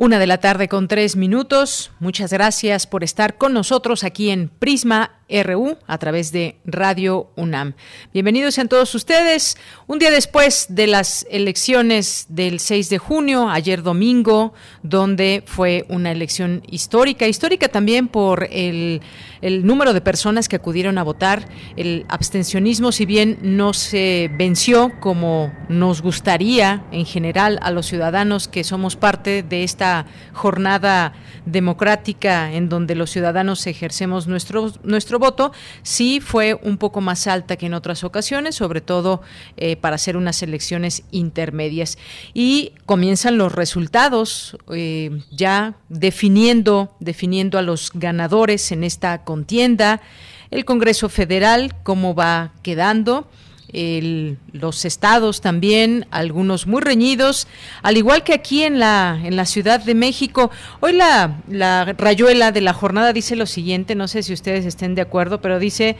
Una de la tarde con tres minutos. Muchas gracias por estar con nosotros aquí en Prisma RU a través de Radio UNAM. Bienvenidos sean todos ustedes. Un día después de las elecciones del 6 de junio, ayer domingo, donde fue una elección histórica, histórica también por el, el número de personas que acudieron a votar. El abstencionismo, si bien no se venció como nos gustaría en general a los ciudadanos que somos parte de esta jornada democrática en donde los ciudadanos ejercemos nuestro, nuestro voto, sí fue un poco más alta que en otras ocasiones, sobre todo eh, para hacer unas elecciones intermedias. Y comienzan los resultados eh, ya definiendo, definiendo a los ganadores en esta contienda. El Congreso Federal, cómo va quedando los estados también, algunos muy reñidos, al igual que aquí en la, en la Ciudad de México. Hoy la, la rayuela de la jornada dice lo siguiente, no sé si ustedes estén de acuerdo, pero dice,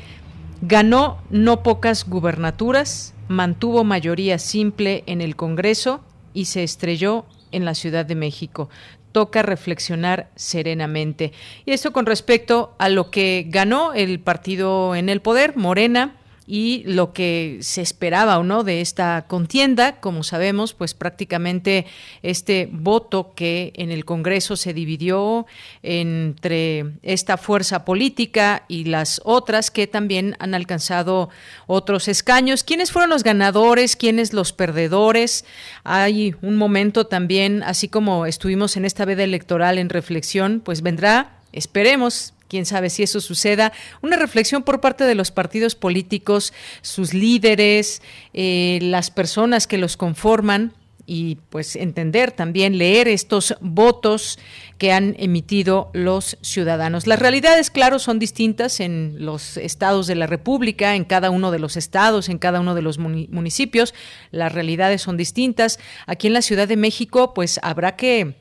ganó no pocas gubernaturas, mantuvo mayoría simple en el Congreso y se estrelló en la Ciudad de México toca reflexionar serenamente. Y esto con respecto a lo que ganó el partido en el poder, Morena, y lo que se esperaba o no de esta contienda, como sabemos, pues prácticamente este voto que en el Congreso se dividió entre esta fuerza política y las otras que también han alcanzado otros escaños. ¿Quiénes fueron los ganadores? ¿Quiénes los perdedores? Hay un momento también, así como estuvimos en esta veda electoral en reflexión, pues vendrá Esperemos quién sabe si eso suceda, una reflexión por parte de los partidos políticos, sus líderes, eh, las personas que los conforman y pues entender también, leer estos votos que han emitido los ciudadanos. Las realidades, claro, son distintas en los estados de la República, en cada uno de los estados, en cada uno de los municipios. Las realidades son distintas. Aquí en la Ciudad de México, pues habrá que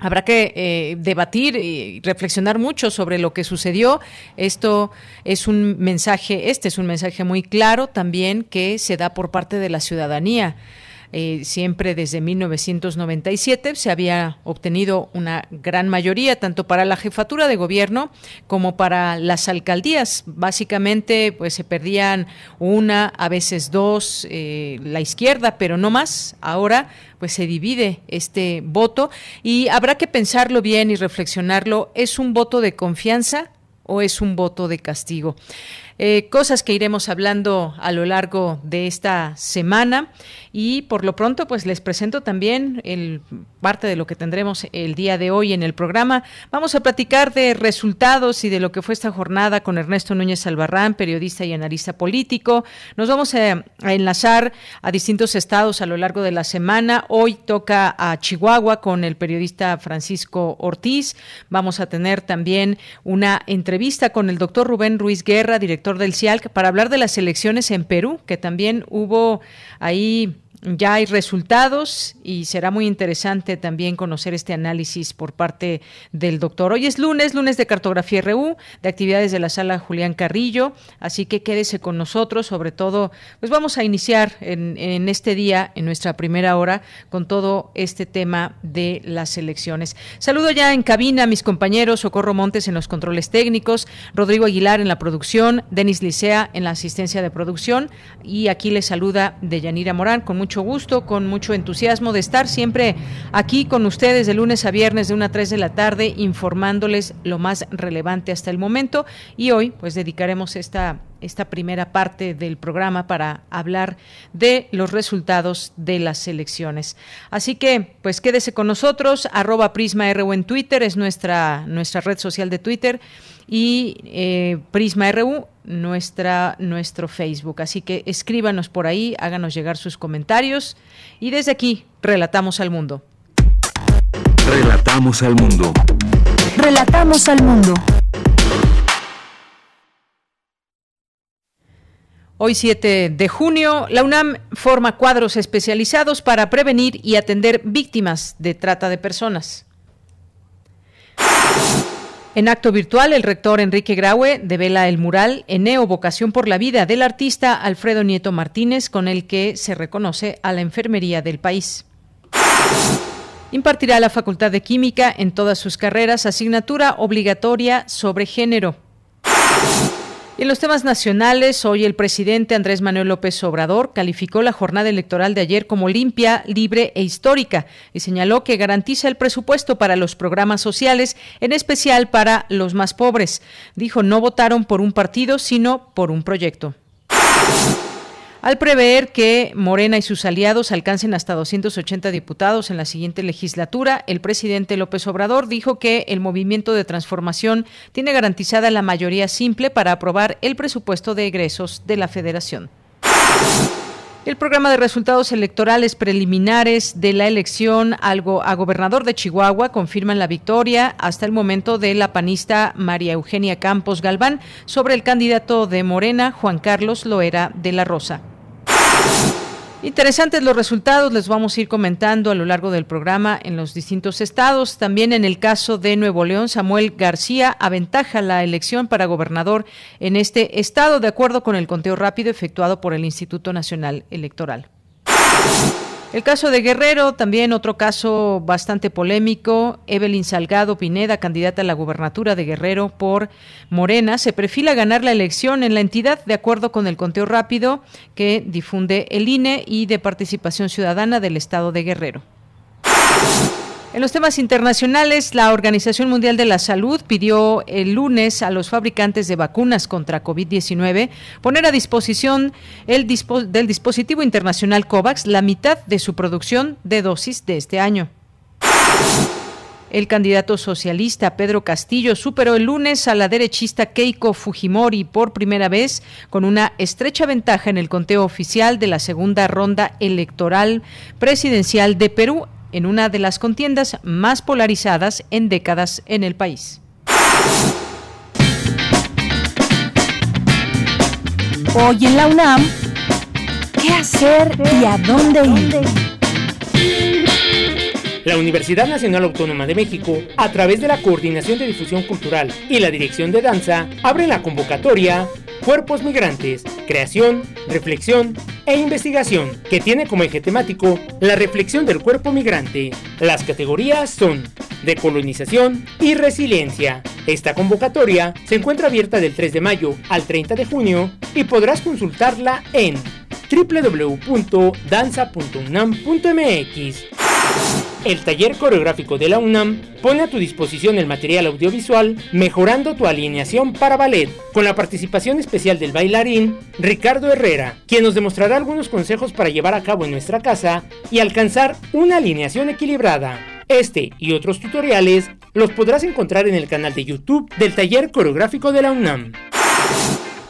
Habrá que eh, debatir y reflexionar mucho sobre lo que sucedió. Esto es un mensaje, este es un mensaje muy claro también que se da por parte de la ciudadanía. Eh, siempre desde 1997 se había obtenido una gran mayoría tanto para la jefatura de gobierno como para las alcaldías. Básicamente, pues se perdían una, a veces dos, eh, la izquierda, pero no más. Ahora, pues se divide este voto y habrá que pensarlo bien y reflexionarlo. ¿Es un voto de confianza o es un voto de castigo? Eh, cosas que iremos hablando a lo largo de esta semana y por lo pronto pues les presento también el parte de lo que tendremos el día de hoy en el programa. Vamos a platicar de resultados y de lo que fue esta jornada con Ernesto Núñez Albarrán, periodista y analista político. Nos vamos a, enlazar a distintos estados a lo largo de la semana. Hoy toca a Chihuahua con el periodista Francisco Ortiz. Vamos a tener también una entrevista con el doctor Rubén Ruiz Guerra, director del CIALC, para hablar de las elecciones en Perú, que también hubo ahí ya hay resultados y será muy interesante también conocer este análisis por parte del doctor. Hoy es lunes, lunes de Cartografía RU, de actividades de la sala Julián Carrillo, así que quédese con nosotros, sobre todo, pues vamos a iniciar en, este día, en nuestra primera hora, con todo este tema de las elecciones. Saludo ya en cabina a mis compañeros Socorro Montes en los controles técnicos, Rodrigo Aguilar en la producción, Denis Licea en la asistencia de producción y aquí les saluda Deyanira Morán con mucho mucho gusto, con mucho entusiasmo de estar siempre aquí con ustedes de lunes a viernes de 1 a 3 de la tarde informándoles lo más relevante hasta el momento y hoy pues dedicaremos esta esta primera parte del programa para hablar de los resultados de las elecciones. Así que, pues quédese con nosotros, arroba Prisma RU en Twitter, es nuestra, nuestra red social de Twitter, y eh, Prisma RU, nuestra, nuestro Facebook. Así que escríbanos por ahí, háganos llegar sus comentarios, y desde aquí, relatamos al mundo. Relatamos al mundo. Relatamos al mundo. Hoy 7 de junio, la UNAM forma cuadros especializados para prevenir y atender víctimas de trata de personas. En acto virtual, el rector Enrique Graue devela el mural Eneo Vocación por la Vida del artista Alfredo Nieto Martínez, con el que se reconoce a la enfermería del país. Impartirá la Facultad de Química en todas sus carreras asignatura obligatoria sobre género en los temas nacionales, hoy el presidente Andrés Manuel López Obrador calificó la jornada electoral de ayer como limpia, libre e histórica y señaló que garantiza el presupuesto para los programas sociales, en especial para los más pobres. Dijo, no votaron por un partido, sino por un proyecto. Al prever que Morena y sus aliados alcancen hasta 280 diputados en la siguiente legislatura, el presidente López Obrador dijo que el movimiento de transformación tiene garantizada la mayoría simple para aprobar el presupuesto de egresos de la federación. El programa de resultados electorales preliminares de la elección algo a gobernador de Chihuahua confirman la victoria hasta el momento de la panista María Eugenia Campos Galván sobre el candidato de Morena, Juan Carlos Loera de la Rosa. Interesantes los resultados, les vamos a ir comentando a lo largo del programa en los distintos estados. También en el caso de Nuevo León, Samuel García aventaja la elección para gobernador en este estado, de acuerdo con el conteo rápido efectuado por el Instituto Nacional Electoral. El caso de Guerrero, también otro caso bastante polémico. Evelyn Salgado Pineda, candidata a la gubernatura de Guerrero por Morena, se perfila ganar la elección en la entidad de acuerdo con el conteo rápido que difunde el INE y de participación ciudadana del estado de Guerrero. En los temas internacionales, la Organización Mundial de la Salud pidió el lunes a los fabricantes de vacunas contra COVID-19 poner a disposición el del dispositivo internacional COVAX la mitad de su producción de dosis de este año. El candidato socialista Pedro Castillo superó el lunes a la derechista Keiko Fujimori por primera vez con una estrecha ventaja en el conteo oficial de la segunda ronda electoral presidencial de Perú en una de las contiendas más polarizadas en décadas en el país. Hoy en la UNAM, ¿qué hacer y a dónde ir? La Universidad Nacional Autónoma de México, a través de la Coordinación de Difusión Cultural y la Dirección de Danza, abre la convocatoria Cuerpos Migrantes, Creación, Reflexión e Investigación, que tiene como eje temático la reflexión del cuerpo migrante. Las categorías son decolonización y resiliencia. Esta convocatoria se encuentra abierta del 3 de mayo al 30 de junio y podrás consultarla en www.danza.unam.mx. El taller coreográfico de la UNAM pone a tu disposición el material audiovisual Mejorando tu alineación para ballet, con la participación especial del bailarín Ricardo Herrera, quien nos demostrará algunos consejos para llevar a cabo en nuestra casa y alcanzar una alineación equilibrada. Este y otros tutoriales los podrás encontrar en el canal de YouTube del taller coreográfico de la UNAM.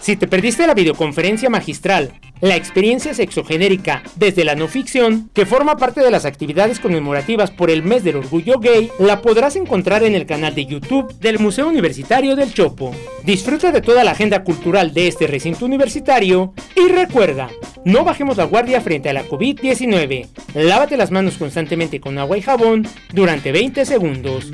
Si te perdiste la videoconferencia magistral, la experiencia sexogenérica desde la no ficción, que forma parte de las actividades conmemorativas por el mes del orgullo gay, la podrás encontrar en el canal de YouTube del Museo Universitario del Chopo. Disfruta de toda la agenda cultural de este recinto universitario y recuerda, no bajemos la guardia frente a la COVID-19. Lávate las manos constantemente con agua y jabón durante 20 segundos.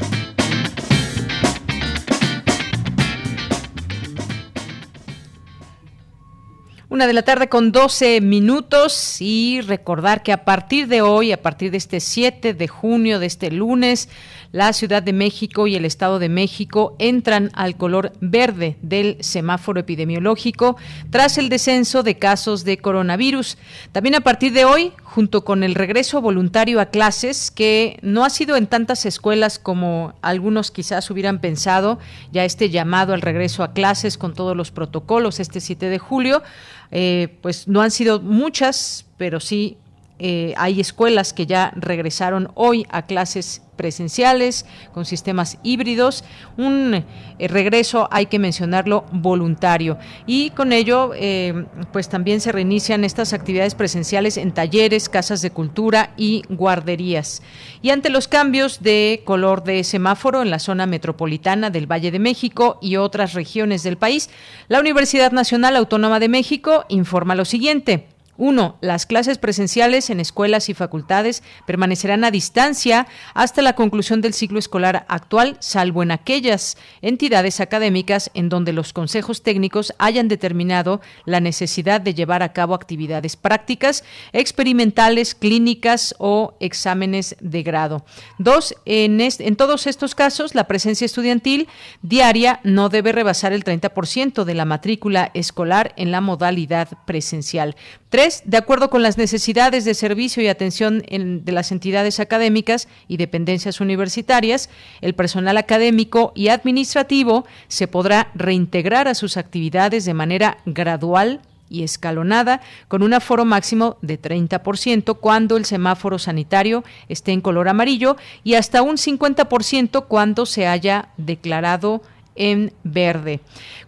Una de la tarde con 12 minutos y recordar que a partir de hoy, a partir de este 7 de junio, de este lunes, la Ciudad de México y el Estado de México entran al color verde del semáforo epidemiológico tras el descenso de casos de coronavirus. También a partir de hoy, junto con el regreso voluntario a clases, que no ha sido en tantas escuelas como algunos quizás hubieran pensado, ya este llamado al regreso a clases con todos los protocolos este 7 de julio, eh, pues no han sido muchas, pero sí eh, hay escuelas que ya regresaron hoy a clases presenciales con sistemas híbridos, un eh, regreso, hay que mencionarlo, voluntario. Y con ello, eh, pues también se reinician estas actividades presenciales en talleres, casas de cultura y guarderías. Y ante los cambios de color de semáforo en la zona metropolitana del Valle de México y otras regiones del país, la Universidad Nacional Autónoma de México informa lo siguiente. Uno, las clases presenciales en escuelas y facultades permanecerán a distancia hasta la conclusión del ciclo escolar actual, salvo en aquellas entidades académicas en donde los consejos técnicos hayan determinado la necesidad de llevar a cabo actividades prácticas, experimentales, clínicas o exámenes de grado. Dos, en, todos estos casos, la presencia estudiantil diaria no debe rebasar el 30% de la matrícula escolar en la modalidad presencial. Tres, de acuerdo con las necesidades de servicio y atención de las entidades académicas y dependencias universitarias, el personal académico y administrativo se podrá reintegrar a sus actividades de manera gradual y escalonada con un aforo máximo de 30% cuando el semáforo sanitario esté en color amarillo y hasta un 50% cuando se haya declarado en verde.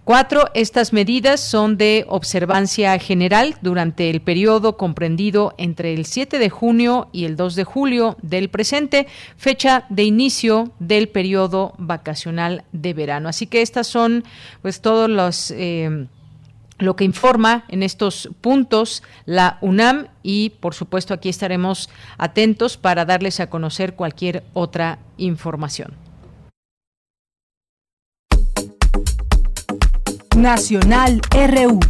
Cuatro, estas medidas son de observancia general durante el periodo comprendido entre el 7 de junio y el 2 de julio del presente, fecha de inicio del periodo vacacional de verano. Así que estas son pues todos los... Eh, lo que informa en estos puntos la UNAM y por supuesto aquí estaremos atentos para darles a conocer cualquier otra información. Nacional RU.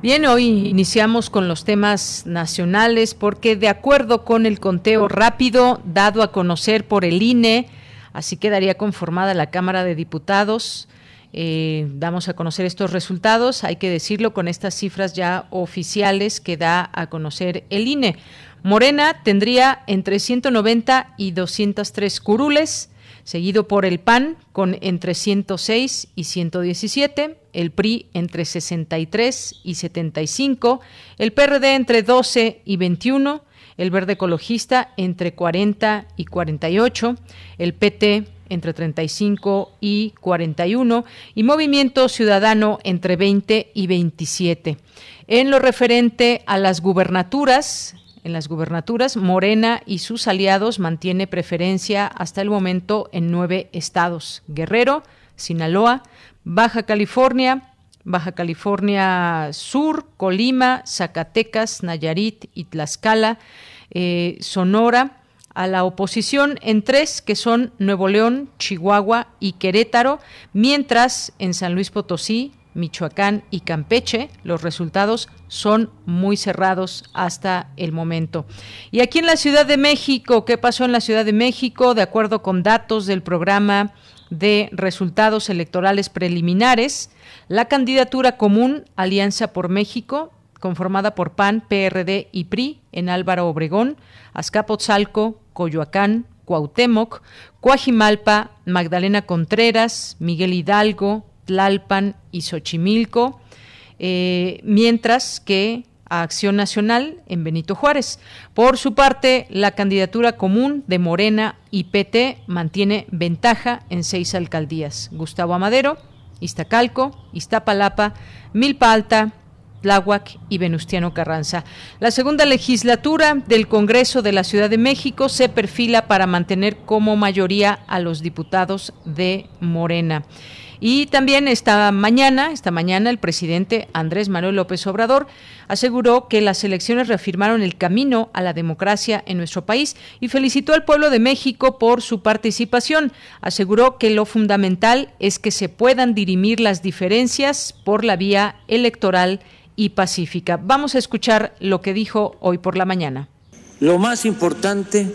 Bien, hoy iniciamos con los temas nacionales porque de acuerdo con el conteo rápido dado a conocer por el INE, así quedaría conformada la Cámara de Diputados. Eh, damos a conocer estos resultados, hay que decirlo con estas cifras ya oficiales que da a conocer el INE. Morena tendría entre 190 y 203 curules, seguido por el PAN con entre 106 y 117, el PRI entre 63 y 75, el PRD entre 12 y 21, el Verde Ecologista entre 40 y 48, el PT entre 35 y 41 y Movimiento Ciudadano entre 20 y 27. En lo referente a las gubernaturas, en las gubernaturas, Morena y sus aliados mantiene preferencia hasta el momento en nueve estados: Guerrero, Sinaloa, Baja California, Baja California Sur, Colima, Zacatecas, Nayarit y Tlaxcala, eh, Sonora, a la oposición en tres, que son Nuevo León, Chihuahua y Querétaro, mientras en San Luis Potosí, Michoacán y Campeche, los resultados son muy cerrados hasta el momento. Y aquí en la Ciudad de México, ¿qué pasó en la Ciudad de México? De acuerdo con datos del programa de resultados electorales preliminares, la candidatura común Alianza por México, conformada por PAN, PRD y PRI en Álvaro Obregón, Azcapotzalco, Coyoacán, Cuauhtémoc, Coajimalpa, Magdalena Contreras, Miguel Hidalgo, Tlalpan y Xochimilco, eh, mientras que a Acción Nacional en Benito Juárez. Por su parte, la candidatura común de Morena y PT mantiene ventaja en seis alcaldías. Gustavo Amadero, Iztacalco, Iztapalapa, Milpa Alta, Tláhuac y Venustiano Carranza. La segunda legislatura del Congreso de la Ciudad de México se perfila para mantener como mayoría a los diputados de Morena. Y también esta mañana, esta mañana el presidente Andrés Manuel López Obrador aseguró que las elecciones reafirmaron el camino a la democracia en nuestro país y felicitó al pueblo de México por su participación. Aseguró que lo fundamental es que se puedan dirimir las diferencias por la vía electoral y pacífica. Vamos a escuchar lo que dijo hoy por la mañana. Lo más importante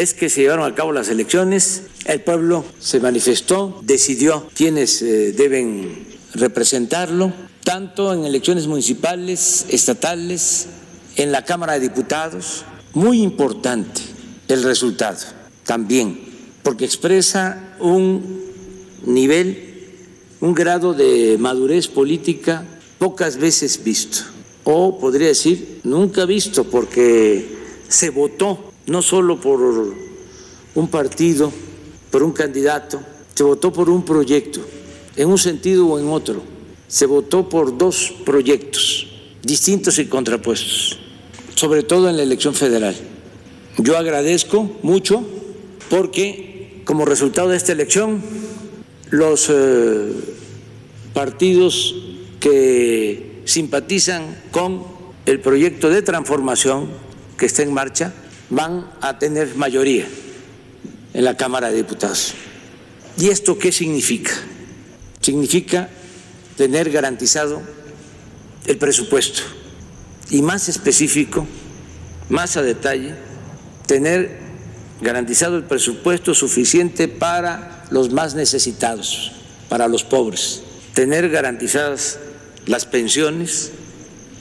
es que se llevaron a cabo las elecciones, el pueblo se manifestó, decidió quiénes eh, deben representarlo tanto en elecciones municipales, estatales, en la Cámara de Diputados. Muy importante el resultado también, porque expresa un nivel, un grado de madurez política pocas veces visto, o podría decir nunca visto, porque se votó no solo por un partido, por un candidato, se votó por un proyecto, en un sentido o en otro. Se votó por dos proyectos distintos y contrapuestos, sobre todo en la elección federal. Yo agradezco mucho porque como resultado de esta elección los eh, partidos que simpatizan con el proyecto de transformación que está en marcha van a tener mayoría en la Cámara de Diputados. ¿Y esto qué significa? Significa tener garantizado el presupuesto y más específico, más a detalle, tener garantizado el presupuesto suficiente para los más necesitados, para los pobres, tener garantizadas las pensiones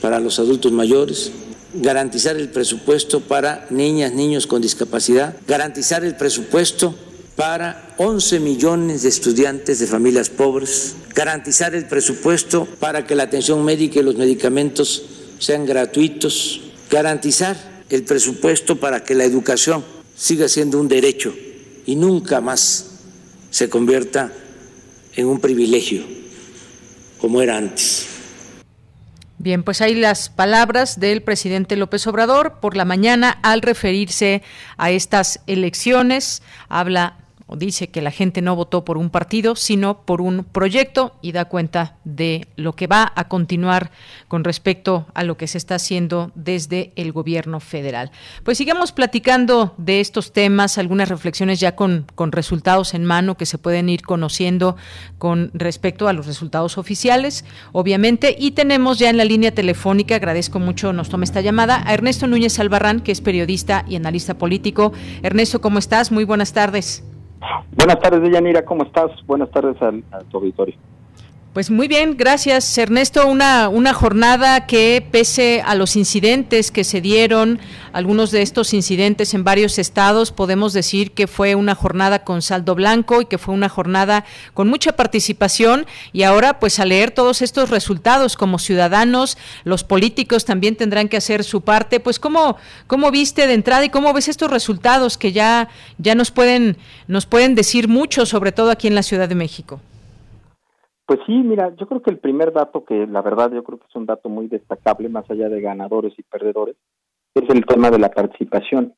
para los adultos mayores, garantizar el presupuesto para niñas, niños con discapacidad, garantizar el presupuesto para 11 millones de estudiantes de familias pobres, garantizar el presupuesto para que la atención médica y los medicamentos sean gratuitos, garantizar el presupuesto para que la educación siga siendo un derecho y nunca más se convierta en un privilegio como era antes. Bien, pues ahí las palabras del presidente López Obrador por la mañana al referirse a estas elecciones. Habla dice que la gente no votó por un partido, sino por un proyecto y da cuenta de lo que va a continuar con respecto a lo que se está haciendo desde el gobierno federal. Pues sigamos platicando de estos temas, algunas reflexiones ya con, con resultados en mano que se pueden ir conociendo con respecto a los resultados oficiales, obviamente, y tenemos ya en la línea telefónica, agradezco mucho nos tome esta llamada, a Ernesto Núñez Albarrán, que es periodista y analista político. Ernesto, ¿cómo estás? Muy buenas tardes. Buenas tardes, Deyanira, ¿cómo estás? Buenas tardes al, a tu auditorio. Pues muy bien, gracias Ernesto. Una, una jornada que pese a los incidentes que se dieron, algunos de estos incidentes en varios estados, podemos decir que fue una jornada con saldo blanco y que fue una jornada con mucha participación y ahora pues a leer todos estos resultados como ciudadanos, los políticos también tendrán que hacer su parte. Pues cómo, cómo viste de entrada y cómo ves estos resultados que ya, ya nos pueden, nos pueden decir mucho, sobre todo aquí en la Ciudad de México. Pues sí, mira, yo creo que el primer dato que la verdad yo creo que es un dato muy destacable más allá de ganadores y perdedores es el tema de la participación.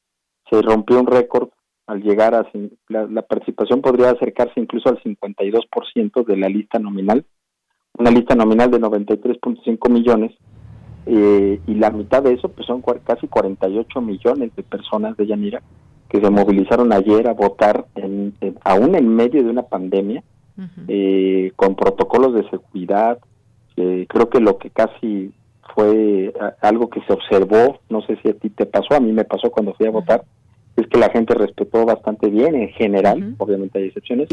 Se rompió un récord al llegar a la, participación podría acercarse incluso al 52% de la lista nominal, una lista nominal de 93.5 millones eh, y la mitad de eso pues son casi 48 millones de personas de Yanira que se movilizaron ayer a votar en, aún en medio de una pandemia eh, con protocolos de seguridad. creo que lo que casi fue algo que se observó, no sé si a ti te pasó, a mí me pasó cuando fui a votar, es que la gente respetó bastante bien en general, obviamente hay excepciones,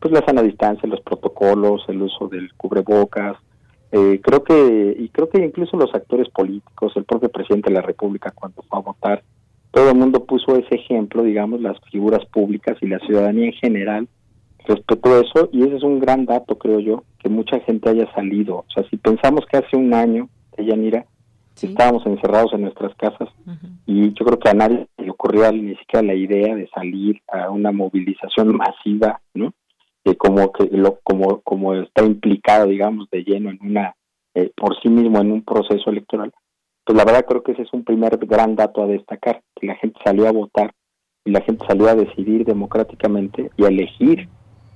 pues la sana distancia, los protocolos, el uso del cubrebocas, eh, creo que y creo que incluso los actores políticos, el propio presidente de la República cuando fue a votar, todo el mundo puso ese ejemplo, digamos, las figuras públicas y la ciudadanía en general respecto a eso y ese es un gran dato, creo yo, que mucha gente haya salido. O sea, si pensamos que hace un año, Yanira, estábamos encerrados en nuestras casas y yo creo que a nadie le ocurrió ni siquiera la idea de salir a una movilización masiva, ¿no? Que como que lo como como está implicado, digamos, de lleno en una eh, por sí mismo en un proceso electoral. Pues la verdad creo que ese es un primer gran dato a destacar, que la gente salió a votar y la gente salió a decidir democráticamente y a elegir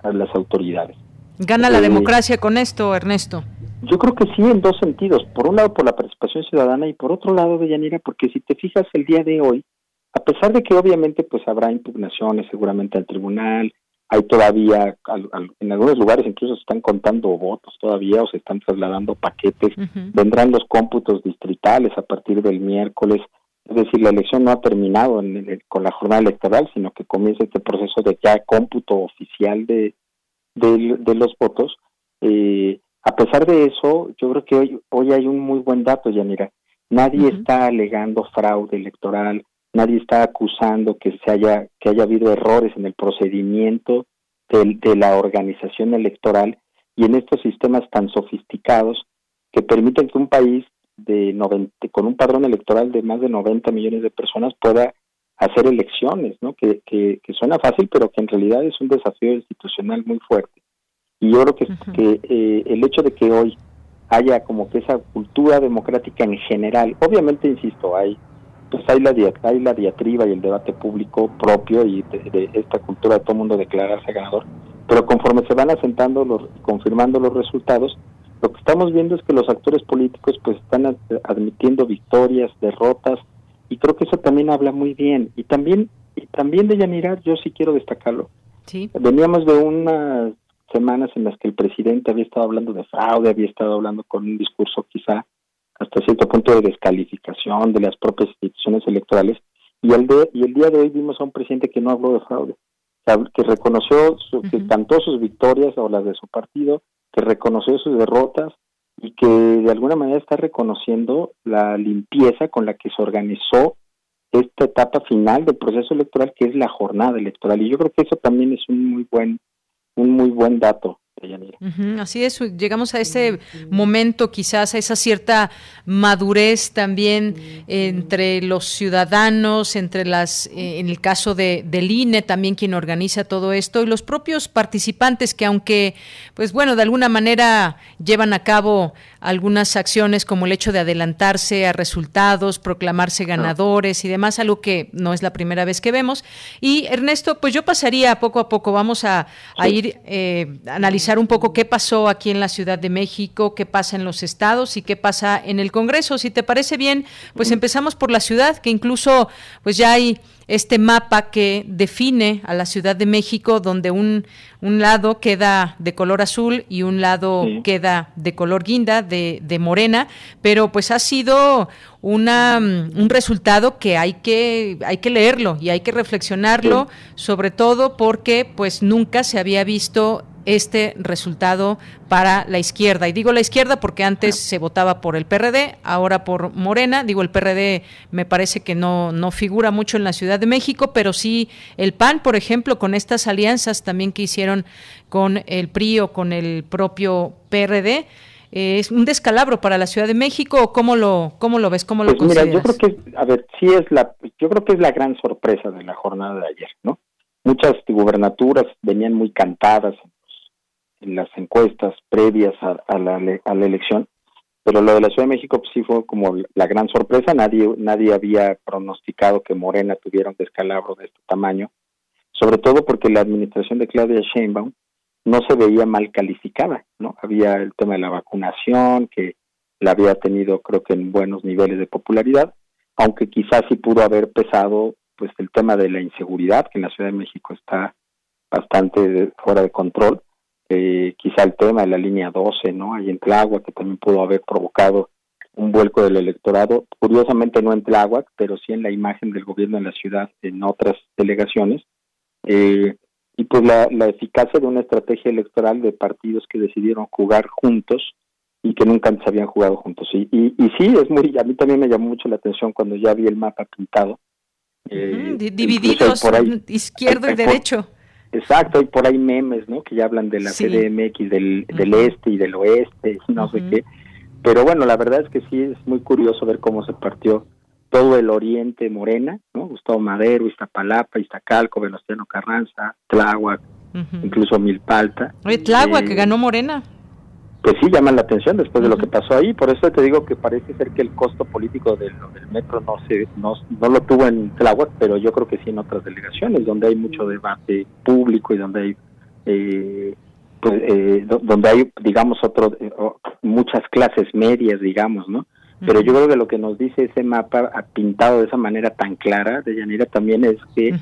a las autoridades. ¿Gana la eh, democracia con esto, Ernesto? Yo creo que sí, en dos sentidos. Por un lado, por la participación ciudadana y por otro lado, Deyanira, porque si te fijas el día de hoy, a pesar de que obviamente pues habrá impugnaciones seguramente al tribunal, hay todavía, en algunos lugares incluso se están contando votos todavía o se están trasladando paquetes, vendrán los cómputos distritales a partir del miércoles, es decir, la elección no ha terminado con la jornada electoral, sino que comienza este proceso de ya cómputo oficial de, de, los votos. Eh, A pesar de eso, yo creo que hoy, hoy hay un muy buen dato, Yanira. Nadie está alegando fraude electoral, nadie está acusando que se haya que haya habido errores en el procedimiento de, de la organización electoral y en estos sistemas tan sofisticados que permiten que un país de 90, con un padrón electoral de más de 90 millones de personas pueda hacer elecciones, ¿no? Que, que, suena fácil, pero que en realidad es un desafío institucional muy fuerte. Y yo creo que, que eh, el hecho de que hoy haya como que esa cultura democrática en general, obviamente, insisto, hay pues hay la, hay la diatriba y el debate público propio y de, esta cultura de todo mundo declararse ganador, pero conforme se van asentando, los, confirmando los resultados, lo que estamos viendo es que los actores políticos pues están admitiendo victorias, derrotas, y creo que eso también habla muy bien. Y también, y también de Yanira, yo sí quiero destacarlo. Sí. Veníamos de unas semanas en las que el presidente había estado hablando de fraude, había estado hablando con un discurso quizá hasta cierto punto de descalificación de las propias instituciones electorales, y el, de, y el día de hoy vimos a un presidente que no habló de fraude, que reconoció, que cantó sus victorias o las de su partido, que reconoció sus derrotas y que de alguna manera está reconociendo la limpieza con la que se organizó esta etapa final del proceso electoral que es la jornada electoral. Y yo creo que eso también es un muy buen un muy buen dato así es, llegamos a ese momento, quizás a esa cierta madurez también entre los ciudadanos, entre las, eh, en el caso de, del INE también quien organiza todo esto y los propios participantes que aunque, pues bueno, de alguna manera llevan a cabo algunas acciones como el hecho de adelantarse a resultados, proclamarse ganadores y demás, algo que no es la primera vez que vemos. Y Ernesto, pues yo pasaría poco a poco, vamos a, ir eh, analizar un poco qué pasó aquí en la Ciudad de México, qué pasa en los estados y qué pasa en el Congreso. Si te parece bien, pues empezamos por la ciudad, que incluso pues ya hay este mapa que define a la Ciudad de México, donde un, un lado queda de color azul y un lado queda de color guinda, de, de, morena, pero pues ha sido una, un resultado que hay que, hay que leerlo y hay que reflexionarlo, sobre todo porque pues nunca se había visto este resultado para la izquierda. Y digo la izquierda porque antes se votaba por el PRD, ahora por Morena. Digo, el PRD me parece que no, no figura mucho en la Ciudad de México, pero sí el PAN, por ejemplo, con estas alianzas también que hicieron con el PRI o con el propio PRD. Eh, ¿Es un descalabro para la Ciudad de México cómo lo, cómo lo ves? ¿Cómo lo pues Mira, yo creo que, a ver, sí es la, yo creo que es la gran sorpresa de la jornada de ayer, ¿no? Muchas gubernaturas venían muy cantadas en las encuestas previas a, la, a la elección, pero lo de la Ciudad de México pues, sí fue como la gran sorpresa, nadie, nadie había pronosticado que Morena tuviera un descalabro de este tamaño, sobre todo porque la administración de Claudia Sheinbaum no se veía mal calificada, ¿no? Había el tema de la vacunación, que la había tenido creo que en buenos niveles de popularidad, aunque quizás sí pudo haber pesado pues el tema de la inseguridad, que en la Ciudad de México está bastante fuera de control, eh, quizá el tema de la línea 12, ¿no? Ahí en Tláhuac, que también pudo haber provocado un vuelco del electorado, curiosamente no en Tláhuac, pero sí en la imagen del gobierno en la ciudad en otras delegaciones. Eh, y pues la, la eficacia de una estrategia electoral de partidos que decidieron jugar juntos y que nunca se habían jugado juntos. Y, y, y sí, es muy, a mí también me llamó mucho la atención cuando ya vi el mapa pintado. Eh, divididos, por izquierdo y derecho. Exacto, hay por ahí memes, ¿no? Que ya hablan de la CDMX, del, del este y del oeste, no sé qué. Pero bueno, la verdad es que sí es muy curioso ver cómo se partió todo el oriente morena, ¿no? Gustavo Madero, Iztapalapa, Iztacalco, Venustiano Carranza, Tláhuac, incluso Milpalta. Oye, Tláhuac, que eh, ganó Morena pues sí llaman la atención después de lo que pasó ahí. Por eso te digo que parece ser que el costo político del, metro no se no, lo tuvo en Tláhuac, pero yo creo que sí en otras delegaciones donde hay mucho debate público y donde hay eh, pues, eh, donde hay digamos otro eh, muchas clases medias digamos, ¿no? Pero yo creo que lo que nos dice ese mapa pintado de esa manera tan clara de Yanira también es que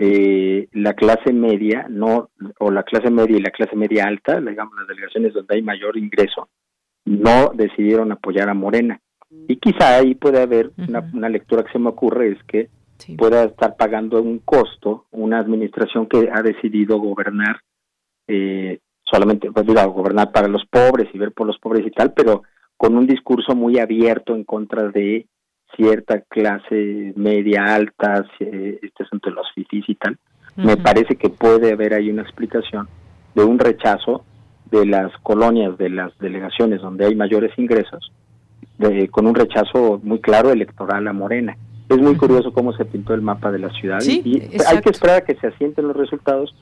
eh, la clase media, no o la clase media y la clase media alta, digamos las delegaciones donde hay mayor ingreso, no decidieron apoyar a Morena. Y quizá ahí puede haber una, lectura que se me ocurre, es que pueda estar pagando un costo una administración que ha decidido gobernar eh, solamente pues, gobernar para los pobres y ver por los pobres y tal, pero con un discurso muy abierto en contra de cierta clase media alta, este asunto de los fifís y tal, me parece que puede haber ahí una explicación de un rechazo de las colonias, de las delegaciones donde hay mayores ingresos, de, con un rechazo muy claro electoral a Morena. Es muy curioso cómo se pintó el mapa de la ciudad y hay que esperar a que se asienten los resultados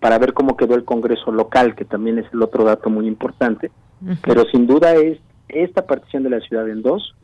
para ver cómo quedó el Congreso local, que también es el otro dato muy importante. Pero sin duda es esta partición de la ciudad en dos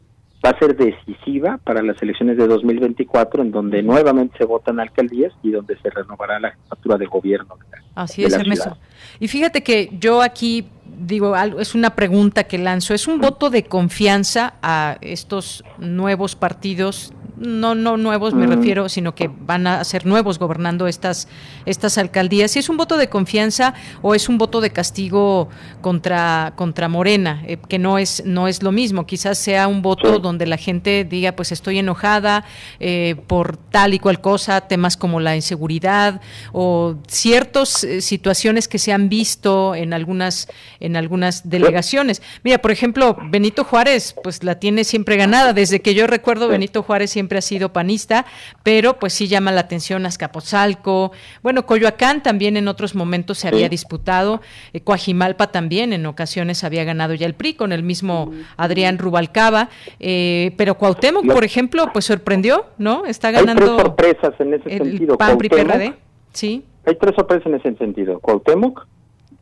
va a ser decisiva para las elecciones de 2024, en donde nuevamente se votan alcaldías y donde se renovará la jefatura de gobierno. Así es, Ernesto. Y fíjate que yo aquí digo, es una pregunta que lanzo, ¿es un voto de confianza a estos nuevos partidos no, no nuevos me refiero, sino que van a ser nuevos gobernando estas, estas alcaldías. Si es un voto de confianza o es un voto de castigo contra, contra Morena, eh, que no es, no es lo mismo. Quizás sea un voto donde la gente diga, pues estoy enojada eh, por tal y cual cosa, temas como la inseguridad o ciertas eh, situaciones que se han visto en algunas, en algunas delegaciones. Mira, por ejemplo, Benito Juárez, pues la tiene siempre ganada. Desde que yo recuerdo, Benito Juárez siempre ha sido panista, pero pues sí llama la atención Azcapotzalco, bueno, Coyoacán también en otros momentos se había disputado, eh, Coajimalpa también en ocasiones había ganado ya el PRI con el mismo Adrián Rubalcaba, eh, pero Cuauhtémoc, por ejemplo, pues sorprendió, ¿no? Está ganando Hay tres sorpresas en ese sentido. PAN, PRI, PRD, sí. Hay tres sorpresas en ese sentido. Cuauhtémoc,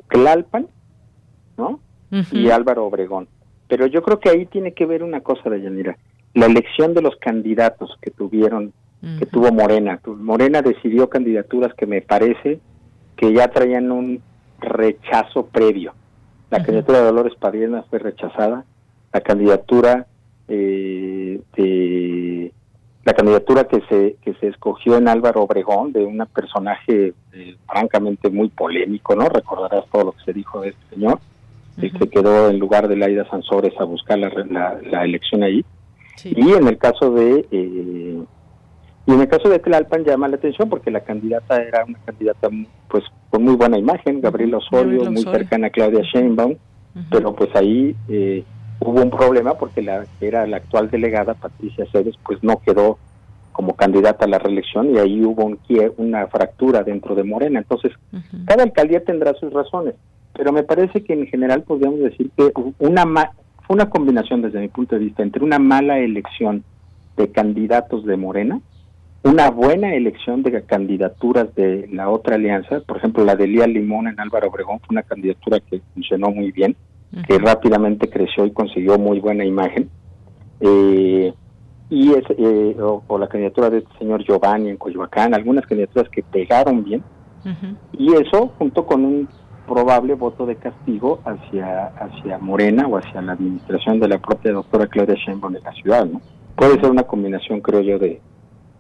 Tlalpan, ¿no? Y Álvaro Obregón. Pero yo creo que ahí tiene que ver una cosa, de Yanira la elección de los candidatos que tuvieron, que tuvo Morena. Morena decidió candidaturas que me parece que ya traían un rechazo previo. La candidatura de Dolores Padierna fue rechazada, la candidatura eh, de la candidatura que se que se escogió en Álvaro Obregón de un personaje eh, francamente muy polémico, ¿no? Recordarás todo lo que se dijo de este señor, que quedó en lugar de Laida Sansores a buscar la, la elección ahí. Y en el caso de eh, y en el caso de Tlalpan llama la atención porque la candidata era una candidata pues con muy buena imagen, Gabriela Osorio, muy cercana a Claudia Sheinbaum, pero pues ahí eh, hubo un problema porque la era la actual delegada Patricia Ceres pues no quedó como candidata a la reelección y ahí hubo un, una fractura dentro de Morena. Entonces, cada alcaldía tendrá sus razones, pero me parece que en general podríamos decir que una fue una combinación desde mi punto de vista entre una mala elección de candidatos de Morena, una buena elección de candidaturas de la otra alianza, por ejemplo la de Lía Limón en Álvaro Obregón fue una candidatura que funcionó muy bien, que rápidamente creció y consiguió muy buena imagen, eh, y es, eh, o, la candidatura de este señor Giovanni en Coyoacán, algunas candidaturas que pegaron bien, y eso junto con un probable voto de castigo hacia, hacia Morena o hacia la administración de la propia doctora Claudia Sheinbaum en la ciudad, ¿no? Puede ser una combinación, creo yo, de,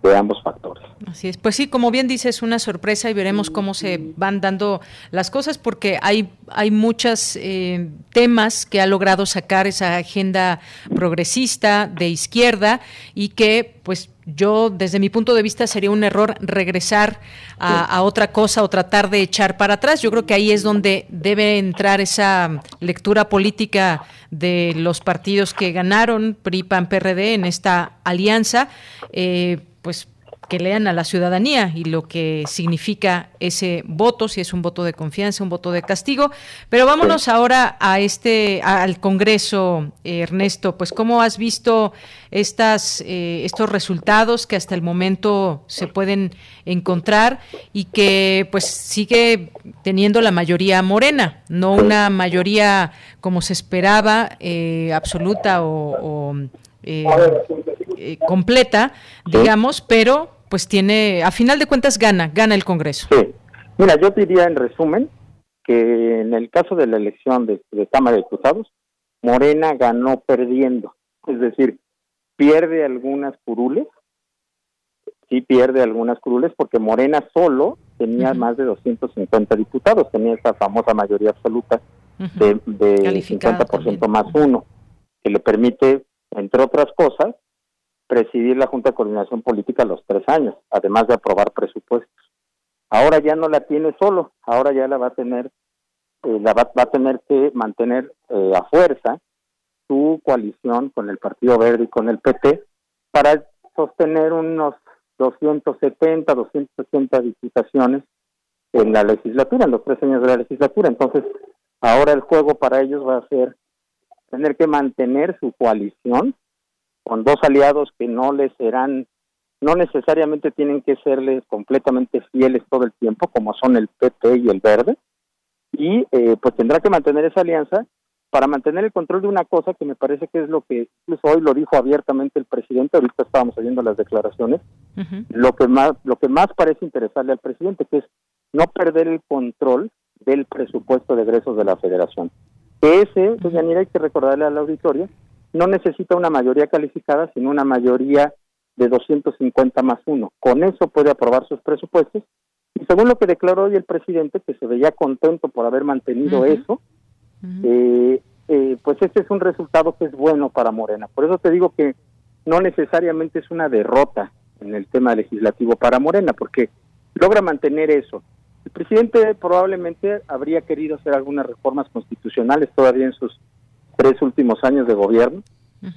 de ambos factores. Así es. Pues sí, como bien dices, una sorpresa y veremos cómo se van dando las cosas porque hay, hay muchos eh, temas que ha logrado sacar esa agenda progresista de izquierda y que pues yo desde mi punto de vista sería un error regresar a, otra cosa o tratar de echar para atrás. Yo creo que ahí es donde debe entrar esa lectura política de los partidos que ganaron, PRI, PAN, PRD, en esta alianza, eh, pues que lean a la ciudadanía y lo que significa ese voto, si es un voto de confianza, un voto de castigo. Pero vámonos ahora a este, al Congreso, Ernesto. Pues cómo has visto estas, eh, estos resultados que hasta el momento se pueden encontrar y que pues sigue teniendo la mayoría morena, no una mayoría como se esperaba eh, absoluta o, eh, completa, digamos, pero pues tiene, a final de cuentas gana, gana el Congreso. Sí, mira, yo diría en resumen que en el caso de la elección de, Cámara de Diputados, Morena ganó perdiendo, es decir, pierde algunas curules, sí pierde algunas curules porque Morena solo tenía más de 250 diputados, tenía esa famosa mayoría absoluta de, de 50% más uno, que le permite, entre otras cosas, presidir la Junta de Coordinación Política los tres años, además de aprobar presupuestos. Ahora ya no la tiene solo, ahora ya la va a tener eh, la va, a tener que mantener eh, a fuerza su coalición con el Partido Verde y con el PT para sostener unos 270, 280 diputaciones en la legislatura, en los tres años de la legislatura. Entonces, ahora el juego para ellos va a ser tener que mantener su coalición con dos aliados que no les serán, no necesariamente tienen que serles completamente fieles todo el tiempo, como son el PP y el Verde, y eh, pues tendrá que mantener esa alianza. Para mantener el control de una cosa que me parece que es lo que incluso hoy lo dijo abiertamente el presidente, ahorita estábamos oyendo las declaraciones, lo que más lo que más parece interesarle al presidente que es no perder el control del presupuesto de egresos de la Federación. Ese, pues Yanira, hay que recordarle al auditorio, no necesita una mayoría calificada, sino una mayoría de 250 más uno. Con eso puede aprobar sus presupuestos. Y según lo que declaró hoy el presidente, que se veía contento por haber mantenido eso, eh, eh, pues este es un resultado que es bueno para Morena. Por eso te digo que no necesariamente es una derrota en el tema legislativo para Morena, porque logra mantener eso. El presidente probablemente habría querido hacer algunas reformas constitucionales todavía en sus tres últimos años de gobierno.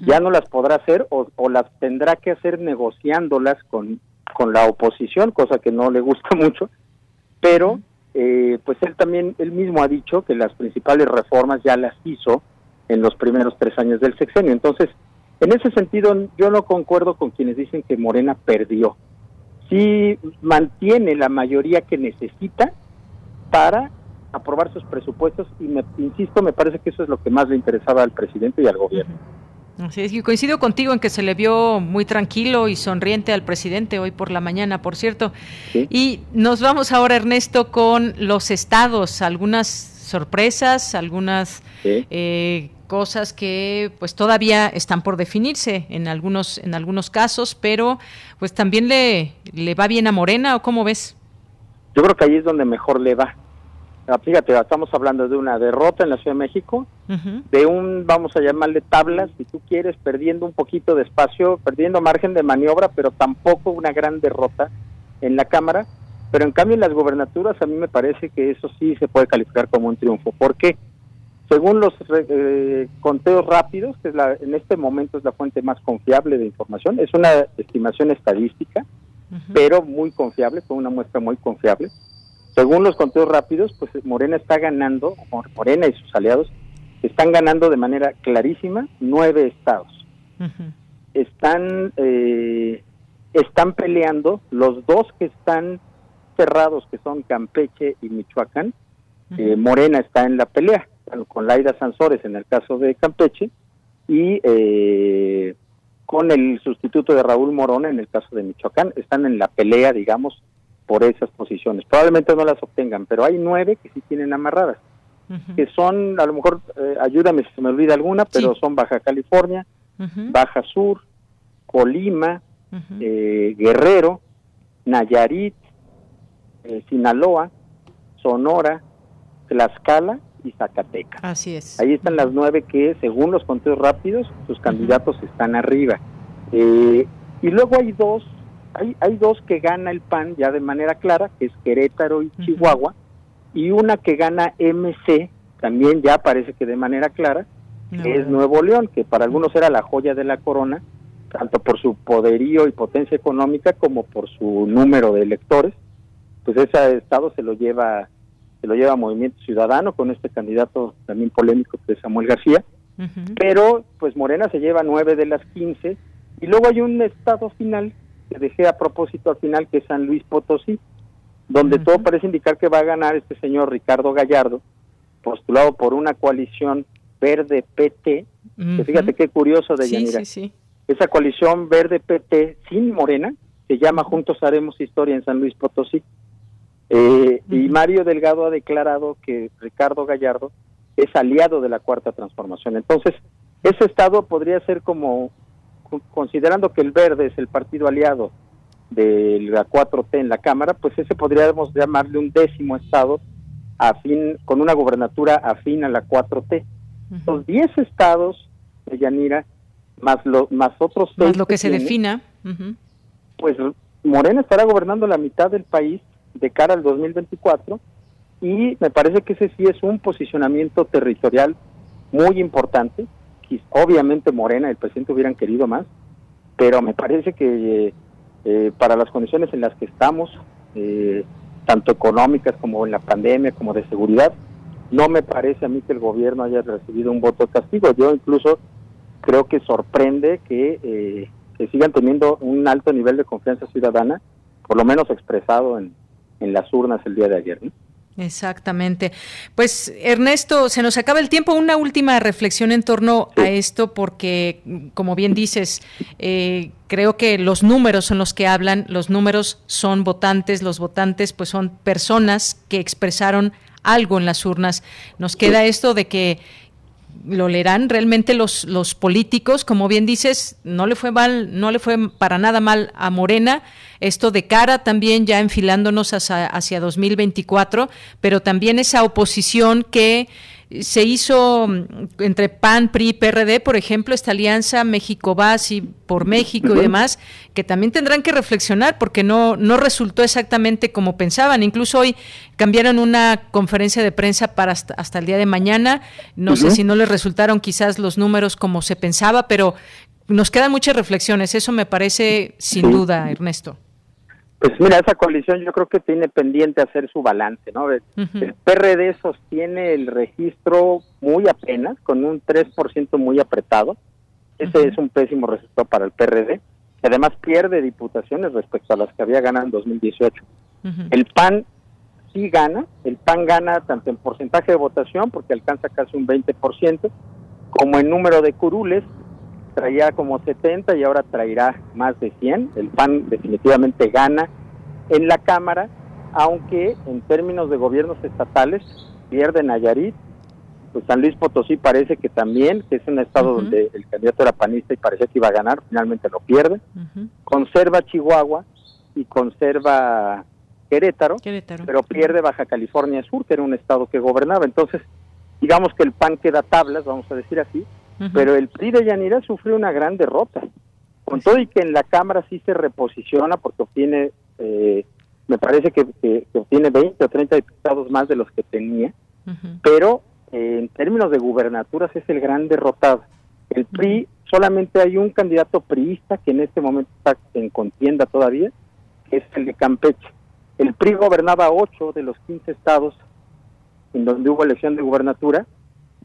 Ya no las podrá hacer o, las tendrá que hacer negociándolas con, con la oposición, cosa que no le gusta mucho, pero eh, pues él también, él mismo ha dicho que las principales reformas ya las hizo en los primeros tres años del sexenio. Entonces, en ese sentido, yo no concuerdo con quienes dicen que Morena perdió. Sí mantiene la mayoría que necesita para aprobar sus presupuestos y, me, insisto, me parece que eso es lo que más le interesaba al presidente y al gobierno. Así es, y coincido contigo en que se le vio muy tranquilo y sonriente al presidente hoy por la mañana, por cierto. Y nos vamos ahora, Ernesto, con los estados, algunas sorpresas, algunas eh, cosas que pues todavía están por definirse en algunos en algunos casos, pero pues también le le va bien a Morena o cómo ves? Yo creo que ahí es donde mejor le va. Ah, fíjate, estamos hablando de una derrota en la Ciudad de México, de un, vamos a llamarle tablas, si tú quieres, perdiendo un poquito de espacio, perdiendo margen de maniobra, pero tampoco una gran derrota en la Cámara. Pero en cambio en las gobernaturas a mí me parece que eso sí se puede calificar como un triunfo. ¿Por qué? Según los eh, conteos rápidos, que es la, en este momento es la fuente más confiable de información, es una estimación estadística, pero muy confiable, con una muestra muy confiable según los conteos rápidos, pues Morena está ganando, Morena y sus aliados están ganando de manera clarísima nueve estados. Están eh, están peleando los dos que están cerrados, que son Campeche y Michoacán. Eh, Morena está en la pelea con Laida Sansores en el caso de Campeche y eh, con el sustituto de Raúl Morona en el caso de Michoacán. Están en la pelea, digamos, por esas posiciones. Probablemente no las obtengan, pero hay nueve que sí tienen amarradas, que son, a lo mejor, eh, ayúdame si se me olvida alguna, pero son Baja California, Baja Sur, Colima, eh, Guerrero, Nayarit, eh, Sinaloa, Sonora, Tlaxcala y Zacatecas. Así es. Ahí están las nueve que, según los conteos rápidos, sus candidatos están arriba. y luego hay dos hay, hay dos que gana el PAN ya de manera clara, que es Querétaro y Chihuahua, y una que gana MC, también ya parece que de manera clara, que es Nuevo León, que para algunos era la joya de la corona, tanto por su poderío y potencia económica como por su número de electores. Pues ese estado se lo lleva se lo lleva Movimiento Ciudadano con este candidato también polémico que es Samuel García. Pero pues Morena se lleva nueve de las quince y luego hay un estado final que dejé a propósito al final, que es San Luis Potosí, donde todo parece indicar que va a ganar este señor Ricardo Gallardo, postulado por una coalición verde PT, que fíjate qué curioso de sí, Esa coalición verde PT sin Morena se llama Juntos Haremos Historia en San Luis Potosí. Eh, y Mario Delgado ha declarado que Ricardo Gallardo es aliado de la Cuarta Transformación. Entonces, ese estado podría ser como considerando que el verde es el partido aliado de la 4T en la Cámara, pues ese podríamos llamarle un décimo estado afín, con una gobernatura afín a la 4T. Los 10 estados de Yanira, más, lo, más otros Más lo que, se defina. Pues Morena estará gobernando la mitad del país de cara al 2024 y me parece que ese sí es un posicionamiento territorial muy importante. Obviamente Morena, el presidente hubieran querido más, pero me parece que eh, para las condiciones en las que estamos, eh, tanto económicas como en la pandemia, como de seguridad, no me parece a mí que el gobierno haya recibido un voto castigo. Yo incluso creo que sorprende que, eh, sigan teniendo un alto nivel de confianza ciudadana, por lo menos expresado en, en las urnas el día de ayer. Exactamente. Pues Ernesto, se nos acaba el tiempo. Una última reflexión en torno a esto, porque como bien dices, eh, creo que los números son los que hablan, los números son votantes, los votantes pues son personas que expresaron algo en las urnas. Nos queda esto de que lo leerán. Realmente los, los políticos, como bien dices, no le fue mal, no le fue para nada mal a Morena, esto de cara también ya enfilándonos hacia, hacia 2024, pero también esa oposición que se hizo mm, entre PAN, PRI, PRD, por ejemplo, esta alianza México Basi por México y demás, que también tendrán que reflexionar porque no, no resultó exactamente como pensaban. Incluso hoy cambiaron una conferencia de prensa para hasta, el día de mañana. No sé si no les resultaron quizás los números como se pensaba, pero nos quedan muchas reflexiones. Eso me parece sin duda, Ernesto. Pues mira, esa coalición yo creo que tiene pendiente hacer su balance, ¿no? El, PRD sostiene el registro muy apenas, con un 3% muy apretado. Ese es un pésimo resultado para el PRD. Además pierde diputaciones respecto a las que había ganado en 2018. El PAN sí gana, el PAN gana tanto en porcentaje de votación, porque alcanza casi un 20%, como en número de curules, traía como 70 y ahora traerá más de 100. El PAN definitivamente gana en la Cámara, aunque en términos de gobiernos estatales pierde Nayarit, pues San Luis Potosí parece que también, que es un estado donde el candidato era panista y parecía que iba a ganar, finalmente lo pierde. Conserva Chihuahua y conserva Querétaro, pero pierde Baja California Sur, que era un estado que gobernaba. Entonces, digamos que el PAN queda tablas, vamos a decir así, pero el PRI de Yanira sufrió una gran derrota. Con todo y que en la Cámara sí se reposiciona porque obtiene, eh, me parece que, obtiene 20 o 30 diputados más de los que tenía, pero eh, en términos de gubernaturas es el gran derrotado. El PRI, solamente hay un candidato priista que en este momento está en contienda todavía, que es el de Campeche. El PRI gobernaba 8 de los 15 estados en donde hubo elección de gubernatura,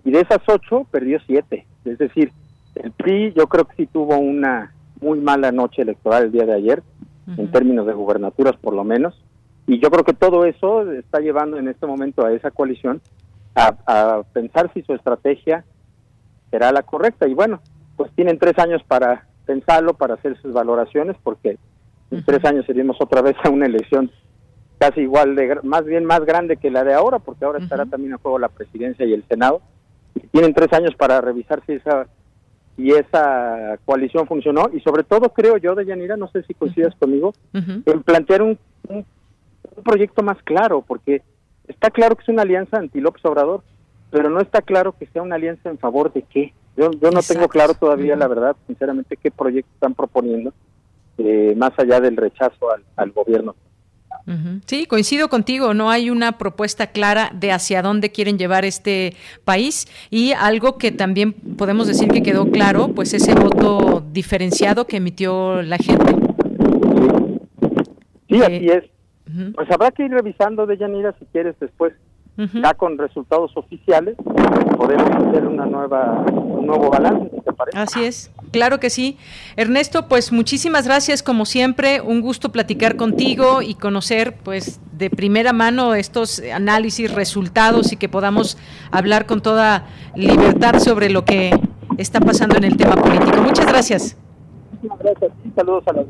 y de esas 8 perdió 7. Es decir, el PRI yo creo que sí tuvo una muy mala noche electoral el día de ayer, en términos de gubernaturas por lo menos, y yo creo que todo eso está llevando en este momento a esa coalición a, pensar si su estrategia será la correcta. Y bueno, pues tienen tres años para pensarlo, para hacer sus valoraciones, porque en tres años seríamos otra vez a una elección casi igual de, más bien más grande que la de ahora, porque ahora estará también en juego la presidencia y el Senado tienen tres años para revisar si esa y esa coalición funcionó. Y sobre todo creo yo de Yanira no sé si coincidas conmigo en plantear un, un, proyecto más claro porque está claro que es una alianza anti López Obrador pero no está claro que sea una alianza en favor de qué. Yo, yo no tengo claro todavía la verdad sinceramente qué proyecto están proponiendo eh, más allá del rechazo al, al gobierno Sí, coincido contigo, no hay una propuesta clara de hacia dónde quieren llevar este país y algo que también podemos decir que quedó claro, pues ese voto diferenciado que emitió la gente. Sí, así eh, es. Pues habrá que ir revisando de Yanira si quieres después, ya con resultados oficiales, podemos hacer una nueva, un nuevo balance, ¿te parece? Así es. Claro que sí. Ernesto, pues muchísimas gracias como siempre. Un gusto platicar contigo y conocer pues de primera mano estos análisis, resultados y que podamos hablar con toda libertad sobre lo que está pasando en el tema político. Muchas gracias. Muchas gracias. Saludos a la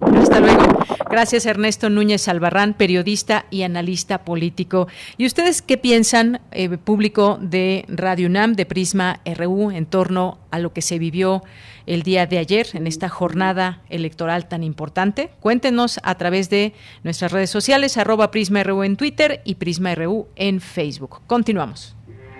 hasta luego. Gracias Ernesto Núñez Albarrán, periodista y analista político. ¿Y ustedes qué piensan, eh, público de Radio UNAM, de Prisma RU, en torno a lo que se vivió el día de ayer en esta jornada electoral tan importante? Cuéntenos a través de nuestras redes sociales, arroba Prisma RU en Twitter y Prisma RU en Facebook. Continuamos.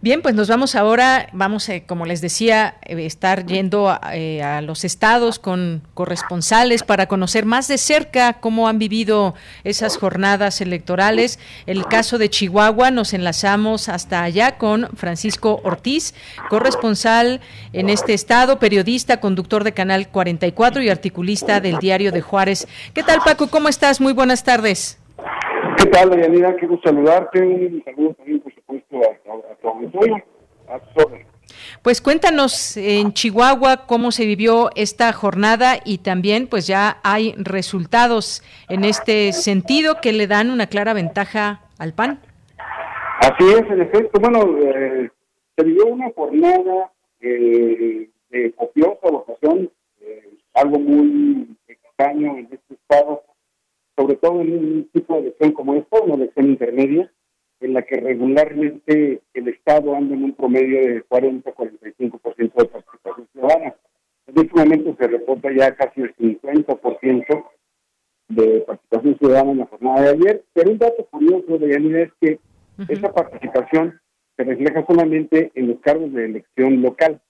Bien, pues nos vamos ahora, vamos, eh, como les decía, eh, estar yendo eh, a, los estados con corresponsales para conocer más de cerca cómo han vivido esas jornadas electorales. El caso de Chihuahua, nos enlazamos hasta allá con Francisco Ortiz, corresponsal en este estado, periodista, conductor de Canal 44 y articulista del Diario de Juárez. ¿Qué tal, Paco? ¿Cómo estás? Muy buenas tardes. ¿Qué tal, Dayanira? Quiero saludarte. Un saludo también, por supuesto, a, tu auditorio. A Pues cuéntanos en Chihuahua cómo se vivió esta jornada y también pues ya hay resultados en este sentido que le dan una clara ventaja al PAN. Así es, en efecto. Bueno, eh, se vivió una jornada eh, de copiosa votación, eh, algo muy extraño en este estado sobre todo en un tipo de elección como esta, una elección intermedia, en la que regularmente el Estado anda en un promedio de 40-45% de participación ciudadana. En este momento se reporta ya casi el 50% de participación ciudadana en la jornada de ayer, pero un dato curioso de Yanina es que esa participación se refleja solamente en los cargos de elección local,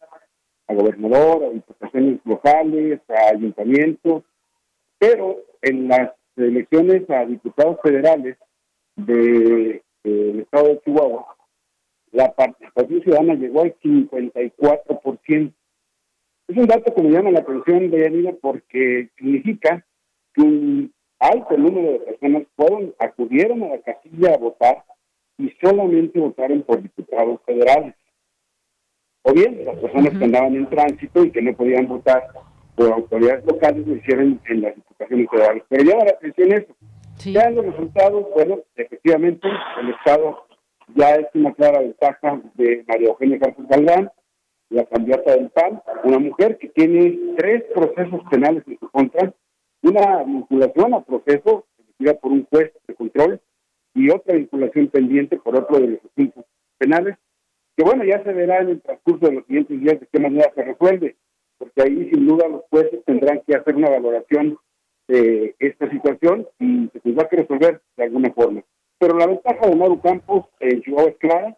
a gobernador, a diputaciones locales, a ayuntamientos, pero en las elecciones a diputados federales del de, estado de Chihuahua, la participación ciudadana llegó al 54%. Es un dato que me llama la atención, Deyanira, porque significa que un alto número de personas fueron, acudieron a la casilla a votar y solamente votaron por diputados federales. O bien, las personas que andaban en tránsito y que no podían votar por autoridades locales lo hicieron en las diputaciones federales. Pero llama la atención eso. Ya los resultados, bueno, efectivamente, el Estado ya es una clara ventaja de María Eugenia Campos Galván, la candidata del PAN, una mujer que tiene tres procesos penales en su contra, una vinculación a proceso emitida por un juez de control y otra vinculación pendiente por otro de los asuntos penales, que bueno, ya se verá en el transcurso de los siguientes días de qué manera se resuelve porque ahí sin duda los jueces tendrán que hacer una valoración de esta situación y se tendrá que resolver de alguna forma. Pero la ventaja de Maru Campos en Chihuahua es clara,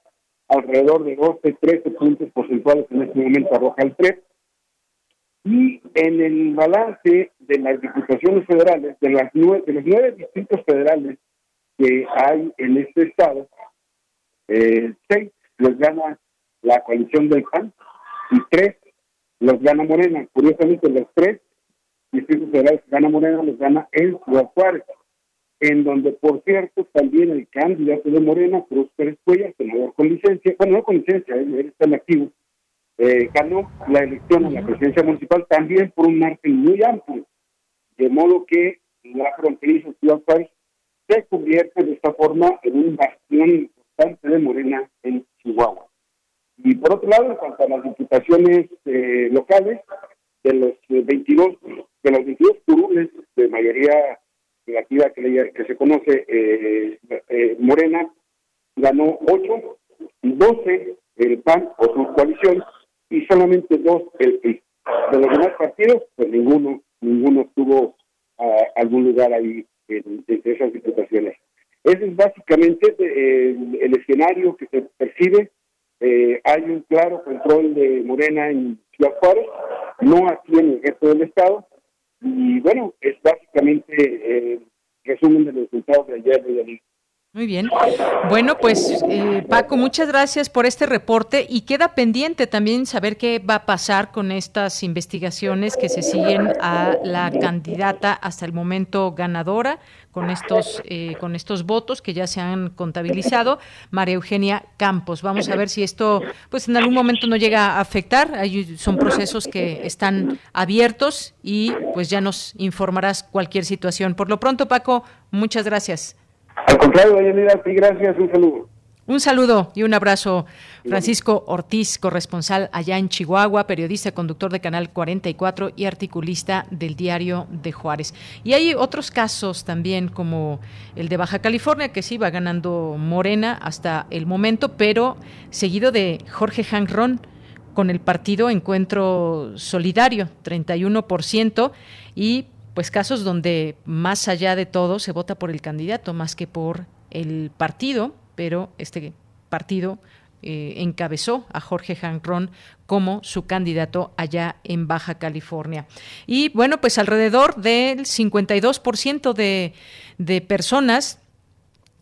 alrededor de 12, 13 puntos porcentuales en este momento arroja el PREP. Y en el balance de las diputaciones federales, de, las nueve, de los nueve distritos federales que hay en este estado, eh, seis los gana la coalición del PAN y tres los gana Morena. Curiosamente, los tres distritos federales gana Morena los gana el Ciudad Juárez, en donde, por cierto, también el candidato de Morena, Cruz Pérez Cuellar, senador con licencia, bueno, no con licencia, él, está en activo, eh, ganó la elección a la presidencia municipal también por un margen muy amplio, de modo que la fronteriza Ciudad Juárez se convierte de esta forma en un bastión importante de Morena en Chihuahua. Y por otro lado, en cuanto a las diputaciones eh, locales, de los 22 eh, de los 22 curules de mayoría relativa que, que se conoce eh, Morena ganó 8 y 12 el PAN o su coalición y solamente dos el PRI. De los demás partidos, pues ninguno ninguno tuvo ah, algún lugar ahí en, esas diputaciones. Ese es básicamente el escenario que se percibe eh, hay un claro control de Morena en Ciudad Juárez, no aquí en el resto del Estado, y bueno, es básicamente el eh, resumen de los resultados de ayer de ayer. Muy bien. Bueno, pues eh, Paco, muchas gracias por este reporte y queda pendiente también saber qué va a pasar con estas investigaciones que se siguen a la candidata hasta el momento ganadora con estos eh, con estos votos que ya se han contabilizado, María Eugenia Campos. Vamos a ver si esto, pues en algún momento no llega a afectar. Hay, son procesos que están abiertos y pues ya nos informarás cualquier situación. Por lo pronto, Paco, muchas gracias. Al contrario, Dayanira, sí, gracias, un saludo. Un saludo y un abrazo. Francisco Ortiz, corresponsal allá en Chihuahua, periodista, conductor de Canal 44 y articulista del Diario de Juárez. Y hay otros casos también, como el de Baja California, que sí va ganando Morena hasta el momento, pero seguido de Jorge Hanron con el partido Encuentro Solidario, 31%, y pues casos donde más allá de todo se vota por el candidato más que por el partido, pero este partido eh, encabezó a Jorge Janrón como su candidato allá en Baja California. Y bueno, pues alrededor del 52% de, de personas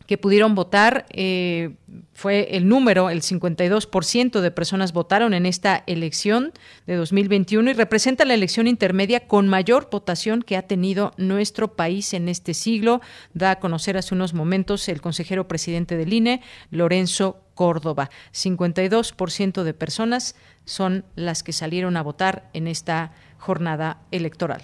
que pudieron votar. Eh, fue el número, el 52% de personas votaron en esta elección de 2021 y representa la elección intermedia con mayor votación que ha tenido nuestro país en este siglo. Da a conocer hace unos momentos el consejero presidente del INE, Lorenzo Córdoba. 52% de personas son las que salieron a votar en esta jornada electoral.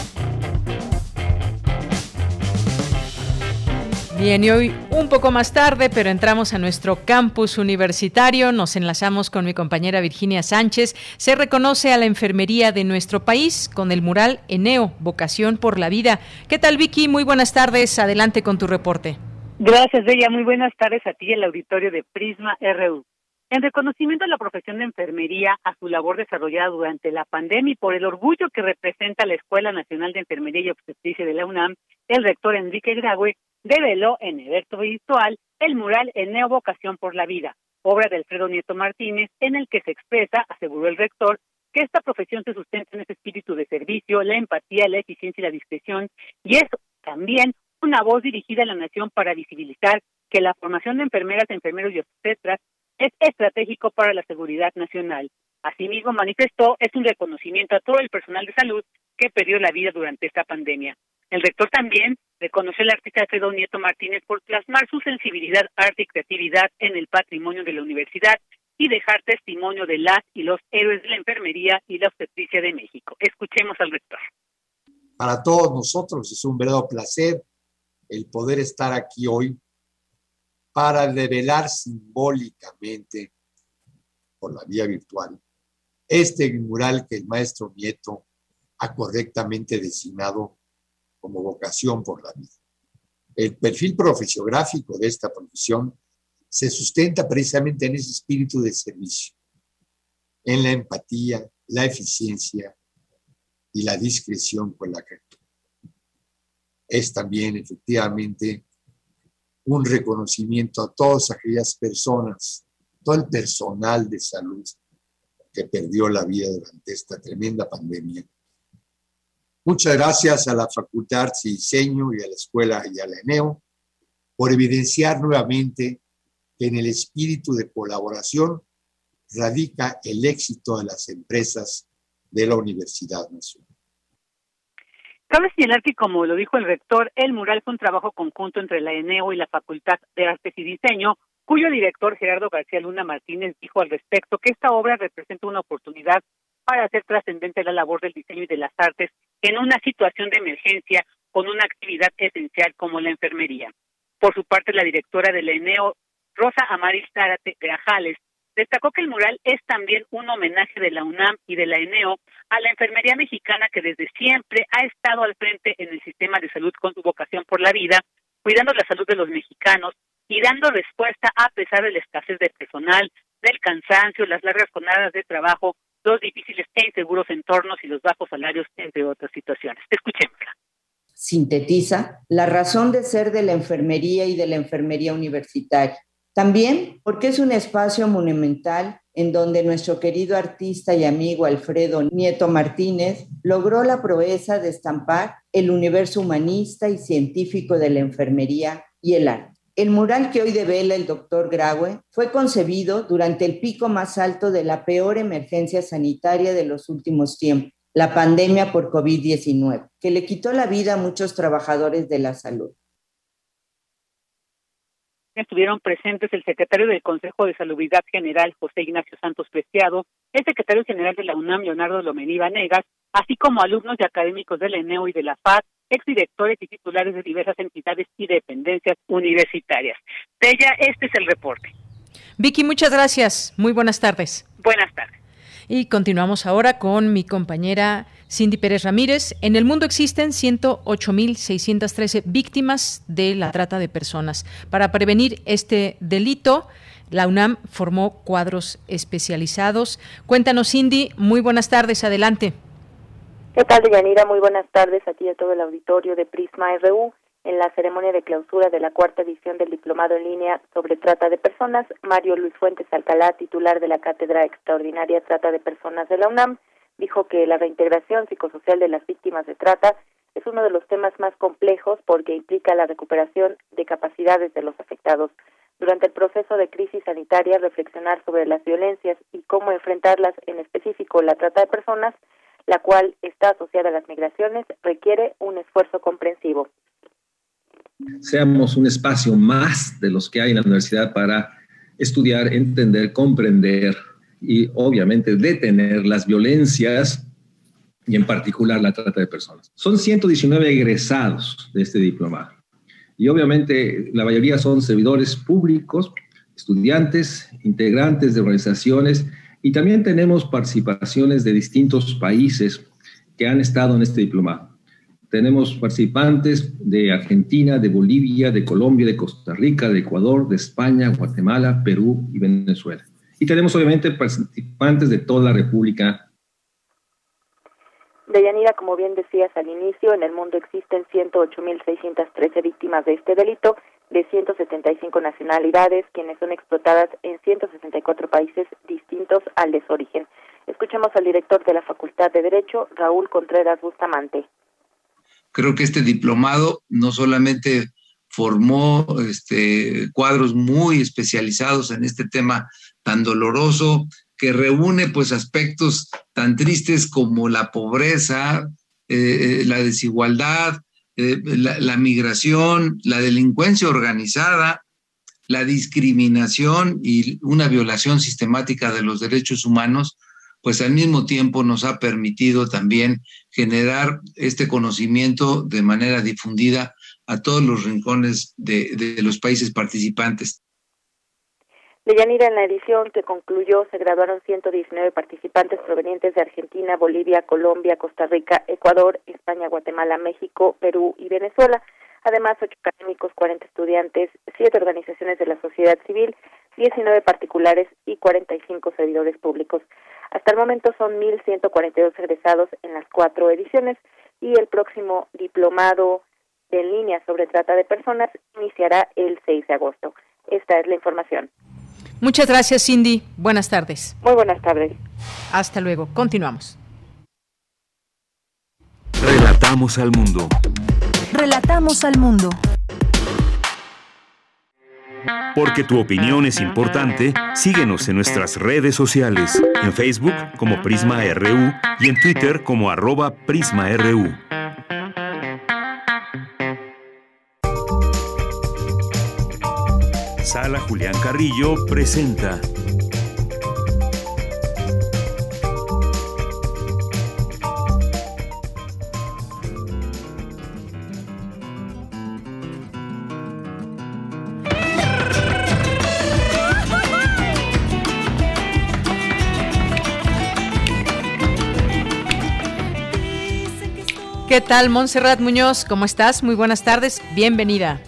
Bien, y hoy un poco más tarde, pero entramos a nuestro campus universitario, nos enlazamos con mi compañera Virginia Sánchez. Se reconoce a la enfermería de nuestro país con el mural Eneo, Vocación por la Vida. ¿Qué tal, Vicky? Muy buenas tardes. Adelante con tu reporte. Gracias, Bella. Muy buenas tardes a ti y al auditorio de Prisma RU. En reconocimiento a la profesión de enfermería, a su labor desarrollada durante la pandemia y por el orgullo que representa la Escuela Nacional de Enfermería y Obstetricia de la UNAM, el rector Enrique Graue develó en evento virtual el mural En Vocación por la Vida, obra de Alfredo Nieto Martínez, en el que se expresa, aseguró el rector, que esta profesión se sustenta en ese espíritu de servicio, la empatía, la eficiencia y la discreción, y es también una voz dirigida a la nación para visibilizar que la formación de enfermeras, enfermeros y obstetras es estratégico para la seguridad nacional. Asimismo, manifestó es un reconocimiento a todo el personal de salud que perdió la vida durante esta pandemia. El rector también reconoció al artista Alfredo Nieto Martínez por plasmar su sensibilidad, arte y creatividad en el patrimonio de la universidad y dejar testimonio de las y los héroes de la enfermería y la obstetricia de México. Escuchemos al rector. Para todos nosotros es un verdadero placer el poder estar aquí hoy para develar simbólicamente por la vía virtual este mural que el maestro Nieto ha correctamente designado como vocación por la vida. El perfil profesiográfico de esta profesión se sustenta precisamente en ese espíritu de servicio, en la empatía, la eficiencia y la discreción con la que Es también efectivamente un reconocimiento a todas aquellas personas, todo el personal de salud que perdió la vida durante esta tremenda pandemia Muchas gracias a la Facultad de Diseño y a la Escuela y a la ENEO por evidenciar nuevamente que en el espíritu de colaboración radica el éxito de las empresas de la Universidad Nacional. Cabe señalar que, como lo dijo el rector, el mural fue un trabajo conjunto entre la ENEO y la Facultad de Artes y Diseño, cuyo director Gerardo García Luna Martínez dijo al respecto que esta obra representa una oportunidad para hacer trascendente la labor del diseño y de las artes en una situación de emergencia con una actividad esencial como la enfermería. Por su parte, la directora del ENEO, Rosa Amaris Zárate Grajales, destacó que el mural es también un homenaje de la UNAM y de la ENEO a la enfermería mexicana que desde siempre ha estado al frente en el sistema de salud con su vocación por la vida, cuidando la salud de los mexicanos y dando respuesta a pesar de la escasez de personal, del cansancio, las largas jornadas de trabajo los difíciles e inseguros entornos y los bajos salarios, entre otras situaciones. Escuchémosla. Sintetiza la razón de ser de la enfermería y de la enfermería universitaria. También porque es un espacio monumental en donde nuestro querido artista y amigo Alfredo Nieto Martínez logró la proeza de estampar el universo humanista y científico de la enfermería y el arte. El mural que hoy devela el doctor Graue fue concebido durante el pico más alto de la peor emergencia sanitaria de los últimos tiempos, la pandemia por COVID-19, que le quitó la vida a muchos trabajadores de la salud. Estuvieron presentes el secretario del Consejo de Salubridad General, José Ignacio Santos Preciado, el secretario general de la UNAM, Leonardo Lomení Negas, así como alumnos y académicos del ENEO y de la FAD, exdirectores y titulares de diversas entidades y dependencias universitarias. Bella, este es el reporte. Vicky, muchas gracias. Muy buenas tardes. Buenas tardes. Y continuamos ahora con mi compañera Cindy Pérez Ramírez. En el mundo existen 108.613 víctimas de la trata de personas. Para prevenir este delito, la UNAM formó cuadros especializados. Cuéntanos, Cindy. Muy buenas tardes. Adelante. ¿Qué tal, Yanira? Muy buenas tardes aquí a todo el auditorio de Prisma RU. En la ceremonia de clausura de la cuarta edición del Diplomado en línea sobre trata de personas, Mario Luis Fuentes Alcalá, titular de la Cátedra Extraordinaria Trata de Personas de la UNAM, dijo que la reintegración psicosocial de las víctimas de trata es uno de los temas más complejos porque implica la recuperación de capacidades de los afectados. Durante el proceso de crisis sanitaria, reflexionar sobre las violencias y cómo enfrentarlas, en específico la trata de personas, la cual está asociada a las migraciones, requiere un esfuerzo comprensivo. Seamos un espacio más de los que hay en la universidad para estudiar, entender, comprender y obviamente detener las violencias y en particular la trata de personas. Son 119 egresados de este diplomado y obviamente la mayoría son servidores públicos, estudiantes, integrantes de organizaciones y también tenemos participaciones de distintos países que han estado en este diplomado. Tenemos participantes de Argentina, de Bolivia, de Colombia, de Costa Rica, de Ecuador, de España, Guatemala, Perú y Venezuela. Y tenemos obviamente participantes de toda la República. Deyanira, como bien decías al inicio, en el mundo existen 108.613 víctimas de este delito de 175 nacionalidades, quienes son explotadas en 164 países distintos al de su origen. Escuchemos al director de la Facultad de Derecho, Raúl Contreras Bustamante. Creo que este diplomado no solamente formó este, cuadros muy especializados en este tema tan doloroso, que reúne pues aspectos tan tristes como la pobreza, eh, eh, la desigualdad, eh, la, migración, la delincuencia organizada, la discriminación y una violación sistemática de los derechos humanos, pues al mismo tiempo nos ha permitido también generar este conocimiento de manera difundida a todos los rincones de los países participantes. Deyanira, en la edición que concluyó se graduaron 119 participantes provenientes de Argentina, Bolivia, Colombia, Costa Rica, Ecuador, España, Guatemala, México, Perú y Venezuela. Además, ocho académicos, 40 estudiantes, siete organizaciones de la sociedad civil, 19 particulares y 45 servidores públicos. Hasta el momento son 1.142 egresados en las cuatro ediciones y el próximo diplomado en línea sobre trata de personas iniciará el 6 de agosto. Esta es la información. Muchas gracias, Cindy. Buenas tardes. Muy buenas tardes. Hasta luego. Continuamos. Relatamos al mundo. Relatamos al mundo. Porque tu opinión es importante, síguenos en nuestras redes sociales, en Facebook como Prisma RU y en Twitter como arroba PrismaRU. Sala Julián Carrillo presenta. ¿Qué tal, Montserrat Muñoz? ¿Cómo estás? Muy buenas tardes. Bienvenida.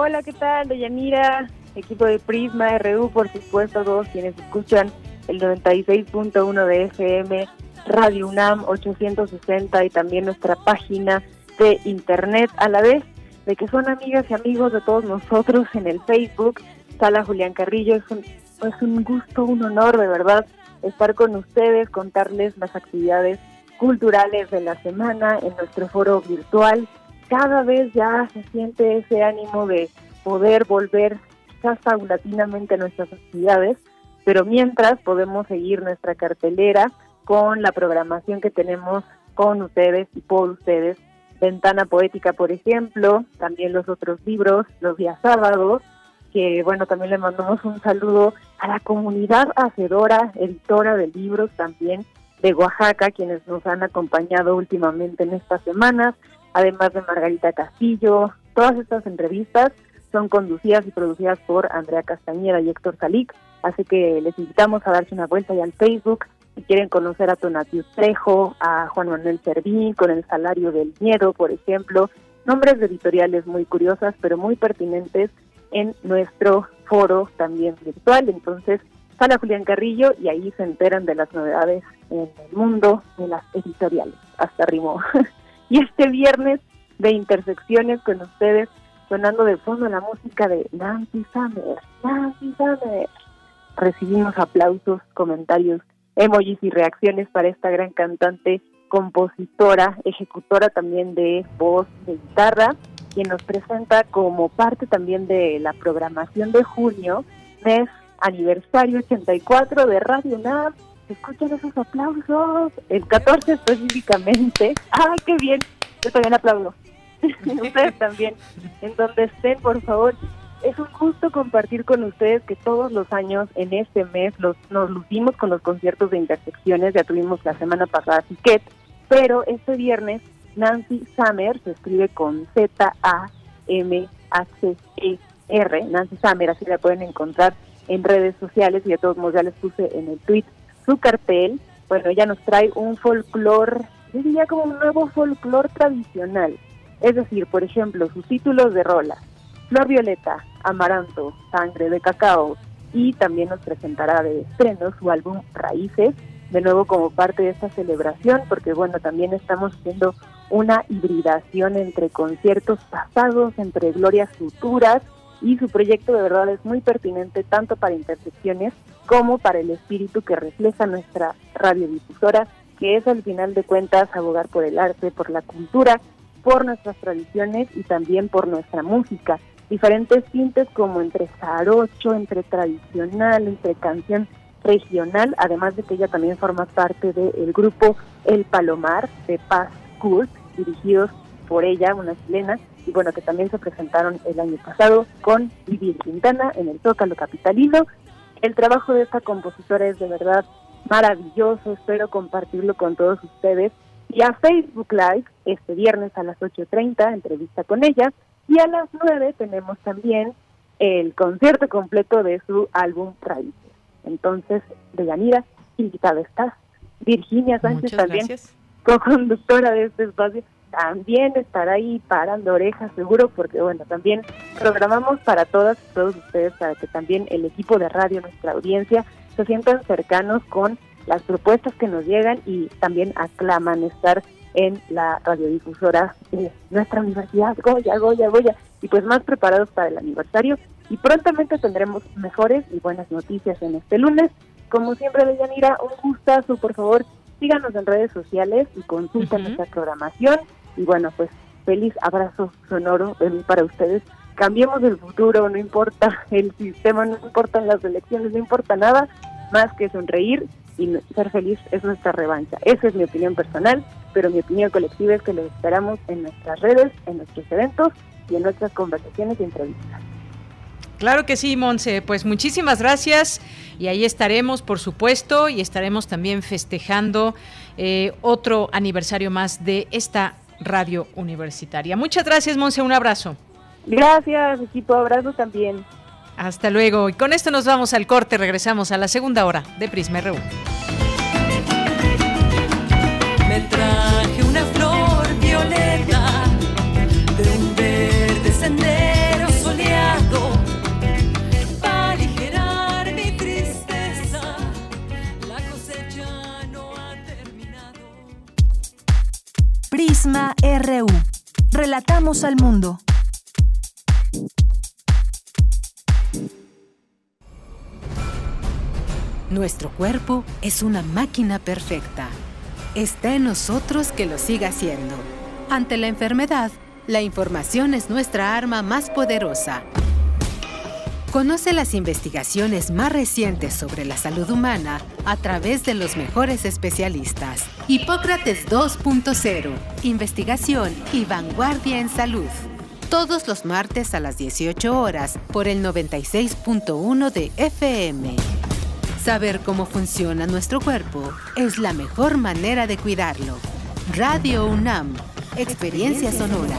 Hola, ¿qué tal? Deyanira, equipo de Prisma RU, por supuesto, todos quienes escuchan el 96.1 de FM, Radio UNAM 860 y también nuestra página de internet a la vez de que son amigas y amigos de todos nosotros en el Facebook. Sala Julián Carrillo, es un, es un gusto, un honor de verdad estar con ustedes, contarles las actividades culturales de la semana en nuestro foro virtual cada vez ya se siente ese ánimo de poder volver quizás paulatinamente a nuestras actividades, pero mientras podemos seguir nuestra cartelera con la programación que tenemos con ustedes y por ustedes. Ventana Poética, por ejemplo, también los otros libros, los días sábados, que bueno, también le mandamos un saludo a la comunidad hacedora, editora de libros también de Oaxaca, quienes nos han acompañado últimamente en estas semanas, además de Margarita Castillo. Todas estas entrevistas son conducidas y producidas por Andrea Castañeda y Héctor Salic, así que les invitamos a darse una vuelta ya al Facebook Si quieren conocer a Tonatiuh Trejo, a Juan Manuel Servín, con el salario del miedo, por ejemplo, nombres de editoriales muy curiosas, pero muy pertinentes en nuestro foro también virtual. Entonces, sala Julián Carrillo y ahí se enteran de las novedades en el mundo de las editoriales. Hasta rimó. y este viernes de intersecciones con ustedes, sonando de fondo la música de Nancy Summer. Nancy Summer. Recibimos aplausos, comentarios, emojis y reacciones para esta gran cantante, compositora, ejecutora también de voz, de guitarra, quien nos presenta como parte también de la programación de junio, mes aniversario 84 de Radio UNAM. Escuchen esos aplausos, el 14 específicamente. ¡Ah, qué bien! Yo también aplaudo. ustedes también. En donde estén, por favor. Es un gusto compartir con ustedes que todos los años en este mes los, nos lucimos con los conciertos de intersecciones. Ya tuvimos la semana pasada Ticket, pero este viernes Nancy Summer se escribe con Z-A-M-H-E-R. Nancy Summer, así la pueden encontrar en redes sociales y de todos modos ya les puse en el tweet su cartel. Bueno, ella nos trae un folclore, yo diría como un nuevo folclore tradicional es decir, por ejemplo, sus títulos de rola, Flor Violeta, Amaranto, Sangre de Cacao, y también nos presentará de estreno su álbum Raíces, de nuevo como parte de esta celebración, porque bueno, también estamos haciendo una hibridación entre conciertos pasados, entre glorias futuras, y su proyecto de verdad es muy pertinente tanto para intersecciones como para el espíritu que refleja nuestra radiodifusora, que es al final de cuentas abogar por el arte, por la cultura por nuestras tradiciones y también por nuestra música. Diferentes tintes como entre zarocho, entre tradicional, entre canción regional, además de que ella también forma parte del grupo El Palomar de Paz Kurt, dirigidos por ella, una chilena, y bueno, que también se presentaron el año pasado con Vivi Quintana en el Zócalo Capitalino. El trabajo de esta compositora es de verdad maravilloso, espero compartirlo con todos ustedes y a Facebook Live este viernes a las 8.30, entrevista con ella, y a las 9 tenemos también el concierto completo de su álbum Raíces. Entonces, Deyanira, invitada estás. Virginia Sánchez también, co-conductora de este espacio, también estará ahí parando orejas seguro, porque bueno, también programamos para todas y todos ustedes, para que también el equipo de radio, nuestra audiencia, se sientan cercanos con las propuestas que nos llegan y también aclaman estar en la radiodifusora de nuestra universidad, Goya, Goya, Goya, y pues más preparados para el aniversario. Y prontamente tendremos mejores y buenas noticias en este lunes. Como siempre, Deyanira, un gustazo, por favor, síganos en redes sociales y consulten nuestra programación. Y bueno, pues feliz abrazo sonoro para ustedes. Cambiemos el futuro, no importa el sistema, no importan las elecciones, no importa nada más que sonreír y ser feliz es nuestra revancha. Esa es mi opinión personal, pero mi opinión colectiva es que lo esperamos en nuestras redes, en nuestros eventos y en nuestras conversaciones y entrevistas. Claro que sí, Monse. Pues muchísimas gracias y ahí estaremos, por supuesto, y estaremos también festejando eh, otro aniversario más de esta radio universitaria. Muchas gracias, Monse. Un abrazo. Gracias, equipo. Abrazo también. Hasta luego. Y con esto nos vamos al corte. Regresamos a la segunda hora de Prisma RU. Me traje Prisma RU. Relatamos al mundo. Nuestro cuerpo es una máquina perfecta. Está en nosotros que lo siga siendo. Ante la enfermedad, la información es nuestra arma más poderosa. Conoce las investigaciones más recientes sobre la salud humana a través de los mejores especialistas. Hipócrates 2.0. Investigación y vanguardia en salud. Todos los martes a las 18 horas por el 96.1 de FM. Saber cómo funciona nuestro cuerpo es la mejor manera de cuidarlo. Radio UNAM, Experiencia Sonora.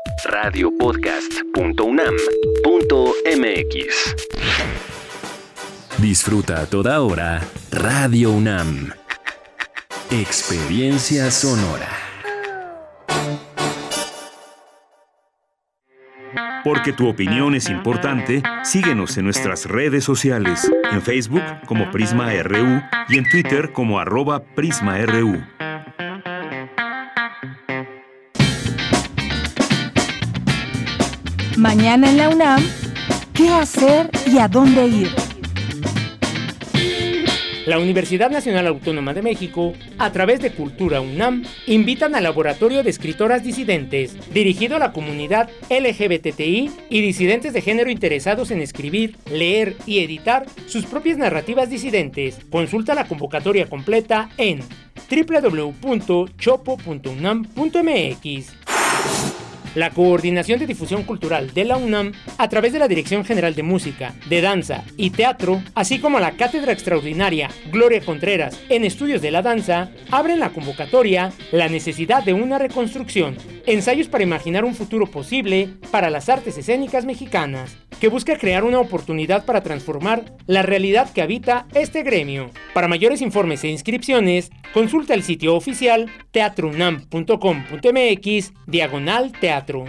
www.radiopodcast.unam.mx. Disfruta a toda hora Radio UNAM. Experiencia sonora. Porque tu opinión es importante, síguenos en nuestras redes sociales, en Facebook como Prisma RU y en Twitter como arroba PrismaRU. Mañana en la UNAM, ¿qué hacer y a dónde ir? La Universidad Nacional Autónoma de México, a través de Cultura UNAM, invitan al Laboratorio de Escritoras Disidentes, dirigido a la comunidad LGBTI y disidentes de género interesados en escribir, leer y editar sus propias narrativas disidentes. Consulta la convocatoria completa en www.chopo.unam.mx. La Coordinación de Difusión Cultural de la UNAM, a través de la Dirección General de Música, de Danza y Teatro, así como la Cátedra Extraordinaria Gloria Contreras en Estudios de la Danza, abren la convocatoria La necesidad de una reconstrucción, ensayos para imaginar un futuro posible para las artes escénicas mexicanas, que busca crear una oportunidad para transformar la realidad que habita este gremio. Para mayores informes e inscripciones, consulta el sitio oficial teatrounam.com.mx diagonal teatro teatro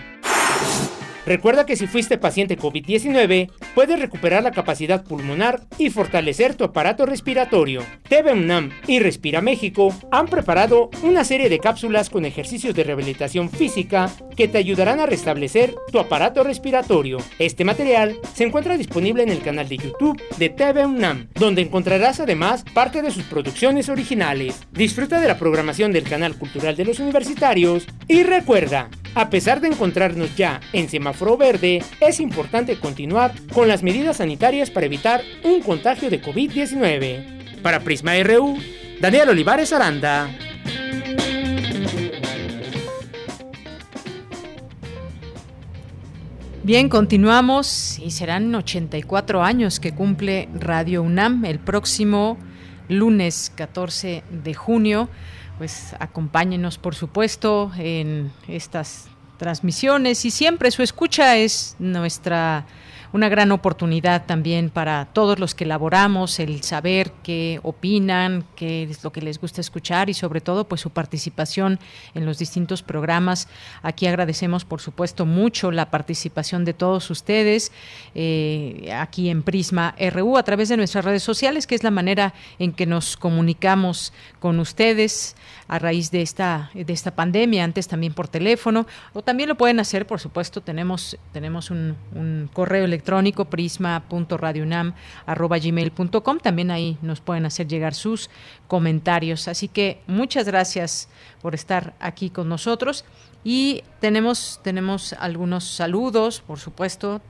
Recuerda que si fuiste paciente COVID-19, puedes recuperar la capacidad pulmonar y fortalecer tu aparato respiratorio. TV UNAM y Respira México han preparado una serie de cápsulas con ejercicios de rehabilitación física que te ayudarán a restablecer tu aparato respiratorio. Este material se encuentra disponible en el canal de YouTube de TV UNAM, donde encontrarás además parte de sus producciones originales. Disfruta de la programación del canal cultural de los universitarios y recuerda, a pesar de encontrarnos ya en semáforo verde, es importante continuar con las medidas sanitarias para evitar un contagio de COVID-19. Para Prisma RU, Daniel Olivares Aranda. Bien, continuamos y serán 84 años que cumple Radio UNAM el próximo lunes 14 de junio. Pues acompáñenos, por supuesto, en estas transmisiones y siempre su escucha es nuestra una gran oportunidad también para todos los que elaboramos, el saber qué opinan, qué es lo que les gusta escuchar y sobre todo pues su participación en los distintos programas. Aquí agradecemos por supuesto mucho la participación de todos ustedes eh, aquí en Prisma RU a través de nuestras redes sociales, que es la manera en que nos comunicamos con ustedes a raíz de esta, de esta pandemia, antes también por teléfono, o también lo pueden hacer, por supuesto, tenemos, tenemos un, un correo electrónico prisma.radionam.gmail.com, también ahí nos pueden hacer llegar sus comentarios. Así que muchas gracias por estar aquí con nosotros. Y tenemos, tenemos algunos saludos, por supuesto,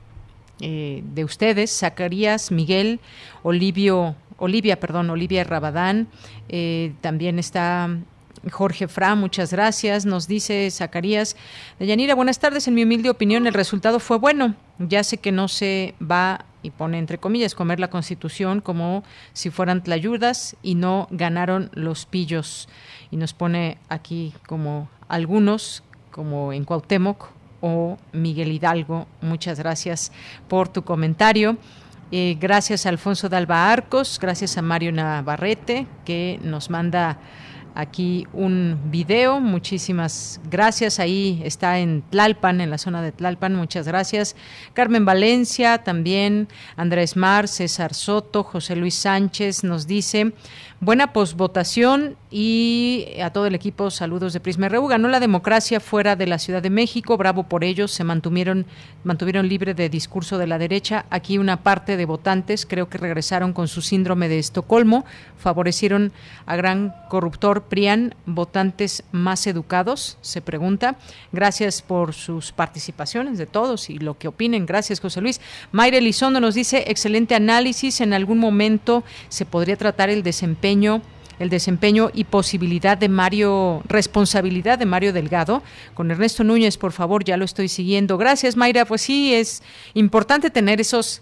eh, de ustedes, Zacarías, Miguel, Olivio, Olivia, perdón, Olivia Rabadán, eh, también está Jorge Fra, muchas gracias. Nos dice Zacarías. Yanira, buenas tardes. En mi humilde opinión, el resultado fue bueno. Ya sé que no se va y pone entre comillas, comer la constitución como si fueran tlayudas y no ganaron los pillos. Y nos pone aquí como algunos, como en Cuauhtémoc o Miguel Hidalgo. Muchas gracias por tu comentario. Eh, gracias a Alfonso Dalba Arcos, gracias a Mario Navarrete, que nos manda aquí un video. Muchísimas gracias. Ahí está en Tlalpan, en la zona de Tlalpan. Muchas gracias. Carmen Valencia, también Andrés Mar, César Soto, José Luis Sánchez nos dice, buena posvotación y a todo el equipo saludos de Prisma RU. Ganó la democracia fuera de la Ciudad de México, bravo por ellos, se mantuvieron, mantuvieron libre de discurso de la derecha. Aquí una parte de votantes creo que regresaron con su síndrome de Estocolmo, favorecieron a gran corruptor PRIAN, votantes más educados, se pregunta. Gracias por sus participaciones de todos y lo que opinen. Gracias, José Luis. Mayre Elizondo nos dice, excelente análisis, en algún momento se podría tratar el desempeño el desempeño y posibilidad de Mario, responsabilidad de Mario Delgado. Con Ernesto Núñez, por favor, ya lo estoy siguiendo. Gracias, Mayra. Pues sí, es importante tener esos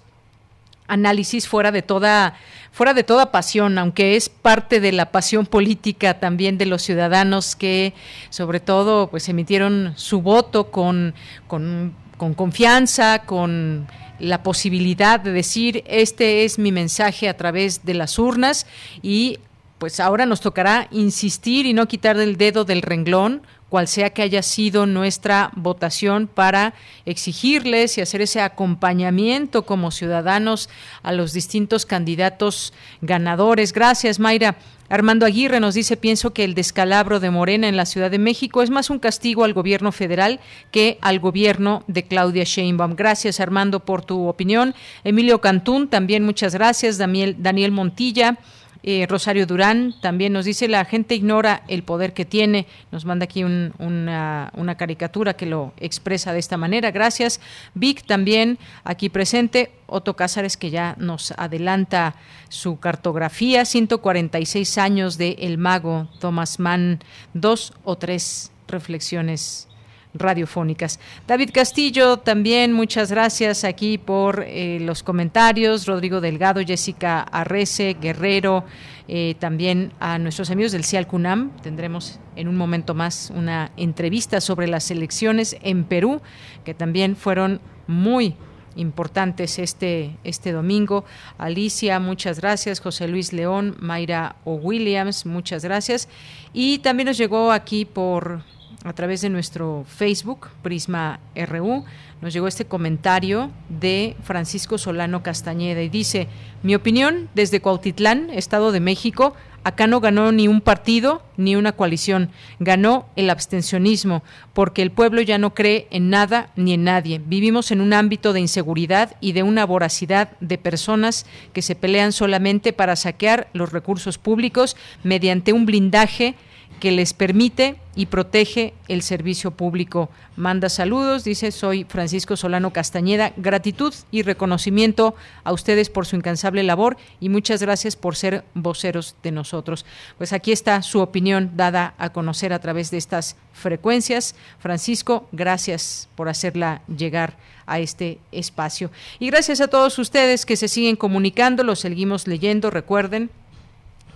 análisis fuera de toda fuera de toda pasión, aunque es parte de la pasión política también de los ciudadanos que sobre todo pues emitieron su voto con, con, con confianza, con la posibilidad de decir este es mi mensaje a través de las urnas y pues ahora nos tocará insistir y no quitar el dedo del renglón cual sea que haya sido nuestra votación para exigirles y hacer ese acompañamiento como ciudadanos a los distintos candidatos ganadores. Gracias, Mayra. Armando Aguirre nos dice, pienso que el descalabro de Morena en la Ciudad de México es más un castigo al gobierno federal que al gobierno de Claudia Sheinbaum. Gracias, Armando, por tu opinión. Emilio Cantún, también muchas gracias. Daniel, Daniel Montilla. Eh, Rosario Durán también nos dice, la gente ignora el poder que tiene. Nos manda aquí una, una, caricatura que lo expresa de esta manera. Gracias. Vic también aquí presente. Otto Cázares que ya nos adelanta su cartografía. 146 años de El Mago, Thomas Mann. Dos o tres reflexiones radiofónicas. David Castillo, también muchas gracias aquí por eh, los comentarios. Rodrigo Delgado, Jessica Arrece, Guerrero, eh, también a nuestros amigos del CIAL CUNAM. Tendremos en un momento más una entrevista sobre las elecciones en Perú, que también fueron muy importantes este, este domingo. Alicia, muchas gracias. José Luis León, Mayra O. Williams, muchas gracias. Y también nos llegó aquí por a través de nuestro Facebook, Prisma RU, nos llegó este comentario de Francisco Solano Castañeda y dice, mi opinión, desde Cuautitlán, Estado de México, acá no ganó ni un partido ni una coalición, ganó el abstencionismo, porque el pueblo ya no cree en nada ni en nadie. Vivimos en un ámbito de inseguridad y de una voracidad de personas que se pelean solamente para saquear los recursos públicos mediante un blindaje que les permite y protege el servicio público. Manda saludos, dice, soy Francisco Solano Castañeda. Gratitud y reconocimiento a ustedes por su incansable labor y muchas gracias por ser voceros de nosotros. Pues aquí está su opinión dada a conocer a través de estas frecuencias. Francisco, gracias por hacerla llegar a este espacio. Y gracias a todos ustedes que se siguen comunicando, los seguimos leyendo, recuerden,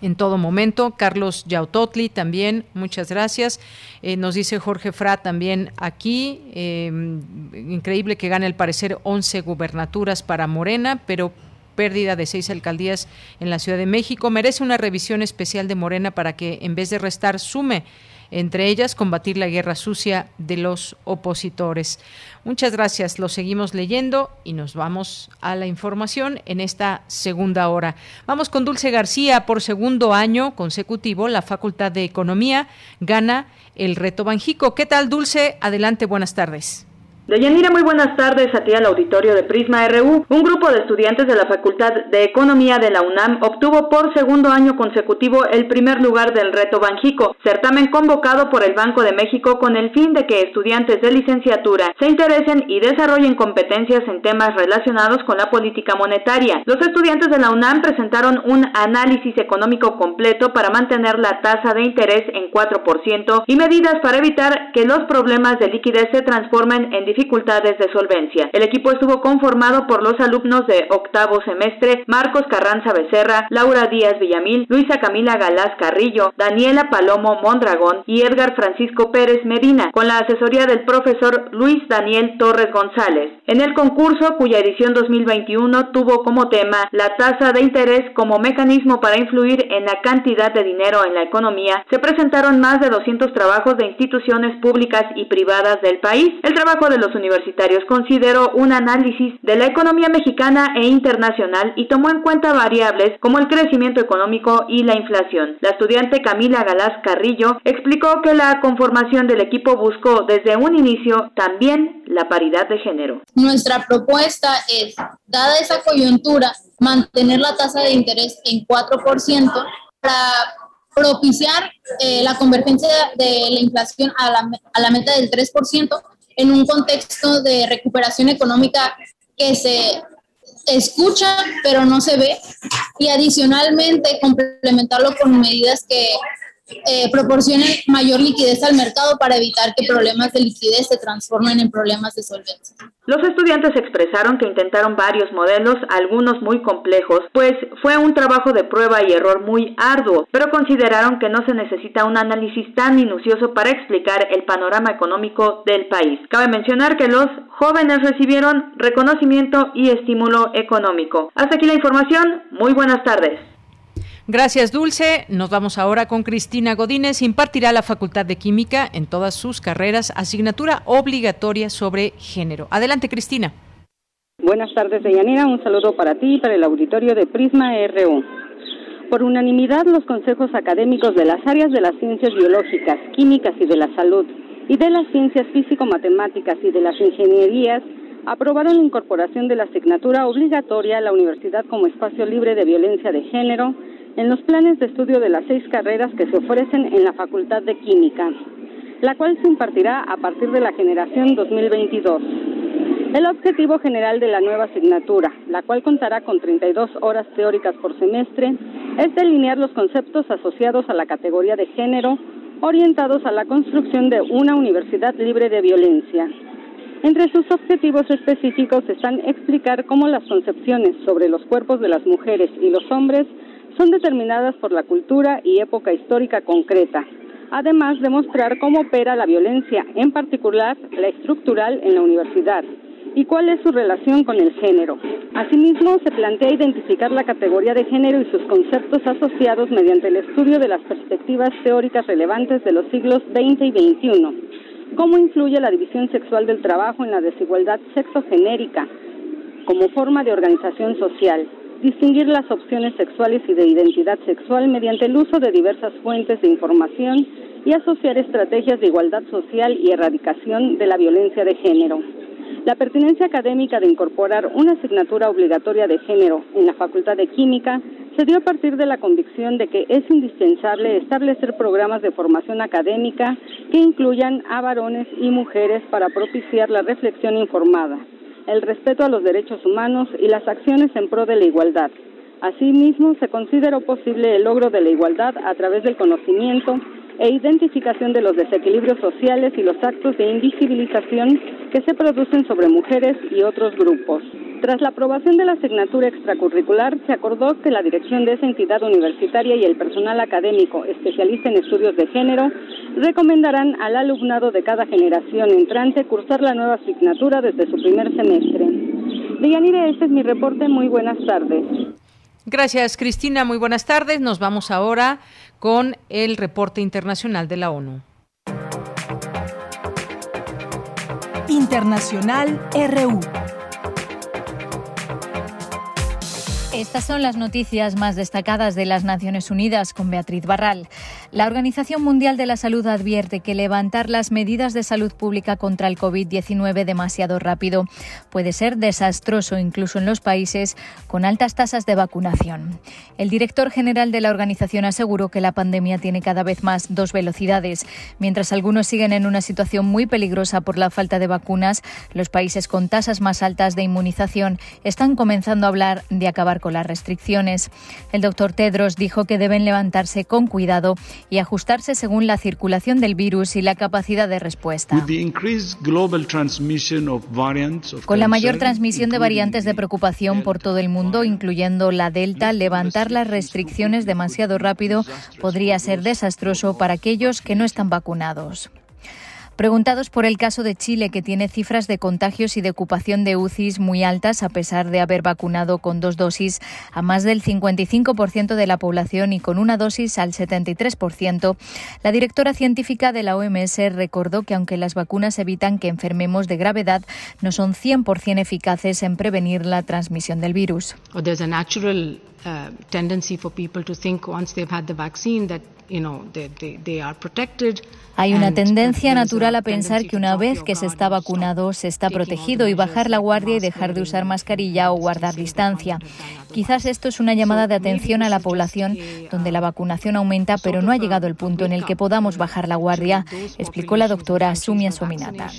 en todo momento. Carlos Yautotli también, muchas gracias. Eh, nos dice Jorge Fra también aquí, em, increíble que gane al parecer 11 gubernaturas para Morena, pero pérdida de seis alcaldías en la Ciudad de México. Merece una revisión especial de Morena para que en vez de restar sume entre ellas combatir la guerra sucia de los opositores. Muchas gracias, lo seguimos leyendo y nos vamos a la información en esta segunda hora. Vamos con Dulce García, por segundo año consecutivo, la Facultad de Economía gana el reto Banjico. ¿Qué tal, Dulce? Adelante, buenas tardes. Deyanira, muy buenas tardes a ti al auditorio de Prisma RU. Un grupo de estudiantes de la Facultad de Economía de la UNAM obtuvo por segundo año consecutivo el primer lugar del reto Banjico, certamen convocado por el Banco de México con el fin de que estudiantes de licenciatura se interesen y desarrollen competencias en temas relacionados con la política monetaria. Los estudiantes de la UNAM presentaron un análisis económico completo para mantener la tasa de interés en 4% y medidas para evitar que los problemas de liquidez se transformen en dificultades de solvencia. El equipo estuvo conformado por los alumnos de octavo semestre Marcos Carranza Becerra, Laura Díaz Villamil, Luisa Camila Galás Carrillo, Daniela Palomo Mondragón y Edgar Francisco Pérez Medina, con la asesoría del profesor Luis Daniel Torres González. En el concurso, cuya edición 2021 tuvo como tema la tasa de interés como mecanismo para influir en la cantidad de dinero en la economía, se presentaron más de 200 trabajos de instituciones públicas y privadas del país. El trabajo de los universitarios consideró un análisis de la economía mexicana e internacional y tomó en cuenta variables como el crecimiento económico y la inflación. La estudiante Camila Galás Carrillo explicó que la conformación del equipo buscó desde un inicio también la paridad de género. Nuestra propuesta es, dada esa coyuntura, mantener la tasa de interés en 4% para propiciar eh, la convergencia de la inflación a la, a la meta del 3% en un contexto de recuperación económica que se escucha pero no se ve y adicionalmente complementarlo con medidas que eh, proporcionen mayor liquidez al mercado para evitar que problemas de liquidez se transformen en problemas de solvencia. Los estudiantes expresaron que intentaron varios modelos, algunos muy complejos, pues fue un trabajo de prueba y error muy arduo, pero consideraron que no se necesita un análisis tan minucioso para explicar el panorama económico del país. Cabe mencionar que los jóvenes recibieron reconocimiento y estímulo económico. Hasta aquí la información. Muy buenas tardes. Gracias, Dulce. Nos vamos ahora con Cristina Godínez. Impartirá la Facultad de Química en todas sus carreras asignatura obligatoria sobre género. Adelante, Cristina. Buenas tardes, Deyanira. Un saludo para ti y para el auditorio de Prisma RU. Por unanimidad, los consejos académicos de las áreas de las ciencias biológicas, químicas y de la salud, y de las ciencias físico-matemáticas y de las ingenierías, aprobaron la incorporación de la asignatura obligatoria a la universidad como espacio libre de violencia de género en los planes de estudio de las seis carreras que se ofrecen en la Facultad de Química, la cual se impartirá a partir de la generación 2022. El objetivo general de la nueva asignatura, la cual contará con 32 horas teóricas por semestre, es delinear los conceptos asociados a la categoría de género orientados a la construcción de una universidad libre de violencia. Entre sus objetivos específicos están explicar cómo las concepciones sobre los cuerpos de las mujeres y los hombres son determinadas por la cultura y época histórica concreta, además de mostrar cómo opera la violencia, en particular la estructural en la universidad, y cuál es su relación con el género. Asimismo, se plantea identificar la categoría de género y sus conceptos asociados mediante el estudio de las perspectivas teóricas relevantes de los siglos XX y XXI. Cómo influye la división sexual del trabajo en la desigualdad sexogenérica como forma de organización social distinguir las opciones sexuales y de identidad sexual mediante el uso de diversas fuentes de información y asociar estrategias de igualdad social y erradicación de la violencia de género. La pertinencia académica de incorporar una asignatura obligatoria de género en la Facultad de Química se dio a partir de la convicción de que es indispensable establecer programas de formación académica que incluyan a varones y mujeres para propiciar la reflexión informada el respeto a los derechos humanos y las acciones en pro de la igualdad. Asimismo, se consideró posible el logro de la igualdad a través del conocimiento e identificación de los desequilibrios sociales y los actos de invisibilización que se producen sobre mujeres y otros grupos. Tras la aprobación de la asignatura extracurricular, se acordó que la dirección de esa entidad universitaria y el personal académico especialista en estudios de género recomendarán al alumnado de cada generación entrante cursar la nueva asignatura desde su primer semestre. Deyanire, este es mi reporte. Muy buenas tardes. Gracias, Cristina. Muy buenas tardes. Nos vamos ahora con el reporte internacional de la ONU. Internacional RU. Estas son las noticias más destacadas de las Naciones Unidas con Beatriz Barral. La Organización Mundial de la Salud advierte que levantar las medidas de salud pública contra el COVID-19 demasiado rápido puede ser desastroso incluso en los países con altas tasas de vacunación. El director general de la organización aseguró que la pandemia tiene cada vez más dos velocidades. Mientras algunos siguen en una situación muy peligrosa por la falta de vacunas, los países con tasas más altas de inmunización están comenzando a hablar de acabar con las restricciones. El doctor Tedros dijo que deben levantarse con cuidado y ajustarse según la circulación del virus y la capacidad de respuesta. Con la mayor transmisión de variantes de preocupación por todo el mundo, incluyendo la Delta, levantar las restricciones demasiado rápido podría ser desastroso para aquellos que no están vacunados. Preguntados por el caso de Chile, que tiene cifras de contagios y de ocupación de UCIs muy altas, a pesar de haber vacunado con dos dosis a más del 55% de la población y con una dosis al 73%, la directora científica de la OMS recordó que aunque las vacunas evitan que enfermemos de gravedad, no son 100% eficaces en prevenir la transmisión del virus. Tendency for people to think once they've had the vaccine that hay una tendencia natural a pensar que una vez que se está vacunado se está protegido y bajar la guardia y dejar de usar mascarilla o guardar distancia. Quizás esto es una llamada de atención a la población donde la vacunación aumenta, pero no ha llegado el punto en el que podamos bajar la guardia, explicó la doctora Sumia Sominata.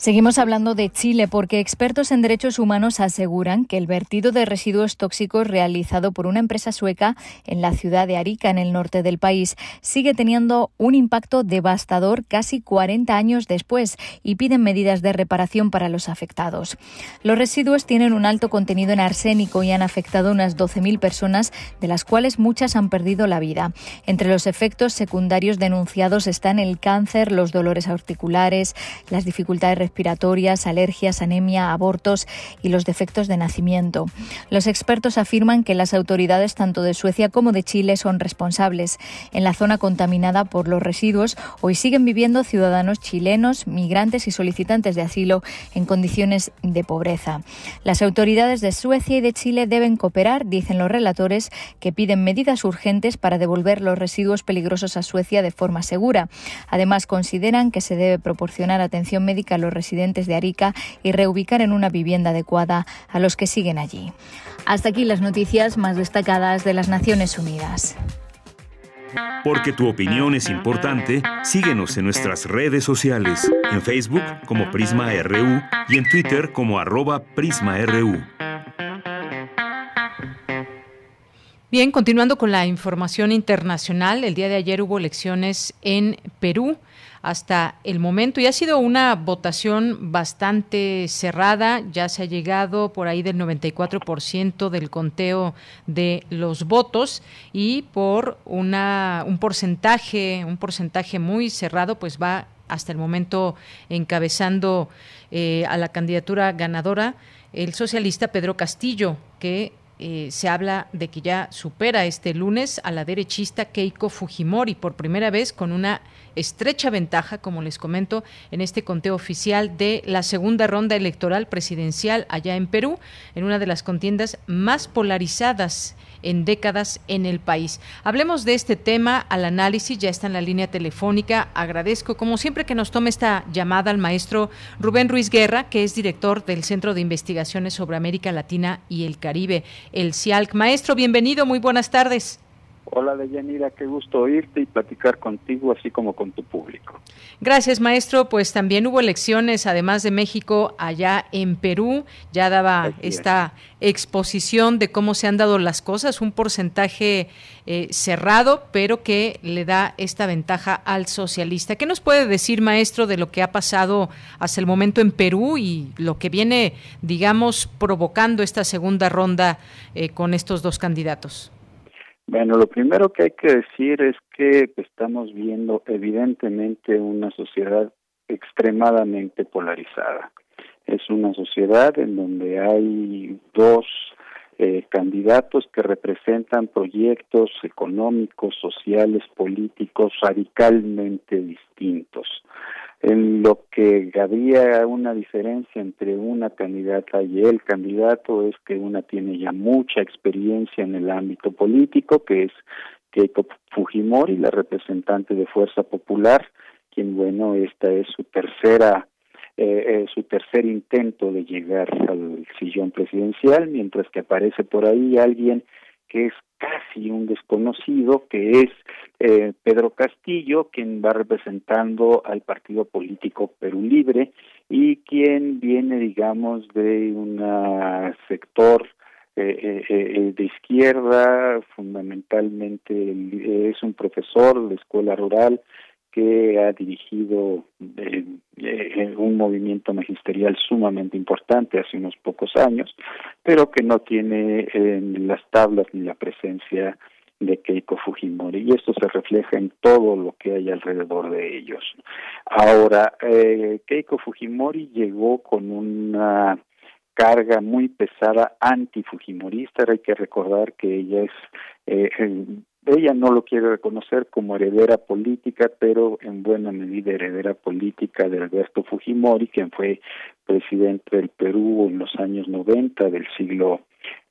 Seguimos hablando de Chile porque expertos en derechos humanos aseguran que el vertido de residuos tóxicos realizado por una empresa sueca en la ciudad de Arica, en el norte del país, sigue teniendo un impacto devastador casi 40 años después y piden medidas de reparación para los afectados. Los residuos tienen un alto contenido en arsénico y han afectado a unas 12.000 personas, de las cuales muchas han perdido la vida. Entre los efectos secundarios denunciados están el cáncer, los dolores articulares, las dificultades respiratorias, alergias, anemia, abortos y los defectos de nacimiento. Los expertos afirman que las autoridades tanto de Suecia como de Chile son responsables. En la zona contaminada por los residuos hoy siguen viviendo ciudadanos chilenos, migrantes y solicitantes de asilo en condiciones de pobreza. Las autoridades de Suecia y de Chile deben cooperar, dicen los relatores, que piden medidas urgentes para devolver los residuos peligrosos a Suecia de forma segura. Además, consideran que se debe proporcionar atención médica a los residentes de Arica y reubicar en una vivienda adecuada a los que siguen allí. Hasta aquí las noticias más destacadas de las Naciones Unidas. Porque tu opinión es importante, síguenos en nuestras redes sociales, en Facebook como Prisma RU y en Twitter como arroba PrismaRU. Bien, continuando con la información internacional, el día de ayer hubo elecciones en Perú hasta el momento. Y ha sido una votación bastante cerrada, ya se ha llegado por ahí del 94% del conteo de los votos. Y por una un porcentaje, un porcentaje muy cerrado, pues va hasta el momento encabezando eh, a la candidatura ganadora el socialista Pedro Castillo, que eh, se habla de que ya supera este lunes a la derechista Keiko Fujimori por primera vez con una estrecha ventaja, como les comento, en este conteo oficial de la segunda ronda electoral presidencial allá en Perú, en una de las contiendas más polarizadas en décadas en el país. Hablemos de este tema al análisis, ya está en la línea telefónica. Agradezco, como siempre, que nos tome esta llamada al maestro Rubén Ruiz Guerra, que es director del Centro de Investigaciones sobre América Latina y el Caribe, el CIALC. Maestro, bienvenido, muy buenas tardes. Hola Deyanira, qué gusto oírte y platicar contigo, así como con tu público. Gracias, maestro. Pues también hubo elecciones, además de México, allá en Perú. Ya daba esta exposición de cómo se han dado las cosas, un porcentaje eh, cerrado, pero que le da esta ventaja al socialista. ¿Qué nos puede decir, maestro, de lo que ha pasado hasta el momento en Perú y lo que viene, digamos, provocando esta segunda ronda eh, con estos dos candidatos? Bueno, lo primero que hay que decir es que estamos viendo evidentemente una sociedad extremadamente polarizada. Es una sociedad en donde hay dos eh, candidatos que representan proyectos económicos, sociales, políticos radicalmente distintos en lo que había una diferencia entre una candidata y el candidato es que una tiene ya mucha experiencia en el ámbito político, que es Keiko Fujimori, la representante de Fuerza Popular, quien, bueno, esta es su tercera eh, eh, su tercer intento de llegar al sillón presidencial, mientras que aparece por ahí alguien que es casi un desconocido, que es eh, Pedro Castillo, quien va representando al partido político Perú Libre y quien viene, digamos, de un sector eh, eh, de izquierda, fundamentalmente es un profesor de escuela rural que ha dirigido un movimiento magisterial sumamente importante hace unos pocos años, pero que no tiene en las tablas ni la presencia de Keiko Fujimori y esto se refleja en todo lo que hay alrededor de ellos. Ahora, eh, Keiko Fujimori llegó con una carga muy pesada anti-fujimorista, hay que recordar que ella es eh, ella no lo quiere reconocer como heredera política, pero en buena medida heredera política de Alberto Fujimori, quien fue presidente del Perú en los años 90 del siglo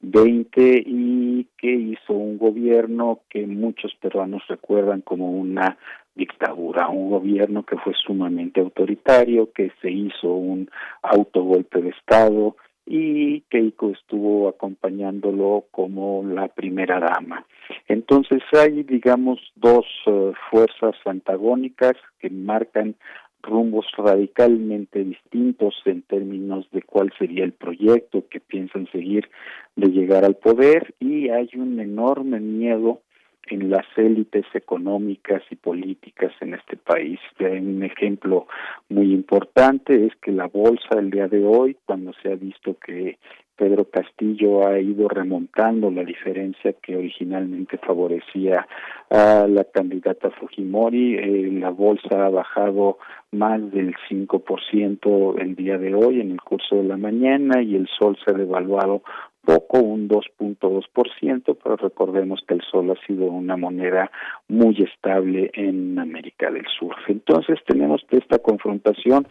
XX y que hizo un gobierno que muchos peruanos recuerdan como una dictadura, un gobierno que fue sumamente autoritario, que se hizo un autogolpe de Estado, y Keiko estuvo acompañándolo como la primera dama. Entonces hay, digamos, dos eh, fuerzas antagónicas que marcan rumbos radicalmente distintos en términos de cuál sería el proyecto que piensan seguir de llegar al poder y hay un enorme miedo en las élites económicas y políticas en este país. Un ejemplo muy importante es que la bolsa el día de hoy, cuando se ha visto que Pedro Castillo ha ido remontando la diferencia que originalmente favorecía a la candidata Fujimori. Eh, la bolsa ha bajado más del 5% el día de hoy en el curso de la mañana y el sol se ha devaluado poco, un 2.2%, pero recordemos que el sol ha sido una moneda muy estable en América del Sur. Entonces tenemos que esta confrontación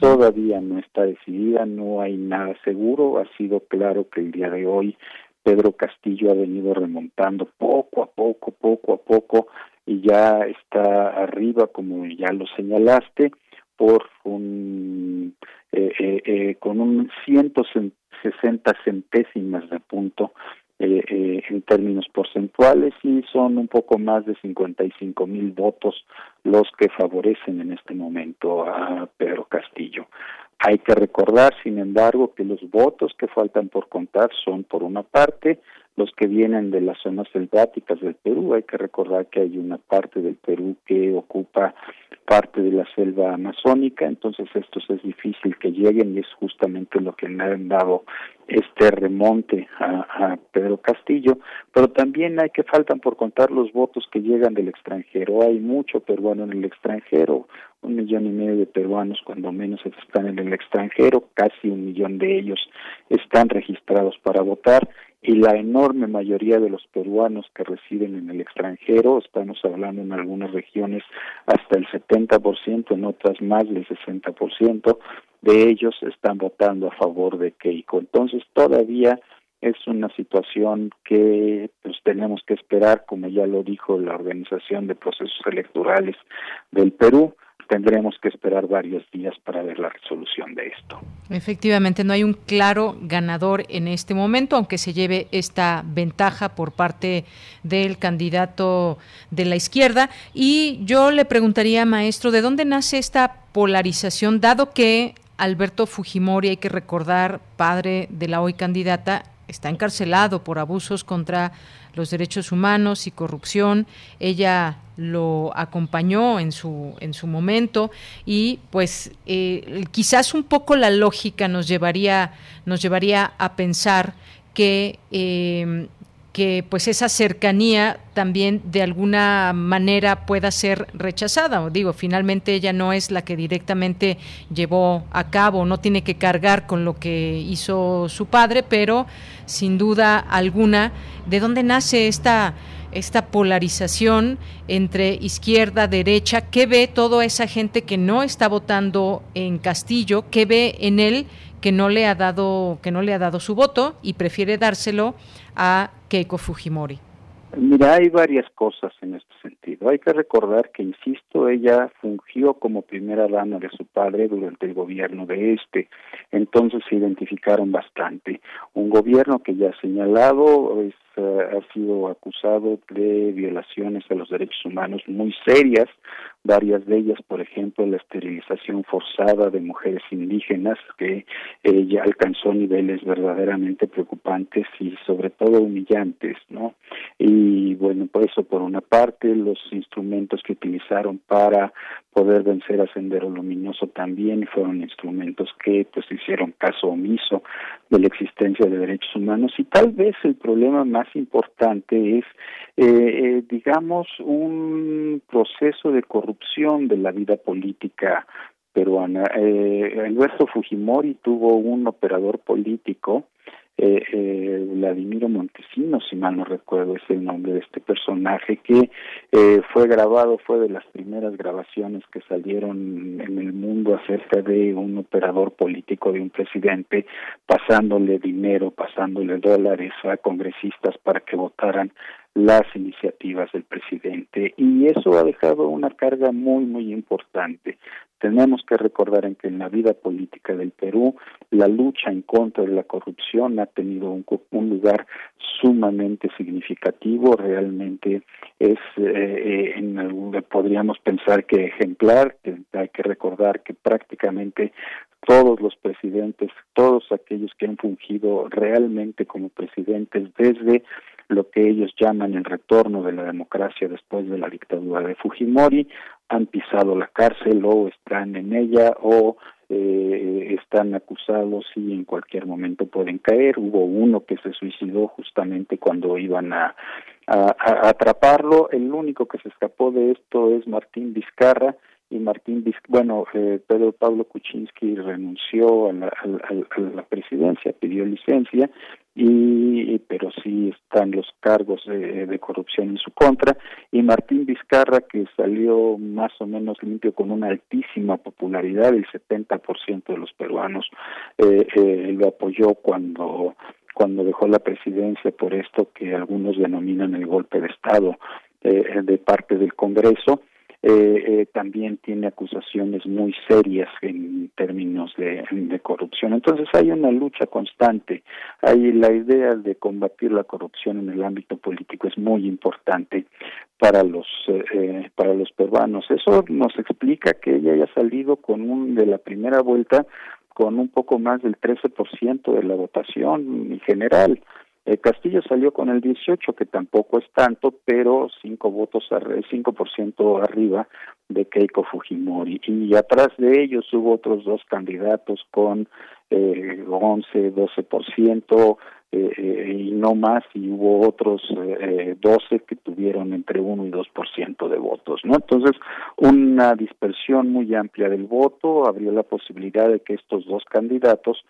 todavía no está decidida, no hay nada seguro, ha sido claro que el día de hoy Pedro Castillo ha venido remontando poco a poco, poco a poco, y ya está arriba, como ya lo señalaste, por un eh, eh, eh con un 160 centésimas de punto eh, eh, en términos porcentuales y son un poco más de 55 mil votos los que favorecen en este momento a Pedro Castillo. Hay que recordar, sin embargo, que los votos que faltan por contar son, por una parte, los que vienen de las zonas selváticas del Perú. Hay que recordar que hay una parte del Perú que ocupa parte de la selva amazónica, entonces estos es difícil que lleguen y es justamente lo que le han dado este remonte a, Pedro Castillo, pero también hay que faltan por contar los votos que llegan del extranjero. Hay mucho peruano en el extranjero, un millón y medio de peruanos cuando menos están en el extranjero, casi un millón de ellos están registrados para votar y la enorme mayoría de los peruanos que residen en el extranjero, estamos hablando en algunas regiones hasta el 70%, en otras más del 60%, de ellos están votando a favor de Keiko. Entonces todavía es una situación que pues tenemos que esperar, como ya lo dijo la Organización de Procesos Electorales del Perú, tendremos que esperar varios días para ver la resolución de esto. Efectivamente, no hay un claro ganador en este momento, aunque se lleve esta ventaja por parte del candidato de la izquierda. Y yo le preguntaría, maestro, ¿de dónde nace esta polarización, dado que Alberto Fujimori, hay que recordar, padre de la hoy candidata, está encarcelado por abusos contra los derechos humanos y corrupción. Ella lo acompañó en su en su momento y pues eh, quizás un poco la lógica nos llevaría nos llevaría a pensar que eh, que pues esa cercanía también de alguna manera pueda ser rechazada. O digo, finalmente ella no es la que directamente llevó a cabo, no tiene que cargar con lo que hizo su padre, pero sin duda alguna, ¿de dónde nace esta esta polarización entre izquierda, derecha, qué ve toda esa gente que no está votando en Castillo, qué ve en él que no le ha dado que no le ha dado su voto y prefiere dárselo a Keiko Fujimori? Mira, hay varias cosas en este sentido. Hay que recordar que, insisto, ella fungió como primera dama de su padre durante el gobierno de este, entonces se identificaron bastante. un gobierno que ya ha señalado es, eh, ha sido acusado de violaciones a los derechos humanos muy serias, varias de ellas, por ejemplo, la esterilización forzada de mujeres indígenas, que eh, ya alcanzó niveles verdaderamente preocupantes y sobre todo humillantes, ¿no? Y bueno, por eso por una parte los instrumentos que utilizaron para poder vencer a Sendero Luminoso también fueron instrumentos que pues hicieron caso omiso de la existencia de derechos humanos y tal vez el problema más importante es eh, eh, digamos un proceso de corrupción de la vida política peruana. Eh, Alberto Fujimori tuvo un operador político eh, eh, Vladimiro Montesinos, si mal no recuerdo es el nombre de este personaje, que eh, fue grabado, fue de las primeras grabaciones que salieron en el mundo acerca de un operador político de un presidente, pasándole dinero, pasándole dólares a congresistas para que votaran las iniciativas del presidente y eso ha dejado una carga muy muy importante. Tenemos que recordar en que en la vida política del Perú la lucha en contra de la corrupción ha tenido un, un lugar sumamente significativo, realmente es eh, eh en podríamos pensar que ejemplar, hay que recordar que prácticamente todos los presidentes, todos aquellos que han fungido realmente como presidentes desde lo que ellos llaman el retorno de la democracia después de la dictadura de Fujimori, han pisado la cárcel o están en ella o eh, están acusados y en cualquier momento pueden caer. Hubo uno que se suicidó justamente cuando iban a, a, atraparlo. El único que se escapó de esto es Martín Vizcarra, y Martín bueno eh, Pedro Pablo Kuczynski renunció a la, la, presidencia pidió licencia y pero sí están los cargos de, corrupción en su contra y Martín Vizcarra que salió más o menos limpio con una altísima popularidad el 70% de los peruanos eh, eh, lo apoyó cuando cuando dejó la presidencia por esto que algunos denominan el golpe de estado eh, de parte del Congreso eh, eh, también tiene acusaciones muy serias en términos de, corrupción. Entonces hay una lucha constante. Hay la idea de combatir la corrupción en el ámbito político es muy importante para los eh, para los peruanos. Eso nos explica que ella haya salido con un de la primera vuelta con un poco más del 13% de la votación en general. Eh, Castillo salió con el 18, que tampoco es tanto, pero cinco votos, cinco por ciento arriba de Keiko Fujimori. Y atrás de ellos hubo otros dos candidatos con eh, 11, 12 por ciento eh, eh, y no más, y hubo otros eh, 12 que tuvieron entre 1 y 2 por ciento de votos, ¿no? Entonces, una dispersión muy amplia del voto abrió la posibilidad de que estos dos candidatos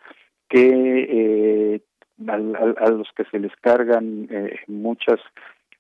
que eh, a, los que se les cargan eh, muchas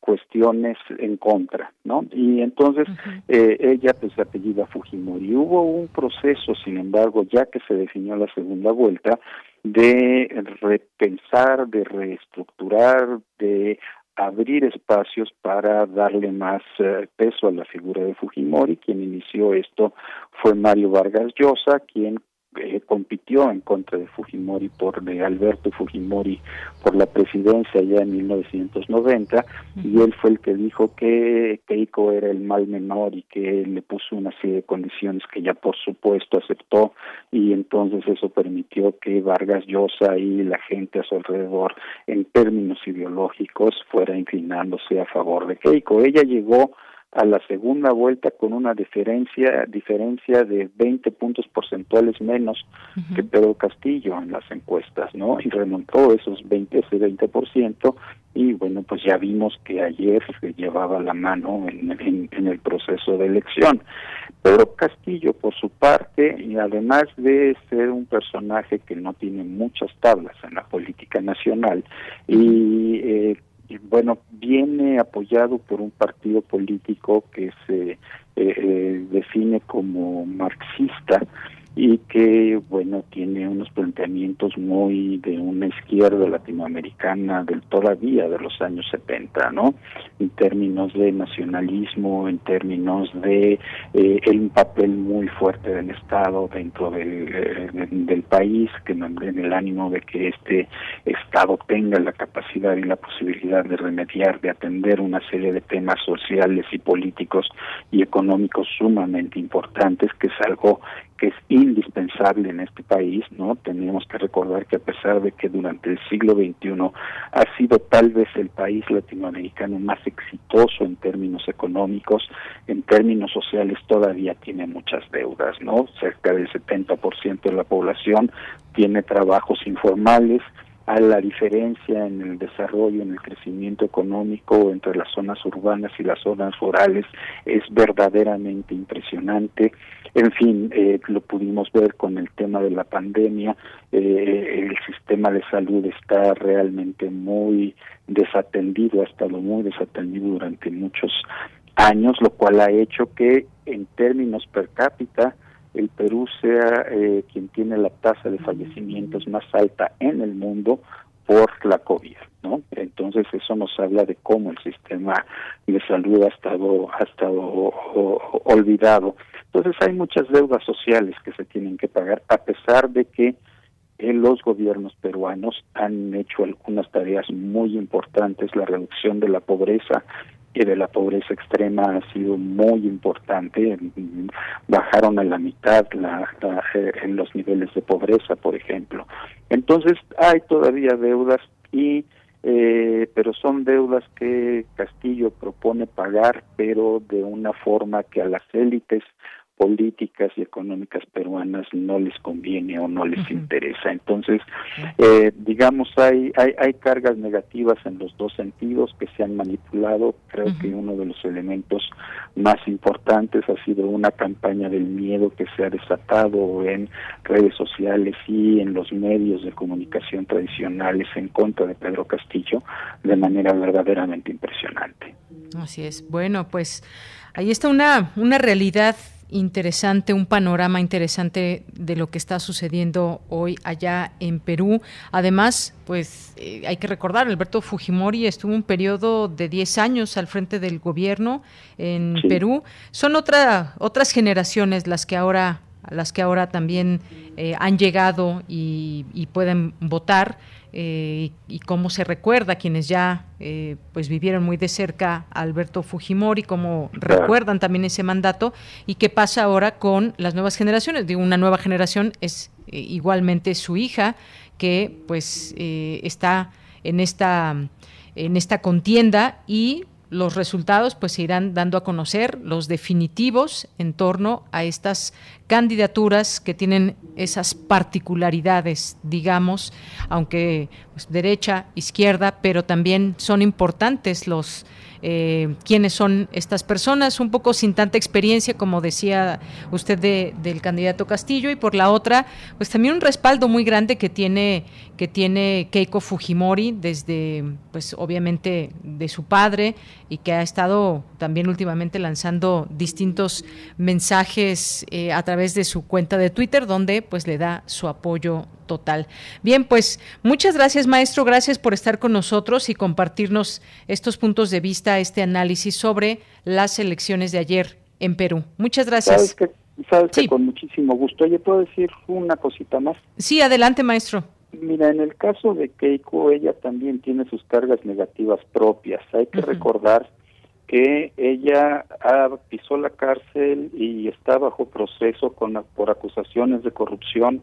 cuestiones en contra, ¿no? Y entonces eh, ella pues se apellida Fujimori. Hubo un proceso, sin embargo, ya que se definió la segunda vuelta, de repensar, de reestructurar, de abrir espacios para darle más eh, peso a la figura de Fujimori. Quien inició esto fue Mario Vargas Llosa, quien eh, compitió en contra de Fujimori por de Alberto Fujimori por la presidencia ya en 1990 y él fue el que dijo que Keiko era el mal menor y que le puso una serie de condiciones que ya por supuesto aceptó y entonces eso permitió que Vargas Llosa y la gente a su alrededor en términos ideológicos fuera inclinándose a favor de Keiko. Ella llegó a la segunda vuelta con una diferencia diferencia de 20 puntos porcentuales menos que Pedro Castillo en las encuestas, ¿no? Y remontó esos 20 ese 20% y bueno, pues ya vimos que ayer se llevaba la mano en, en, el proceso de elección. Pedro Castillo, por su parte, y además de ser un personaje que no tiene muchas tablas en la política nacional y eh, bueno, viene apoyado por un partido político que se eh, eh, define como marxista y que, bueno, tiene unos planteamientos muy de una izquierda latinoamericana del todavía de los años 70, ¿no? En términos de nacionalismo, en términos de eh, un papel muy fuerte del Estado dentro del, eh, del país, que en el ánimo de que este Estado tenga la capacidad y la posibilidad de remediar, de atender una serie de temas sociales y políticos y económicos sumamente importantes, que es algo que es indispensable en este país, ¿no? Tenemos que recordar que a pesar de que durante el siglo XXI ha sido tal vez el país latinoamericano más exitoso en términos económicos, en términos sociales todavía tiene muchas deudas, ¿no? Cerca del 70% de la población tiene trabajos informales, a la diferencia en el desarrollo, en el crecimiento económico entre las zonas urbanas y las zonas rurales es verdaderamente impresionante. En fin, eh, lo pudimos ver con el tema de la pandemia, eh, el sistema de salud está realmente muy desatendido, ha estado muy desatendido durante muchos años, lo cual ha hecho que en términos per cápita, el Perú sea eh, quien tiene la tasa de fallecimientos más alta en el mundo por la COVID, ¿no? Entonces eso nos habla de cómo el sistema de salud ha estado ha estado olvidado. Entonces hay muchas deudas sociales que se tienen que pagar a pesar de que eh, los gobiernos peruanos han hecho algunas tareas muy importantes, la reducción de la pobreza y de la pobreza extrema ha sido muy importante. Bajaron a la mitad la, eh, en los niveles de pobreza, por ejemplo. Entonces hay todavía deudas y eh, pero son deudas que Castillo propone pagar, pero de una forma que a las élites políticas y económicas peruanas no les conviene o no les interesa. Entonces, eh, digamos, hay, hay, hay cargas negativas en los dos sentidos que se han manipulado. Creo que uno de los elementos más importantes ha sido una campaña del miedo que se ha desatado en redes sociales y en los medios de comunicación tradicionales en contra de Pedro Castillo de manera verdaderamente impresionante. Así es. Bueno, pues ahí está una, una realidad interesante, un panorama interesante de lo que está sucediendo hoy allá en Perú. Además, pues eh, hay que recordar, Alberto Fujimori estuvo un periodo de 10 años al frente del gobierno en Perú. Son otra, otras generaciones las que ahora las que ahora también eh, han llegado y, y pueden votar. Eh, y cómo se recuerda quienes ya eh, pues vivieron muy de cerca a Alberto Fujimori, cómo recuerdan también ese mandato y qué pasa ahora con las nuevas generaciones. Digo, una nueva generación es igualmente su hija que pues está en esta en esta contienda y los resultados pues se irán dando a conocer, los definitivos en torno a estas candidaturas que tienen esas particularidades, digamos, aunque pues, derecha, izquierda, pero también son importantes los eh, son estas personas, un poco sin tanta experiencia, como decía usted del candidato Castillo, y por la otra, pues también un respaldo muy grande que tiene, que tiene Keiko Fujimori desde, pues obviamente, de su padre, y que ha estado también últimamente lanzando distintos mensajes eh, a través de su cuenta de Twitter, donde pues le da su apoyo total. Bien, pues muchas gracias maestro, gracias por estar con nosotros y compartirnos estos puntos de vista, este análisis sobre las elecciones de ayer en Perú. Muchas gracias. Sabes que, con muchísimo gusto. Oye, ¿puedo decir una cosita más? Sí, adelante maestro. Mira, en el caso de Keiko, ella también tiene sus cargas negativas propias. Hay que recordar que ella ah, pisó la cárcel y está bajo proceso con, por acusaciones de corrupción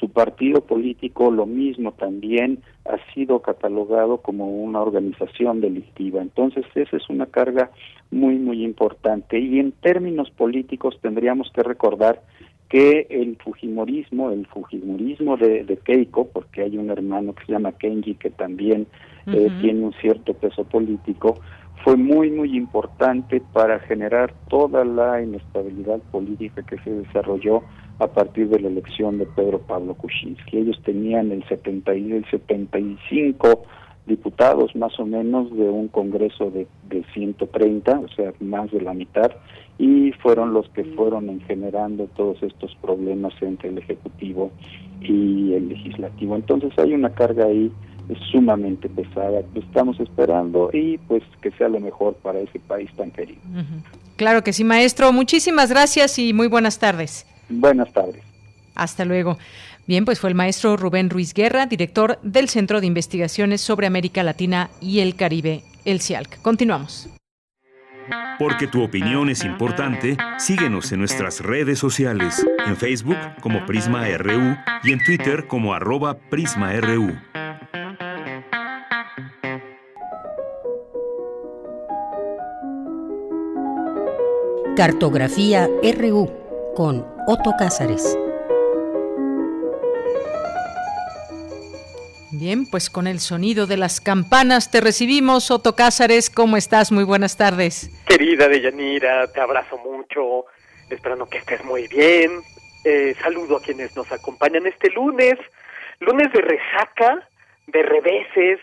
su partido político, lo mismo también, ha sido catalogado como una organización delictiva. Entonces, esa es una carga muy, muy importante. Y en términos políticos tendríamos que recordar que el Fujimorismo, el Fujimorismo de, Keiko, porque hay un hermano que se llama Kenji que también eh, tiene un cierto peso político, fue muy, muy importante para generar toda la inestabilidad política que se desarrolló a partir de la elección de Pedro Pablo Kuczynski. Ellos tenían el 70 y el 75 diputados más o menos de un Congreso de, de 130, o sea, más de la mitad, y fueron los que fueron generando todos estos problemas entre el Ejecutivo y el Legislativo. Entonces hay una carga ahí sumamente pesada. Estamos esperando y pues que sea lo mejor para ese país tan querido. Claro que sí, maestro. Muchísimas gracias y muy buenas tardes. Buenas tardes. Hasta luego. Bien, pues fue el maestro Rubén Ruiz Guerra, director del Centro de Investigaciones sobre América Latina y el Caribe, el CIALC. Continuamos. Porque tu opinión es importante, síguenos en nuestras redes sociales, en Facebook como Prisma RU y en Twitter como arroba PrismaRU. Cartografía RU con Otto Cázares. Bien, pues con el sonido de las campanas te recibimos, Otto Cázares. ¿Cómo estás? Muy buenas tardes. Querida Deyanira, te abrazo mucho, esperando que estés muy bien. Eh, saludo a quienes nos acompañan este lunes, lunes de resaca, de reveses,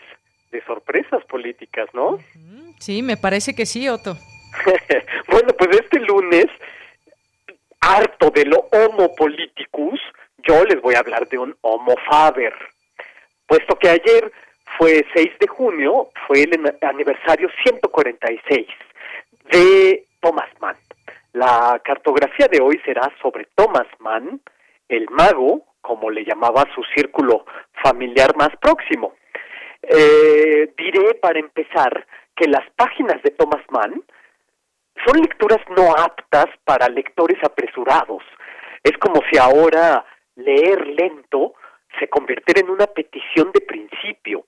de sorpresas políticas, ¿no? Sí, me parece que sí, Otto. bueno, pues este lunes, harto de lo homo politicus, yo les voy a hablar de un homo faber. Puesto que ayer fue 6 de junio, fue el aniversario 146 de Thomas Mann. La cartografía de hoy será sobre Thomas Mann, el mago, como le llamaba su círculo familiar más próximo. Eh, diré para empezar que las páginas de Thomas Mann son lecturas no aptas para lectores apresurados. Es como si ahora leer lento se convirtiera en una petición de principio.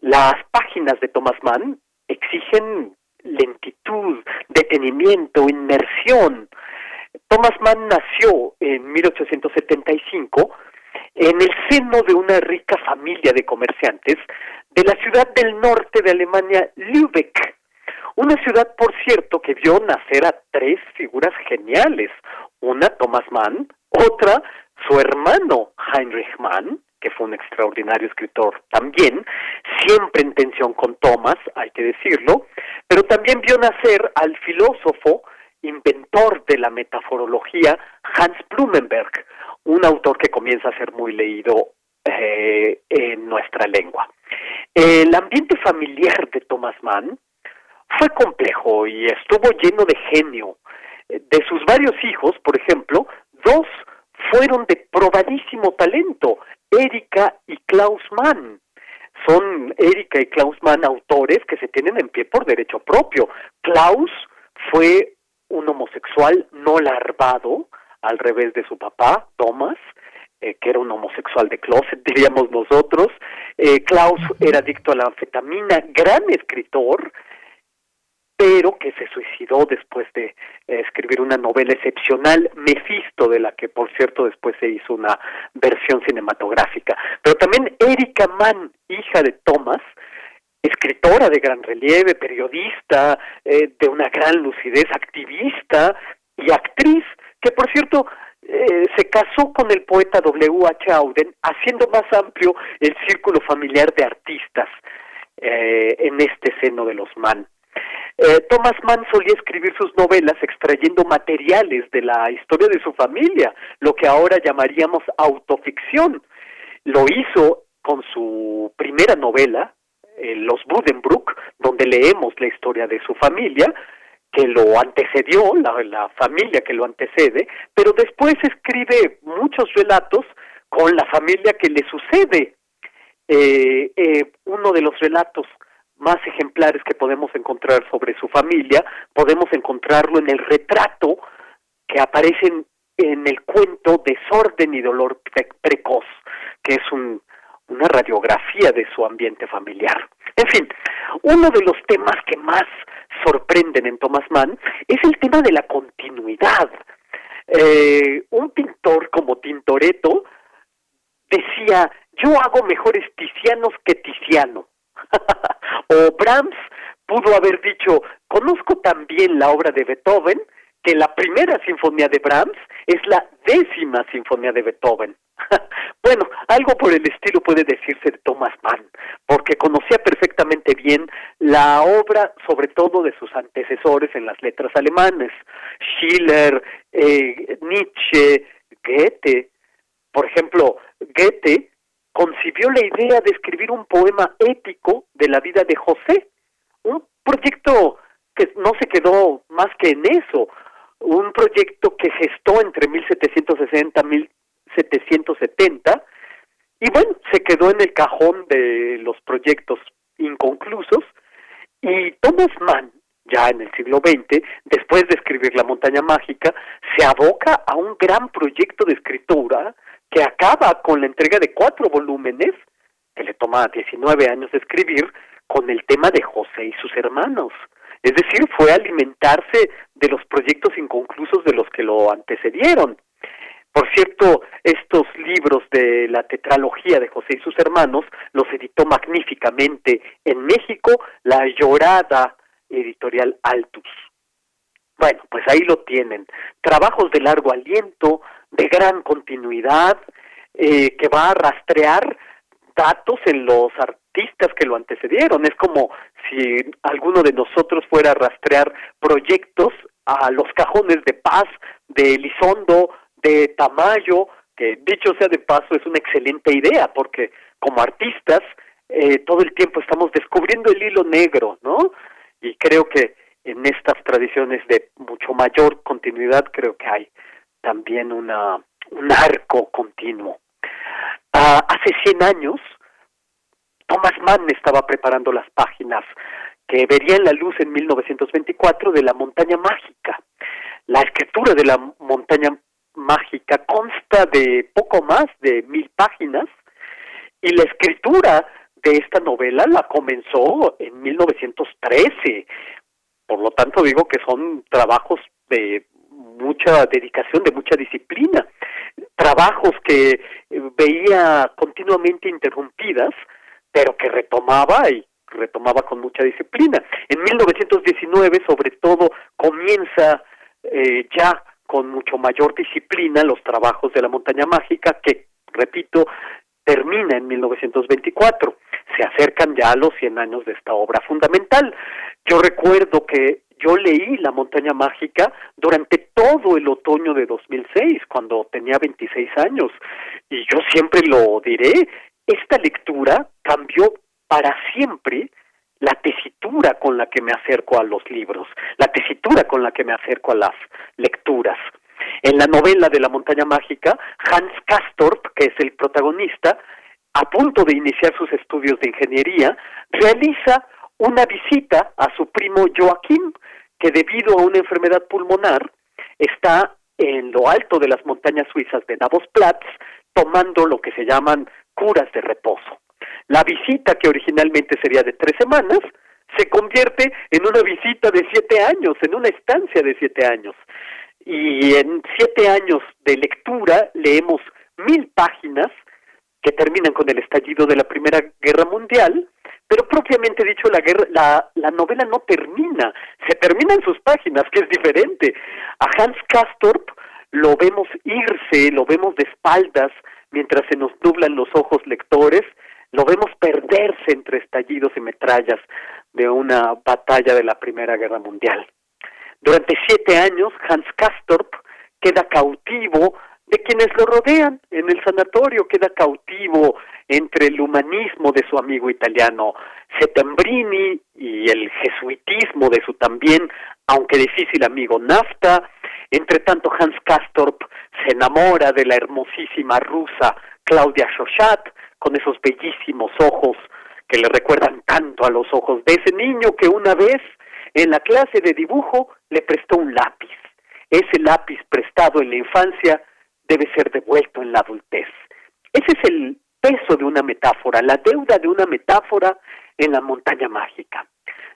Las páginas de Thomas Mann exigen lentitud, detenimiento, inmersión. Thomas Mann nació en 1875 en el seno de una rica familia de comerciantes de la ciudad del norte de Alemania, Lübeck, una ciudad, por cierto, que vio nacer a tres figuras geniales. Una, Thomas Mann, otra, su hermano, Heinrich Mann, que fue un extraordinario escritor también, siempre en tensión con Thomas, hay que decirlo, pero también vio nacer al filósofo, inventor de la metaforología, Hans Blumenberg, un autor que comienza a ser muy leído eh, en nuestra lengua. El ambiente familiar de Thomas Mann fue complejo y estuvo lleno de genio. De sus varios hijos, por ejemplo, dos fueron de probadísimo talento, Erika y Klaus Mann. Son Erika y Klaus Mann autores que se tienen en pie por derecho propio. Klaus fue un homosexual no larvado, al revés de su papá, Thomas, eh, que era un homosexual de closet, diríamos nosotros. Eh, Klaus era adicto a la anfetamina, gran escritor, pero que se suicidó después de eh, escribir una novela excepcional, Mefisto, de la que por cierto después se hizo una versión cinematográfica. Pero también Erika Mann, hija de Thomas, escritora de gran relieve, periodista, eh, de una gran lucidez, activista y actriz, que por cierto eh, se casó con el poeta W. H. Auden, haciendo más amplio el círculo familiar de artistas en este seno de los Mann. Eh, Thomas Mann solía escribir sus novelas extrayendo materiales de la historia de su familia, lo que ahora llamaríamos autoficción. Lo hizo con su primera novela, eh, Los Budenbrook, donde leemos la historia de su familia, que lo antecedió, la, familia que lo antecede, pero después escribe muchos relatos con la familia que le sucede. Eh, uno de los relatos más ejemplares que podemos encontrar sobre su familia, podemos encontrarlo en el retrato que aparece en, el cuento Desorden y Dolor Precoz, que es una radiografía de su ambiente familiar. En fin, uno de los temas que más sorprenden en Thomas Mann es el tema de la continuidad. Eh, un pintor como Tintoretto decía, yo hago mejores ticianos que Tiziano. o Brahms pudo haber dicho, conozco también la obra de Beethoven, que la primera sinfonía de Brahms es la décima sinfonía de Beethoven. bueno, algo por el estilo puede decirse de Thomas Mann, porque que conocía perfectamente bien la obra, sobre todo de sus antecesores en las letras alemanes, Schiller, eh, Nietzsche, Goethe. Por ejemplo, Goethe concibió la idea de escribir un poema épico de la vida de José, un proyecto que no se quedó más que en eso, un proyecto que gestó entre 1760 y 1770 y bueno, se quedó en el cajón de los proyectos inconclusos y Thomas Mann, ya en el siglo XX, después de escribir La montaña mágica, se aboca a un gran proyecto de escritura que acaba con la entrega de cuatro volúmenes, que le toma 19 años de escribir, con el tema de José y sus hermanos. Es decir, fue alimentarse de los proyectos inconclusos de los que lo antecedieron. Por cierto, estos libros de la tetralogía de José y sus hermanos los editó magníficamente en México la llorada editorial Altus. Bueno, pues ahí lo tienen. Trabajos de largo aliento, de gran continuidad, eh, que va a rastrear datos en los artistas que lo antecedieron. Es como si alguno de nosotros fuera a rastrear proyectos a los cajones de paz de Elizondo, de Tamayo, que dicho sea de paso es una excelente idea, porque como artistas eh, todo el tiempo estamos descubriendo el hilo negro, ¿no? Y creo que en estas tradiciones de mucho mayor continuidad creo que hay también una, un arco continuo. Ah, hace 100 años, Thomas Mann estaba preparando las páginas que verían la luz en 1924 de La Montaña Mágica. La escritura de La Montaña Mágica consta de poco más de mil páginas y la escritura de esta novela la comenzó en 1913. Por lo tanto, digo que son trabajos de mucha dedicación, de mucha disciplina, trabajos que eh, veía continuamente interrumpidas pero que retomaba y retomaba con mucha disciplina. En 1919, sobre todo, comienza eh, ya con mucho mayor disciplina los trabajos de la montaña mágica, que, repito, termina en 1924. Se acercan ya a los 100 años de esta obra fundamental. Yo recuerdo que yo leí La montaña mágica durante todo el otoño de 2006, cuando tenía 26 años, y yo siempre lo diré, esta lectura cambió para siempre la tesitura con la que me acerco a los libros, la tesitura con la que me acerco a las lecturas. En la novela de la montaña mágica, Hans Castorp, que es el protagonista, a punto de iniciar sus estudios de ingeniería, realiza una visita a su primo Joaquín, que debido a una enfermedad pulmonar está en lo alto de las montañas suizas de Platz, tomando lo que se llaman curas de reposo. La visita, que originalmente sería de tres semanas, se convierte en una visita de siete años, en una estancia de siete años. Y en siete años de lectura leemos mil páginas que terminan con el estallido de la Primera Guerra Mundial, pero propiamente dicho la, guerra, la, la novela no termina, se terminan sus páginas, que es diferente. A Hans Castorp lo vemos irse, lo vemos de espaldas, mientras se nos nublan los ojos lectores, lo vemos perderse entre estallidos y metrallas de una batalla de la Primera Guerra Mundial. Durante siete años, Hans Castorp queda cautivo de quienes lo rodean en el sanatorio, queda cautivo entre el humanismo de su amigo italiano Settembrini y el jesuitismo de su también, aunque difícil amigo Nafta. Entre tanto, Hans Castorp se enamora de la hermosísima rusa Claudia Shoshat, con esos bellísimos ojos que le recuerdan tanto a los ojos de ese niño que una vez en la clase de dibujo le prestó un lápiz. Ese lápiz prestado en la infancia debe ser devuelto en la adultez. Ese es el peso de una metáfora, la deuda de una metáfora en la montaña mágica.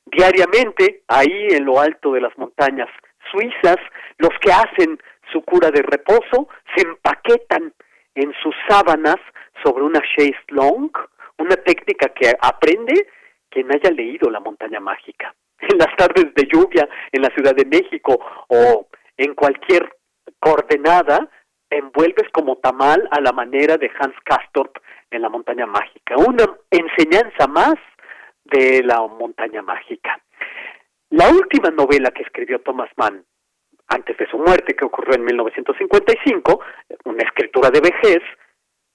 Diariamente, ahí en lo alto de las montañas suizas, los que hacen su cura de reposo se empaquetan en sus sábanas sobre una chaise longue, una técnica que aprende quien haya leído La montaña mágica. En las tardes de lluvia en la Ciudad de México o en cualquier coordenada, envuelves como tamal a la manera de Hans Castorp en la montaña mágica, una enseñanza más de la montaña mágica. La última novela que escribió Thomas Mann antes de su muerte, que ocurrió en 1955, una escritura de vejez,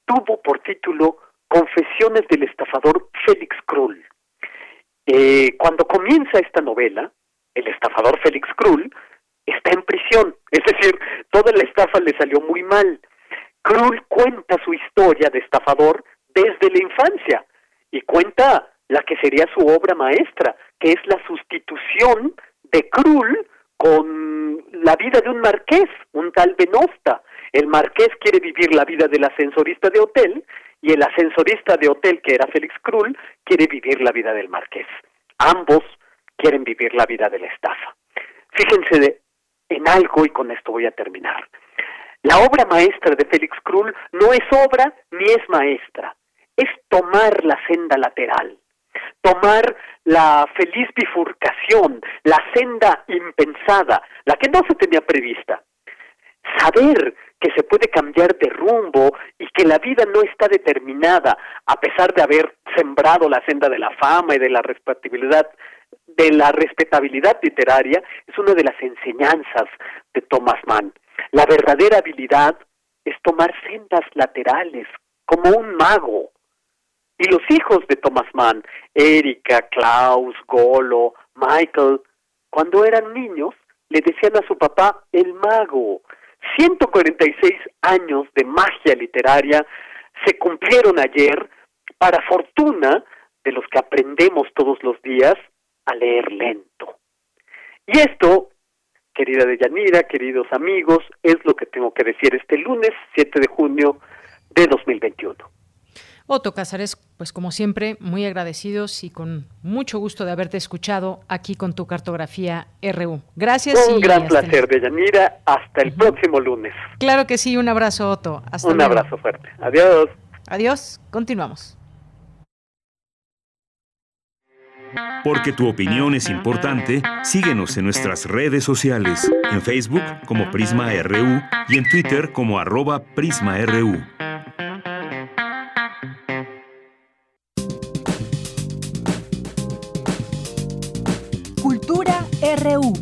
tuvo por título Confesiones del estafador Félix Krull. Eh, cuando comienza esta novela, el estafador Félix Krull está en prisión, es decir, toda la estafa le salió muy mal. Krull cuenta su historia de estafador desde la infancia y cuenta la que sería su obra maestra, que es la sustitución de Krull con la vida de un marqués, un tal Benosta. El marqués quiere vivir la vida del ascensorista de hotel y el ascensorista de hotel, que era Félix Krull, quiere vivir la vida del marqués. Ambos quieren vivir la vida de la estafa. Fíjense en algo y con esto voy a terminar. La obra maestra de Félix Krull no es obra ni es maestra, es tomar la senda lateral, tomar la feliz bifurcación, la senda impensada, la que no se tenía prevista. Saber que se puede cambiar de rumbo y que la vida no está determinada, a pesar de haber sembrado la senda de la fama y de la respetabilidad, de la respetabilidad literaria, es una de las enseñanzas de Thomas Mann. La verdadera habilidad es tomar sendas laterales, como un mago. Y los hijos de Thomas Mann, Erika, Klaus, Golo, Michael, cuando eran niños, le decían a su papá el mago. 146 años de magia literaria se cumplieron ayer para fortuna de los que aprendemos todos los días a leer lento. Y esto, querida Deyanira, queridos amigos, es lo que tengo que decir este lunes 7 de junio de 2021. Otto Cázares, pues como siempre, muy agradecidos y con mucho gusto de haberte escuchado aquí con tu cartografía RU. Gracias. Un gran placer, Deyanira. Hasta el próximo lunes. Claro que sí, un abrazo, Otto. Hasta un abrazo fuerte. Adiós. Adiós, continuamos. Porque tu opinión es importante, síguenos en nuestras redes sociales, en Facebook como Prisma RU y en Twitter como arroba PrismaRU. RU.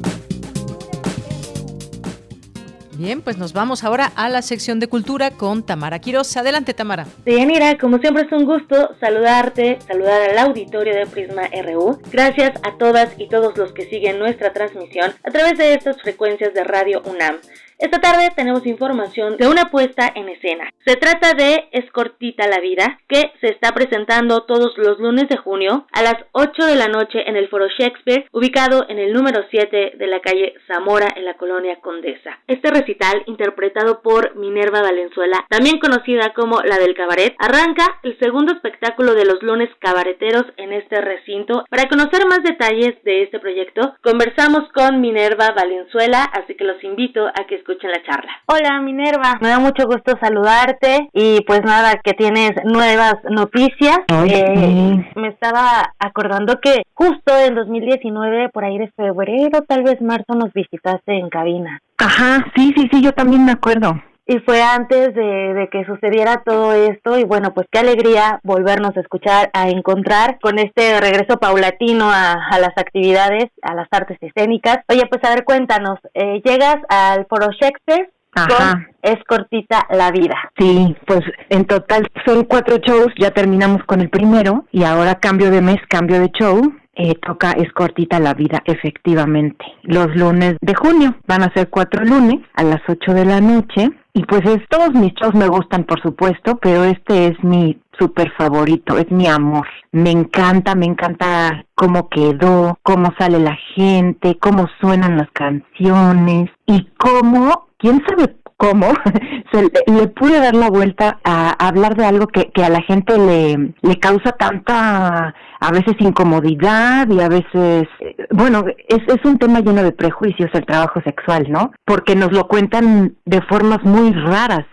Bien, pues nos vamos ahora a la sección de cultura con Tamara Quiroz. Adelante, Tamara. mira, como siempre es un gusto saludarte, saludar al auditorio de Prisma RU. Gracias a todas y todos los que siguen nuestra transmisión a través de estas frecuencias de Radio UNAM. Esta tarde tenemos información de una puesta en escena. Se trata de Es cortita la vida, que se está presentando todos los lunes de junio a las 8 de la noche en el Foro Shakespeare, ubicado en el número 7 de la calle Zamora en la colonia Condesa. Este recital, interpretado por Minerva Valenzuela, también conocida como la del cabaret, arranca el segundo espectáculo de los lunes cabareteros en este recinto. Para conocer más detalles de este proyecto, conversamos con Minerva Valenzuela, así que los invito a que escuchen la charla. Hola Minerva, me da mucho gusto saludarte y pues nada, que tienes nuevas noticias. Eh, me estaba acordando que justo en 2019, por ahí de febrero, tal vez marzo, nos visitaste en cabina. Ajá, sí, sí, sí, yo también me acuerdo y fue antes de, que sucediera todo esto y bueno pues qué alegría volvernos a escuchar a encontrar con este regreso paulatino a, las actividades a las artes escénicas oye pues a ver cuéntanos eh, llegas al foro Shakespeare Con es cortita la vida. Sí, pues en total son cuatro shows, ya terminamos con el primero y ahora cambio de mes, cambio de show eh, toca Es cortita la vida, efectivamente. Los lunes de junio van a ser cuatro lunes a las ocho de la noche. Y pues es, todos mis shows me gustan, por supuesto, pero este es mi súper favorito, es mi amor. Me encanta, me encanta cómo quedó, cómo sale la gente, cómo suenan las canciones y cómo, quién sabe cómo se le, pude dar la vuelta a, hablar de algo que, que a la gente le, le causa tanta a veces incomodidad y a veces, bueno, es, es un tema lleno de prejuicios el trabajo sexual, ¿no? Porque nos lo cuentan de formas muy raras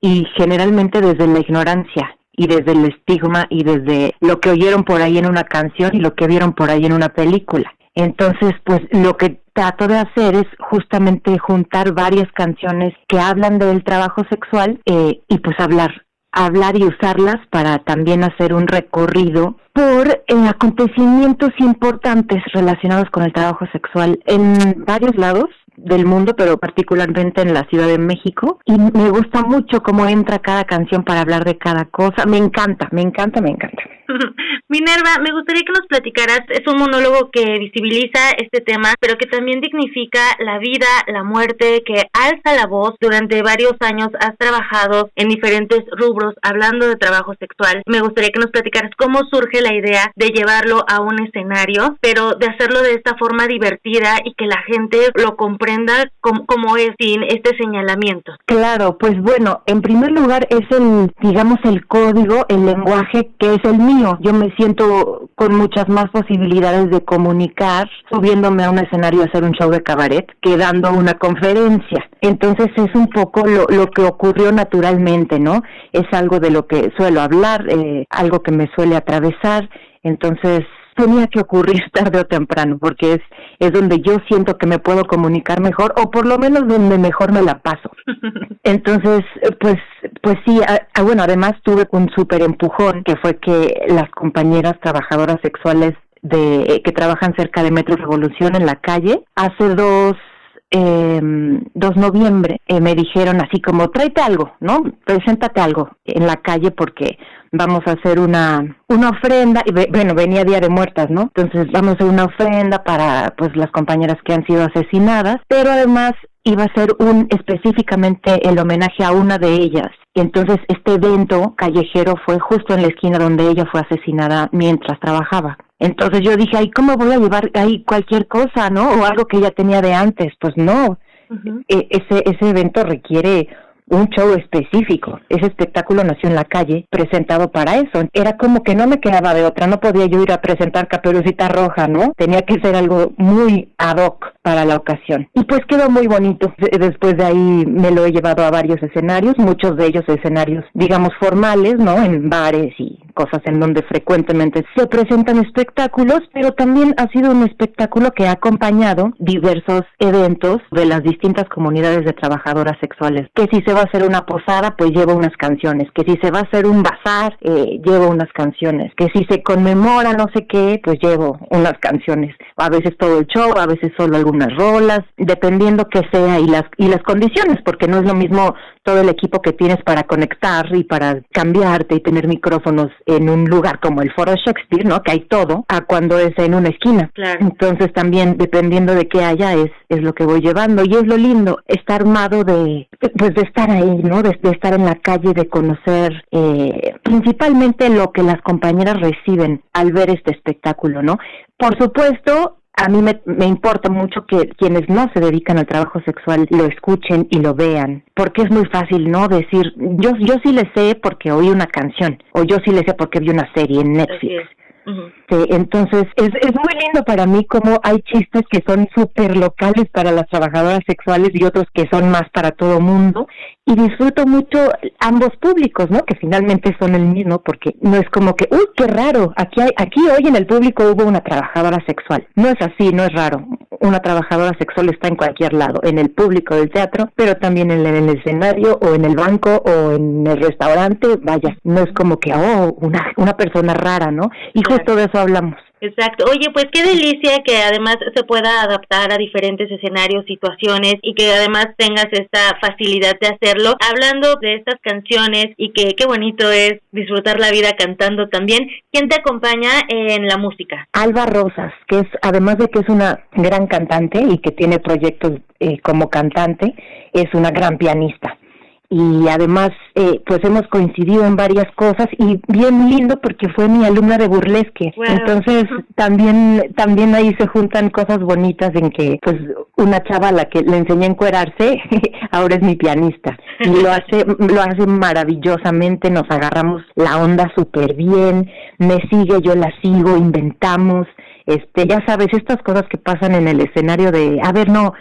y generalmente desde la ignorancia y desde el estigma y desde lo que oyeron por ahí en una canción y lo que vieron por ahí en una película. Entonces, pues lo que trato de hacer es justamente juntar varias canciones que hablan del trabajo sexual eh, y pues hablar hablar y usarlas para también hacer un recorrido por eh, acontecimientos importantes relacionados con el trabajo sexual en varios lados del mundo, pero particularmente en la Ciudad de México. Y me gusta mucho cómo entra cada canción para hablar de cada cosa. Me encanta, me encanta, me encanta. Minerva, me gustaría que nos platicaras, es un monólogo que visibiliza este tema, pero que también dignifica la vida, la muerte, que alza la voz. Durante varios años has trabajado en diferentes rubros hablando de trabajo sexual. Me gustaría que nos platicaras cómo surge la idea de llevarlo a un escenario, pero de hacerlo de esta forma divertida y que la gente lo comprenda como, como es sin este señalamiento. Claro, pues bueno, en primer lugar es el, digamos, el código, el lenguaje que es el Yo me siento con muchas más posibilidades de comunicar subiéndome a un escenario a hacer un show de cabaret que dando una conferencia. Entonces es un poco lo, lo que ocurrió naturalmente, ¿no? Es algo de lo que suelo hablar, eh, algo que me suele atravesar. Entonces tenía que ocurrir tarde o temprano, porque es, es donde yo siento que me puedo comunicar mejor, o por lo menos donde mejor me la paso. Entonces, pues, pues sí, bueno, además tuve un súper empujón, que fue que las compañeras trabajadoras sexuales de eh, que trabajan cerca de Metro Revolución en la calle, hace dos eh, 2 noviembre eh, me dijeron así como tráete algo, ¿no? Preséntate algo en la calle porque vamos a hacer una una ofrenda y bueno venía día de muertas no entonces vamos a hacer una ofrenda para pues las compañeras que han sido asesinadas pero además iba a ser un específicamente el homenaje a una de ellas. Y entonces este evento callejero fue justo en la esquina donde ella fue asesinada mientras trabajaba entonces yo dije ay cómo voy a llevar ahí cualquier cosa no o algo que ella tenía de antes pues no e ese ese evento requiere un show específico. Ese espectáculo nació en la calle, presentado para eso. Era como que no me quedaba de otra, no podía yo ir a presentar Caperucita Roja, ¿no? Tenía que ser algo muy ad hoc para la ocasión. Y pues quedó muy bonito. Después de ahí me lo he llevado a varios escenarios, muchos de ellos escenarios, digamos, formales, ¿no? En bares y cosas en donde frecuentemente se presentan espectáculos, pero también ha sido un espectáculo que ha acompañado diversos eventos de las distintas comunidades de trabajadoras sexuales. Que si se va a hacer una posada, pues llevo unas canciones. Que si se va a hacer un bazar, eh, llevo unas canciones. Que si se conmemora no sé qué, pues llevo unas canciones. A veces todo el show, a veces solo algunas rolas, dependiendo que sea y las y las condiciones, porque no es lo mismo todo el equipo que tienes para conectar y para cambiarte y tener micrófonos en un lugar como el Foro Shakespeare, ¿no? Que hay todo, a cuando es en una esquina. Entonces también dependiendo de qué haya es es lo que voy llevando y es lo lindo estar armado de pues de estar ahí, ¿no? De, estar en la calle, de conocer eh, principalmente lo que las compañeras reciben al ver este espectáculo, ¿no? Por supuesto, a mí me, me, importa mucho que quienes no se dedican al trabajo sexual lo escuchen y lo vean, porque es muy fácil, ¿no? Decir, yo, yo sí le sé porque oí una canción, o yo sí le sé porque vi una serie en Netflix. entonces, es, es muy lindo para mí como hay chistes que son súper locales para las trabajadoras sexuales y otros que son más para todo mundo. Y disfruto mucho ambos públicos, ¿no? Que finalmente son el mismo, porque no es como que, uy, qué raro, aquí, hay, aquí hoy en el público hubo una trabajadora sexual. No es así, no es raro. Una trabajadora sexual está en cualquier lado, en el público del teatro, pero también en el escenario o en el banco o en el restaurante, vaya, no es como que, oh, una, una persona rara, ¿no? Y justo de eso hablamos. Exacto. Oye, pues qué delicia que además se pueda adaptar a diferentes escenarios, situaciones y que además tengas esta facilidad de hacerlo. Hablando de estas canciones y que qué bonito es disfrutar la vida cantando también. ¿Quién te acompaña en la música? Alba Rosas, que es además de que es una gran cantante y que tiene proyectos eh, como cantante, es una gran pianista y además eh, pues hemos coincidido en varias cosas y bien lindo porque fue mi alumna de burlesque. Entonces también también ahí se juntan cosas bonitas en que pues una chava a la que le enseñé a encuerarse ahora es mi pianista. Y lo hace lo hace maravillosamente nos agarramos la onda súper bien me sigue yo la sigo inventamos este, ya sabes, estas cosas que pasan en el escenario de, a ver, no,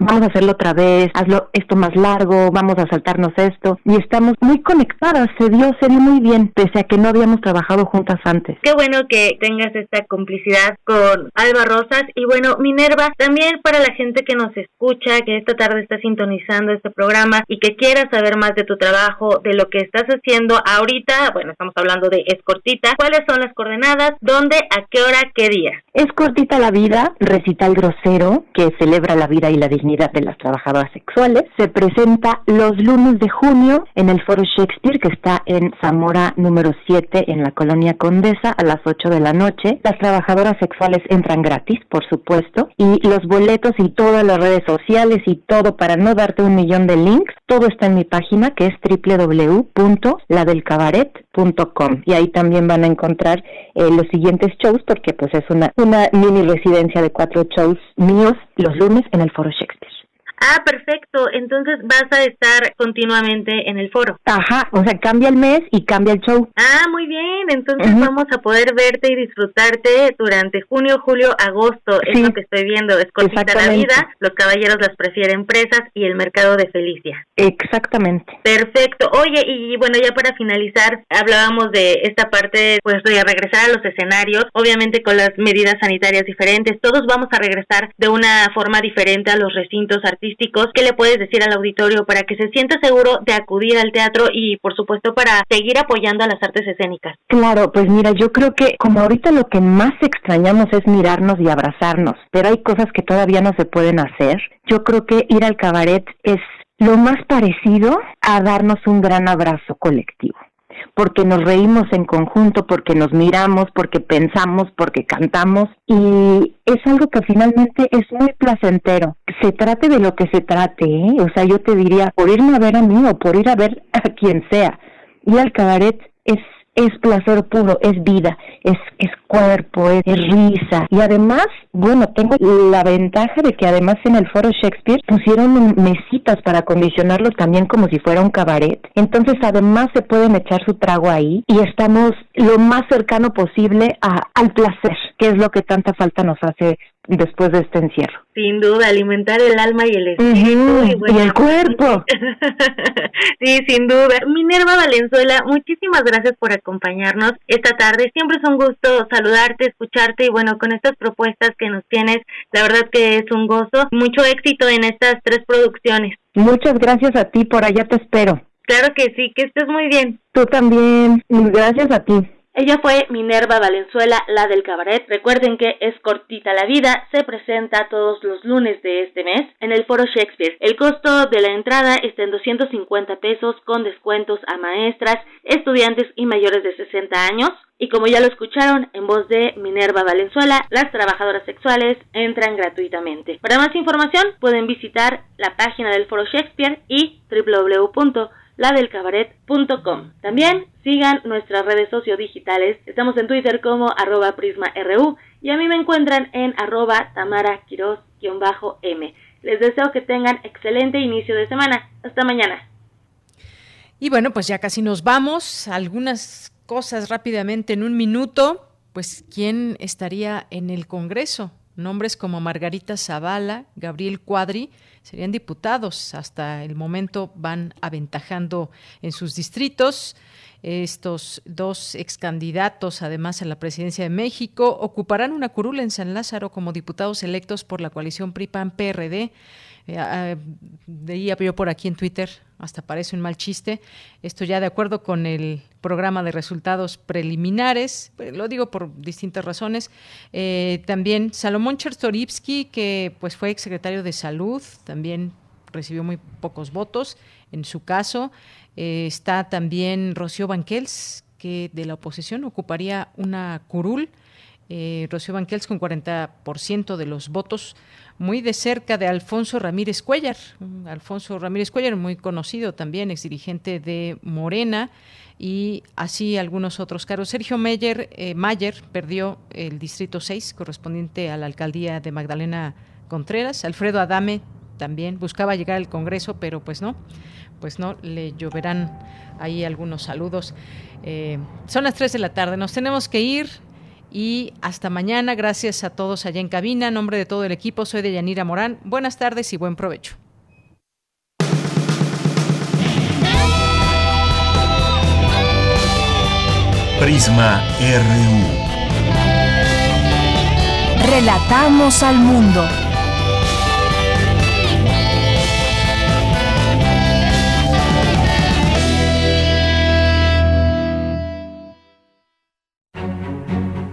vamos a hacerlo otra vez, hazlo esto más largo, vamos a saltarnos esto, y estamos muy conectadas, se dio, se dio muy bien, pese a que no habíamos trabajado juntas antes. Qué bueno que tengas esta complicidad con Alba Rosas, y bueno, Minerva, también para la gente que nos escucha, que esta tarde está sintonizando este programa y que quiera saber más de tu trabajo, de lo que estás haciendo ahorita, bueno, estamos hablando de Escortita, ¿cuáles son las coordenadas? ¿Dónde? ¿A qué hora? ¿Qué día? Es cortita la vida, recital grosero, que celebra la vida y la dignidad de las trabajadoras sexuales. Se presenta los lunes de junio en el Foro Shakespeare, que está en Zamora número 7, en la colonia Condesa, a las 8 de la noche. Las trabajadoras sexuales entran gratis, por supuesto, y los boletos y todas las redes sociales y todo para no darte un millón de links, todo está en mi página que es www.ladelcabaret.com y ahí también van a encontrar eh, los siguientes shows porque pues es una, una mini residencia de cuatro shows míos los lunes en el Foro Shakespeare. Ah, perfecto. Entonces vas a estar continuamente en el foro. Ajá, o sea, cambia el mes y cambia el show. Ah, muy bien. Entonces vamos a poder verte y disfrutarte durante junio, julio, agosto. Es lo que estoy viendo. Es cortita la vida, los caballeros las prefieren presas y el mercado de Felicia. Exactamente. Perfecto. Oye, y bueno, ya para finalizar, hablábamos de esta parte, pues de regresar a los escenarios, obviamente con las medidas sanitarias diferentes. Todos vamos a regresar de una forma diferente a los recintos artísticos ¿qué le puedes decir al auditorio para que se sienta seguro de acudir al teatro y, por supuesto, para seguir apoyando a las artes escénicas? Claro, pues mira, yo creo que como ahorita lo que más extrañamos es mirarnos y abrazarnos, pero hay cosas que todavía no se pueden hacer. Yo creo que ir al cabaret es lo más parecido a darnos un gran abrazo colectivo porque nos reímos en conjunto, porque nos miramos, porque pensamos, porque cantamos y es algo que finalmente es muy placentero. Se trate de lo que se trate, ¿eh? o sea, yo te diría, por irme a ver a mí o por ir a ver a quien sea. Ir al cabaret es es placer puro, es vida, es, es cuerpo, es, risa. Y además, bueno, tengo la ventaja de que además en el foro Shakespeare pusieron mesitas para acondicionarlo también como si fuera un cabaret. Entonces además se pueden echar su trago ahí y estamos lo más cercano posible a, al placer, que es lo que tanta falta nos hace después de este encierro. Sin duda, alimentar el alma y el espíritu. y, el cuerpo. sí, sin duda. Minerva Valenzuela, muchísimas gracias por acompañarnos esta tarde. Siempre es un gusto saludarte, escucharte y bueno, con estas propuestas que nos tienes, la verdad que es un gozo. Mucho éxito en estas tres producciones. Muchas gracias a ti, por allá te espero. Claro que sí, que estés muy bien. Tú también. Gracias a ti. Ella fue Minerva Valenzuela, la del cabaret. Recuerden que Es cortita la vida se presenta todos los lunes de este mes en el Foro Shakespeare. El costo de la entrada está en 250 pesos con descuentos a maestras, estudiantes y mayores de 60 años. Y como ya lo escucharon en voz de Minerva Valenzuela, las trabajadoras sexuales entran gratuitamente. Para más información pueden visitar la página del Foro Shakespeare y www ladelcabaret.com. También sigan nuestras redes sociodigitales. Estamos en Twitter como arroba prisma.ru y a mí me encuentran en arroba tamara m Les deseo que tengan excelente inicio de semana. Hasta mañana. Y bueno, pues ya casi nos vamos. Algunas cosas rápidamente en un minuto. Pues, ¿quién estaría en el Congreso? Nombres como Margarita Zavala, Gabriel Cuadri, serían diputados. Hasta el momento van aventajando en sus distritos. Estos dos ex candidatos, además a la presidencia de México, ocuparán una curula en San Lázaro como diputados electos por la coalición PRI-PAN-PRD. Eh, veía yo por aquí en Twitter, hasta parece un mal chiste, esto ya de acuerdo con el programa de resultados preliminares, pues, lo digo por distintas razones. Eh, también Salomón Chertorivsky, que pues fue exsecretario de Salud, también recibió muy pocos votos en su caso. Eh, está también Rocío Banquels, que de la oposición ocuparía una curul. Eh, Rocío Banquels con 40% de los votos muy de cerca de Alfonso Ramírez Cuellar. Alfonso Ramírez Cuellar, muy conocido también, ex dirigente de Morena, y así algunos otros cargos. Sergio Meyer, eh, Mayer perdió el distrito 6, correspondiente a la alcaldía de Magdalena Contreras. Alfredo Adame también buscaba llegar al Congreso, pero pues no, pues no, le lloverán ahí algunos saludos. Eh, son las 3 de la tarde, nos tenemos que ir. Y hasta mañana. Gracias a todos allá en cabina. En nombre de todo el equipo, soy de Yanira Morán. Buenas tardes y buen provecho. Prisma RU. Relatamos al mundo.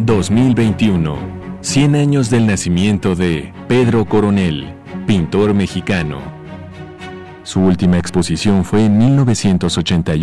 ...2021... ...100 años del nacimiento de... ...Pedro Coronel... ...pintor mexicano... Su última exposición fue en 1981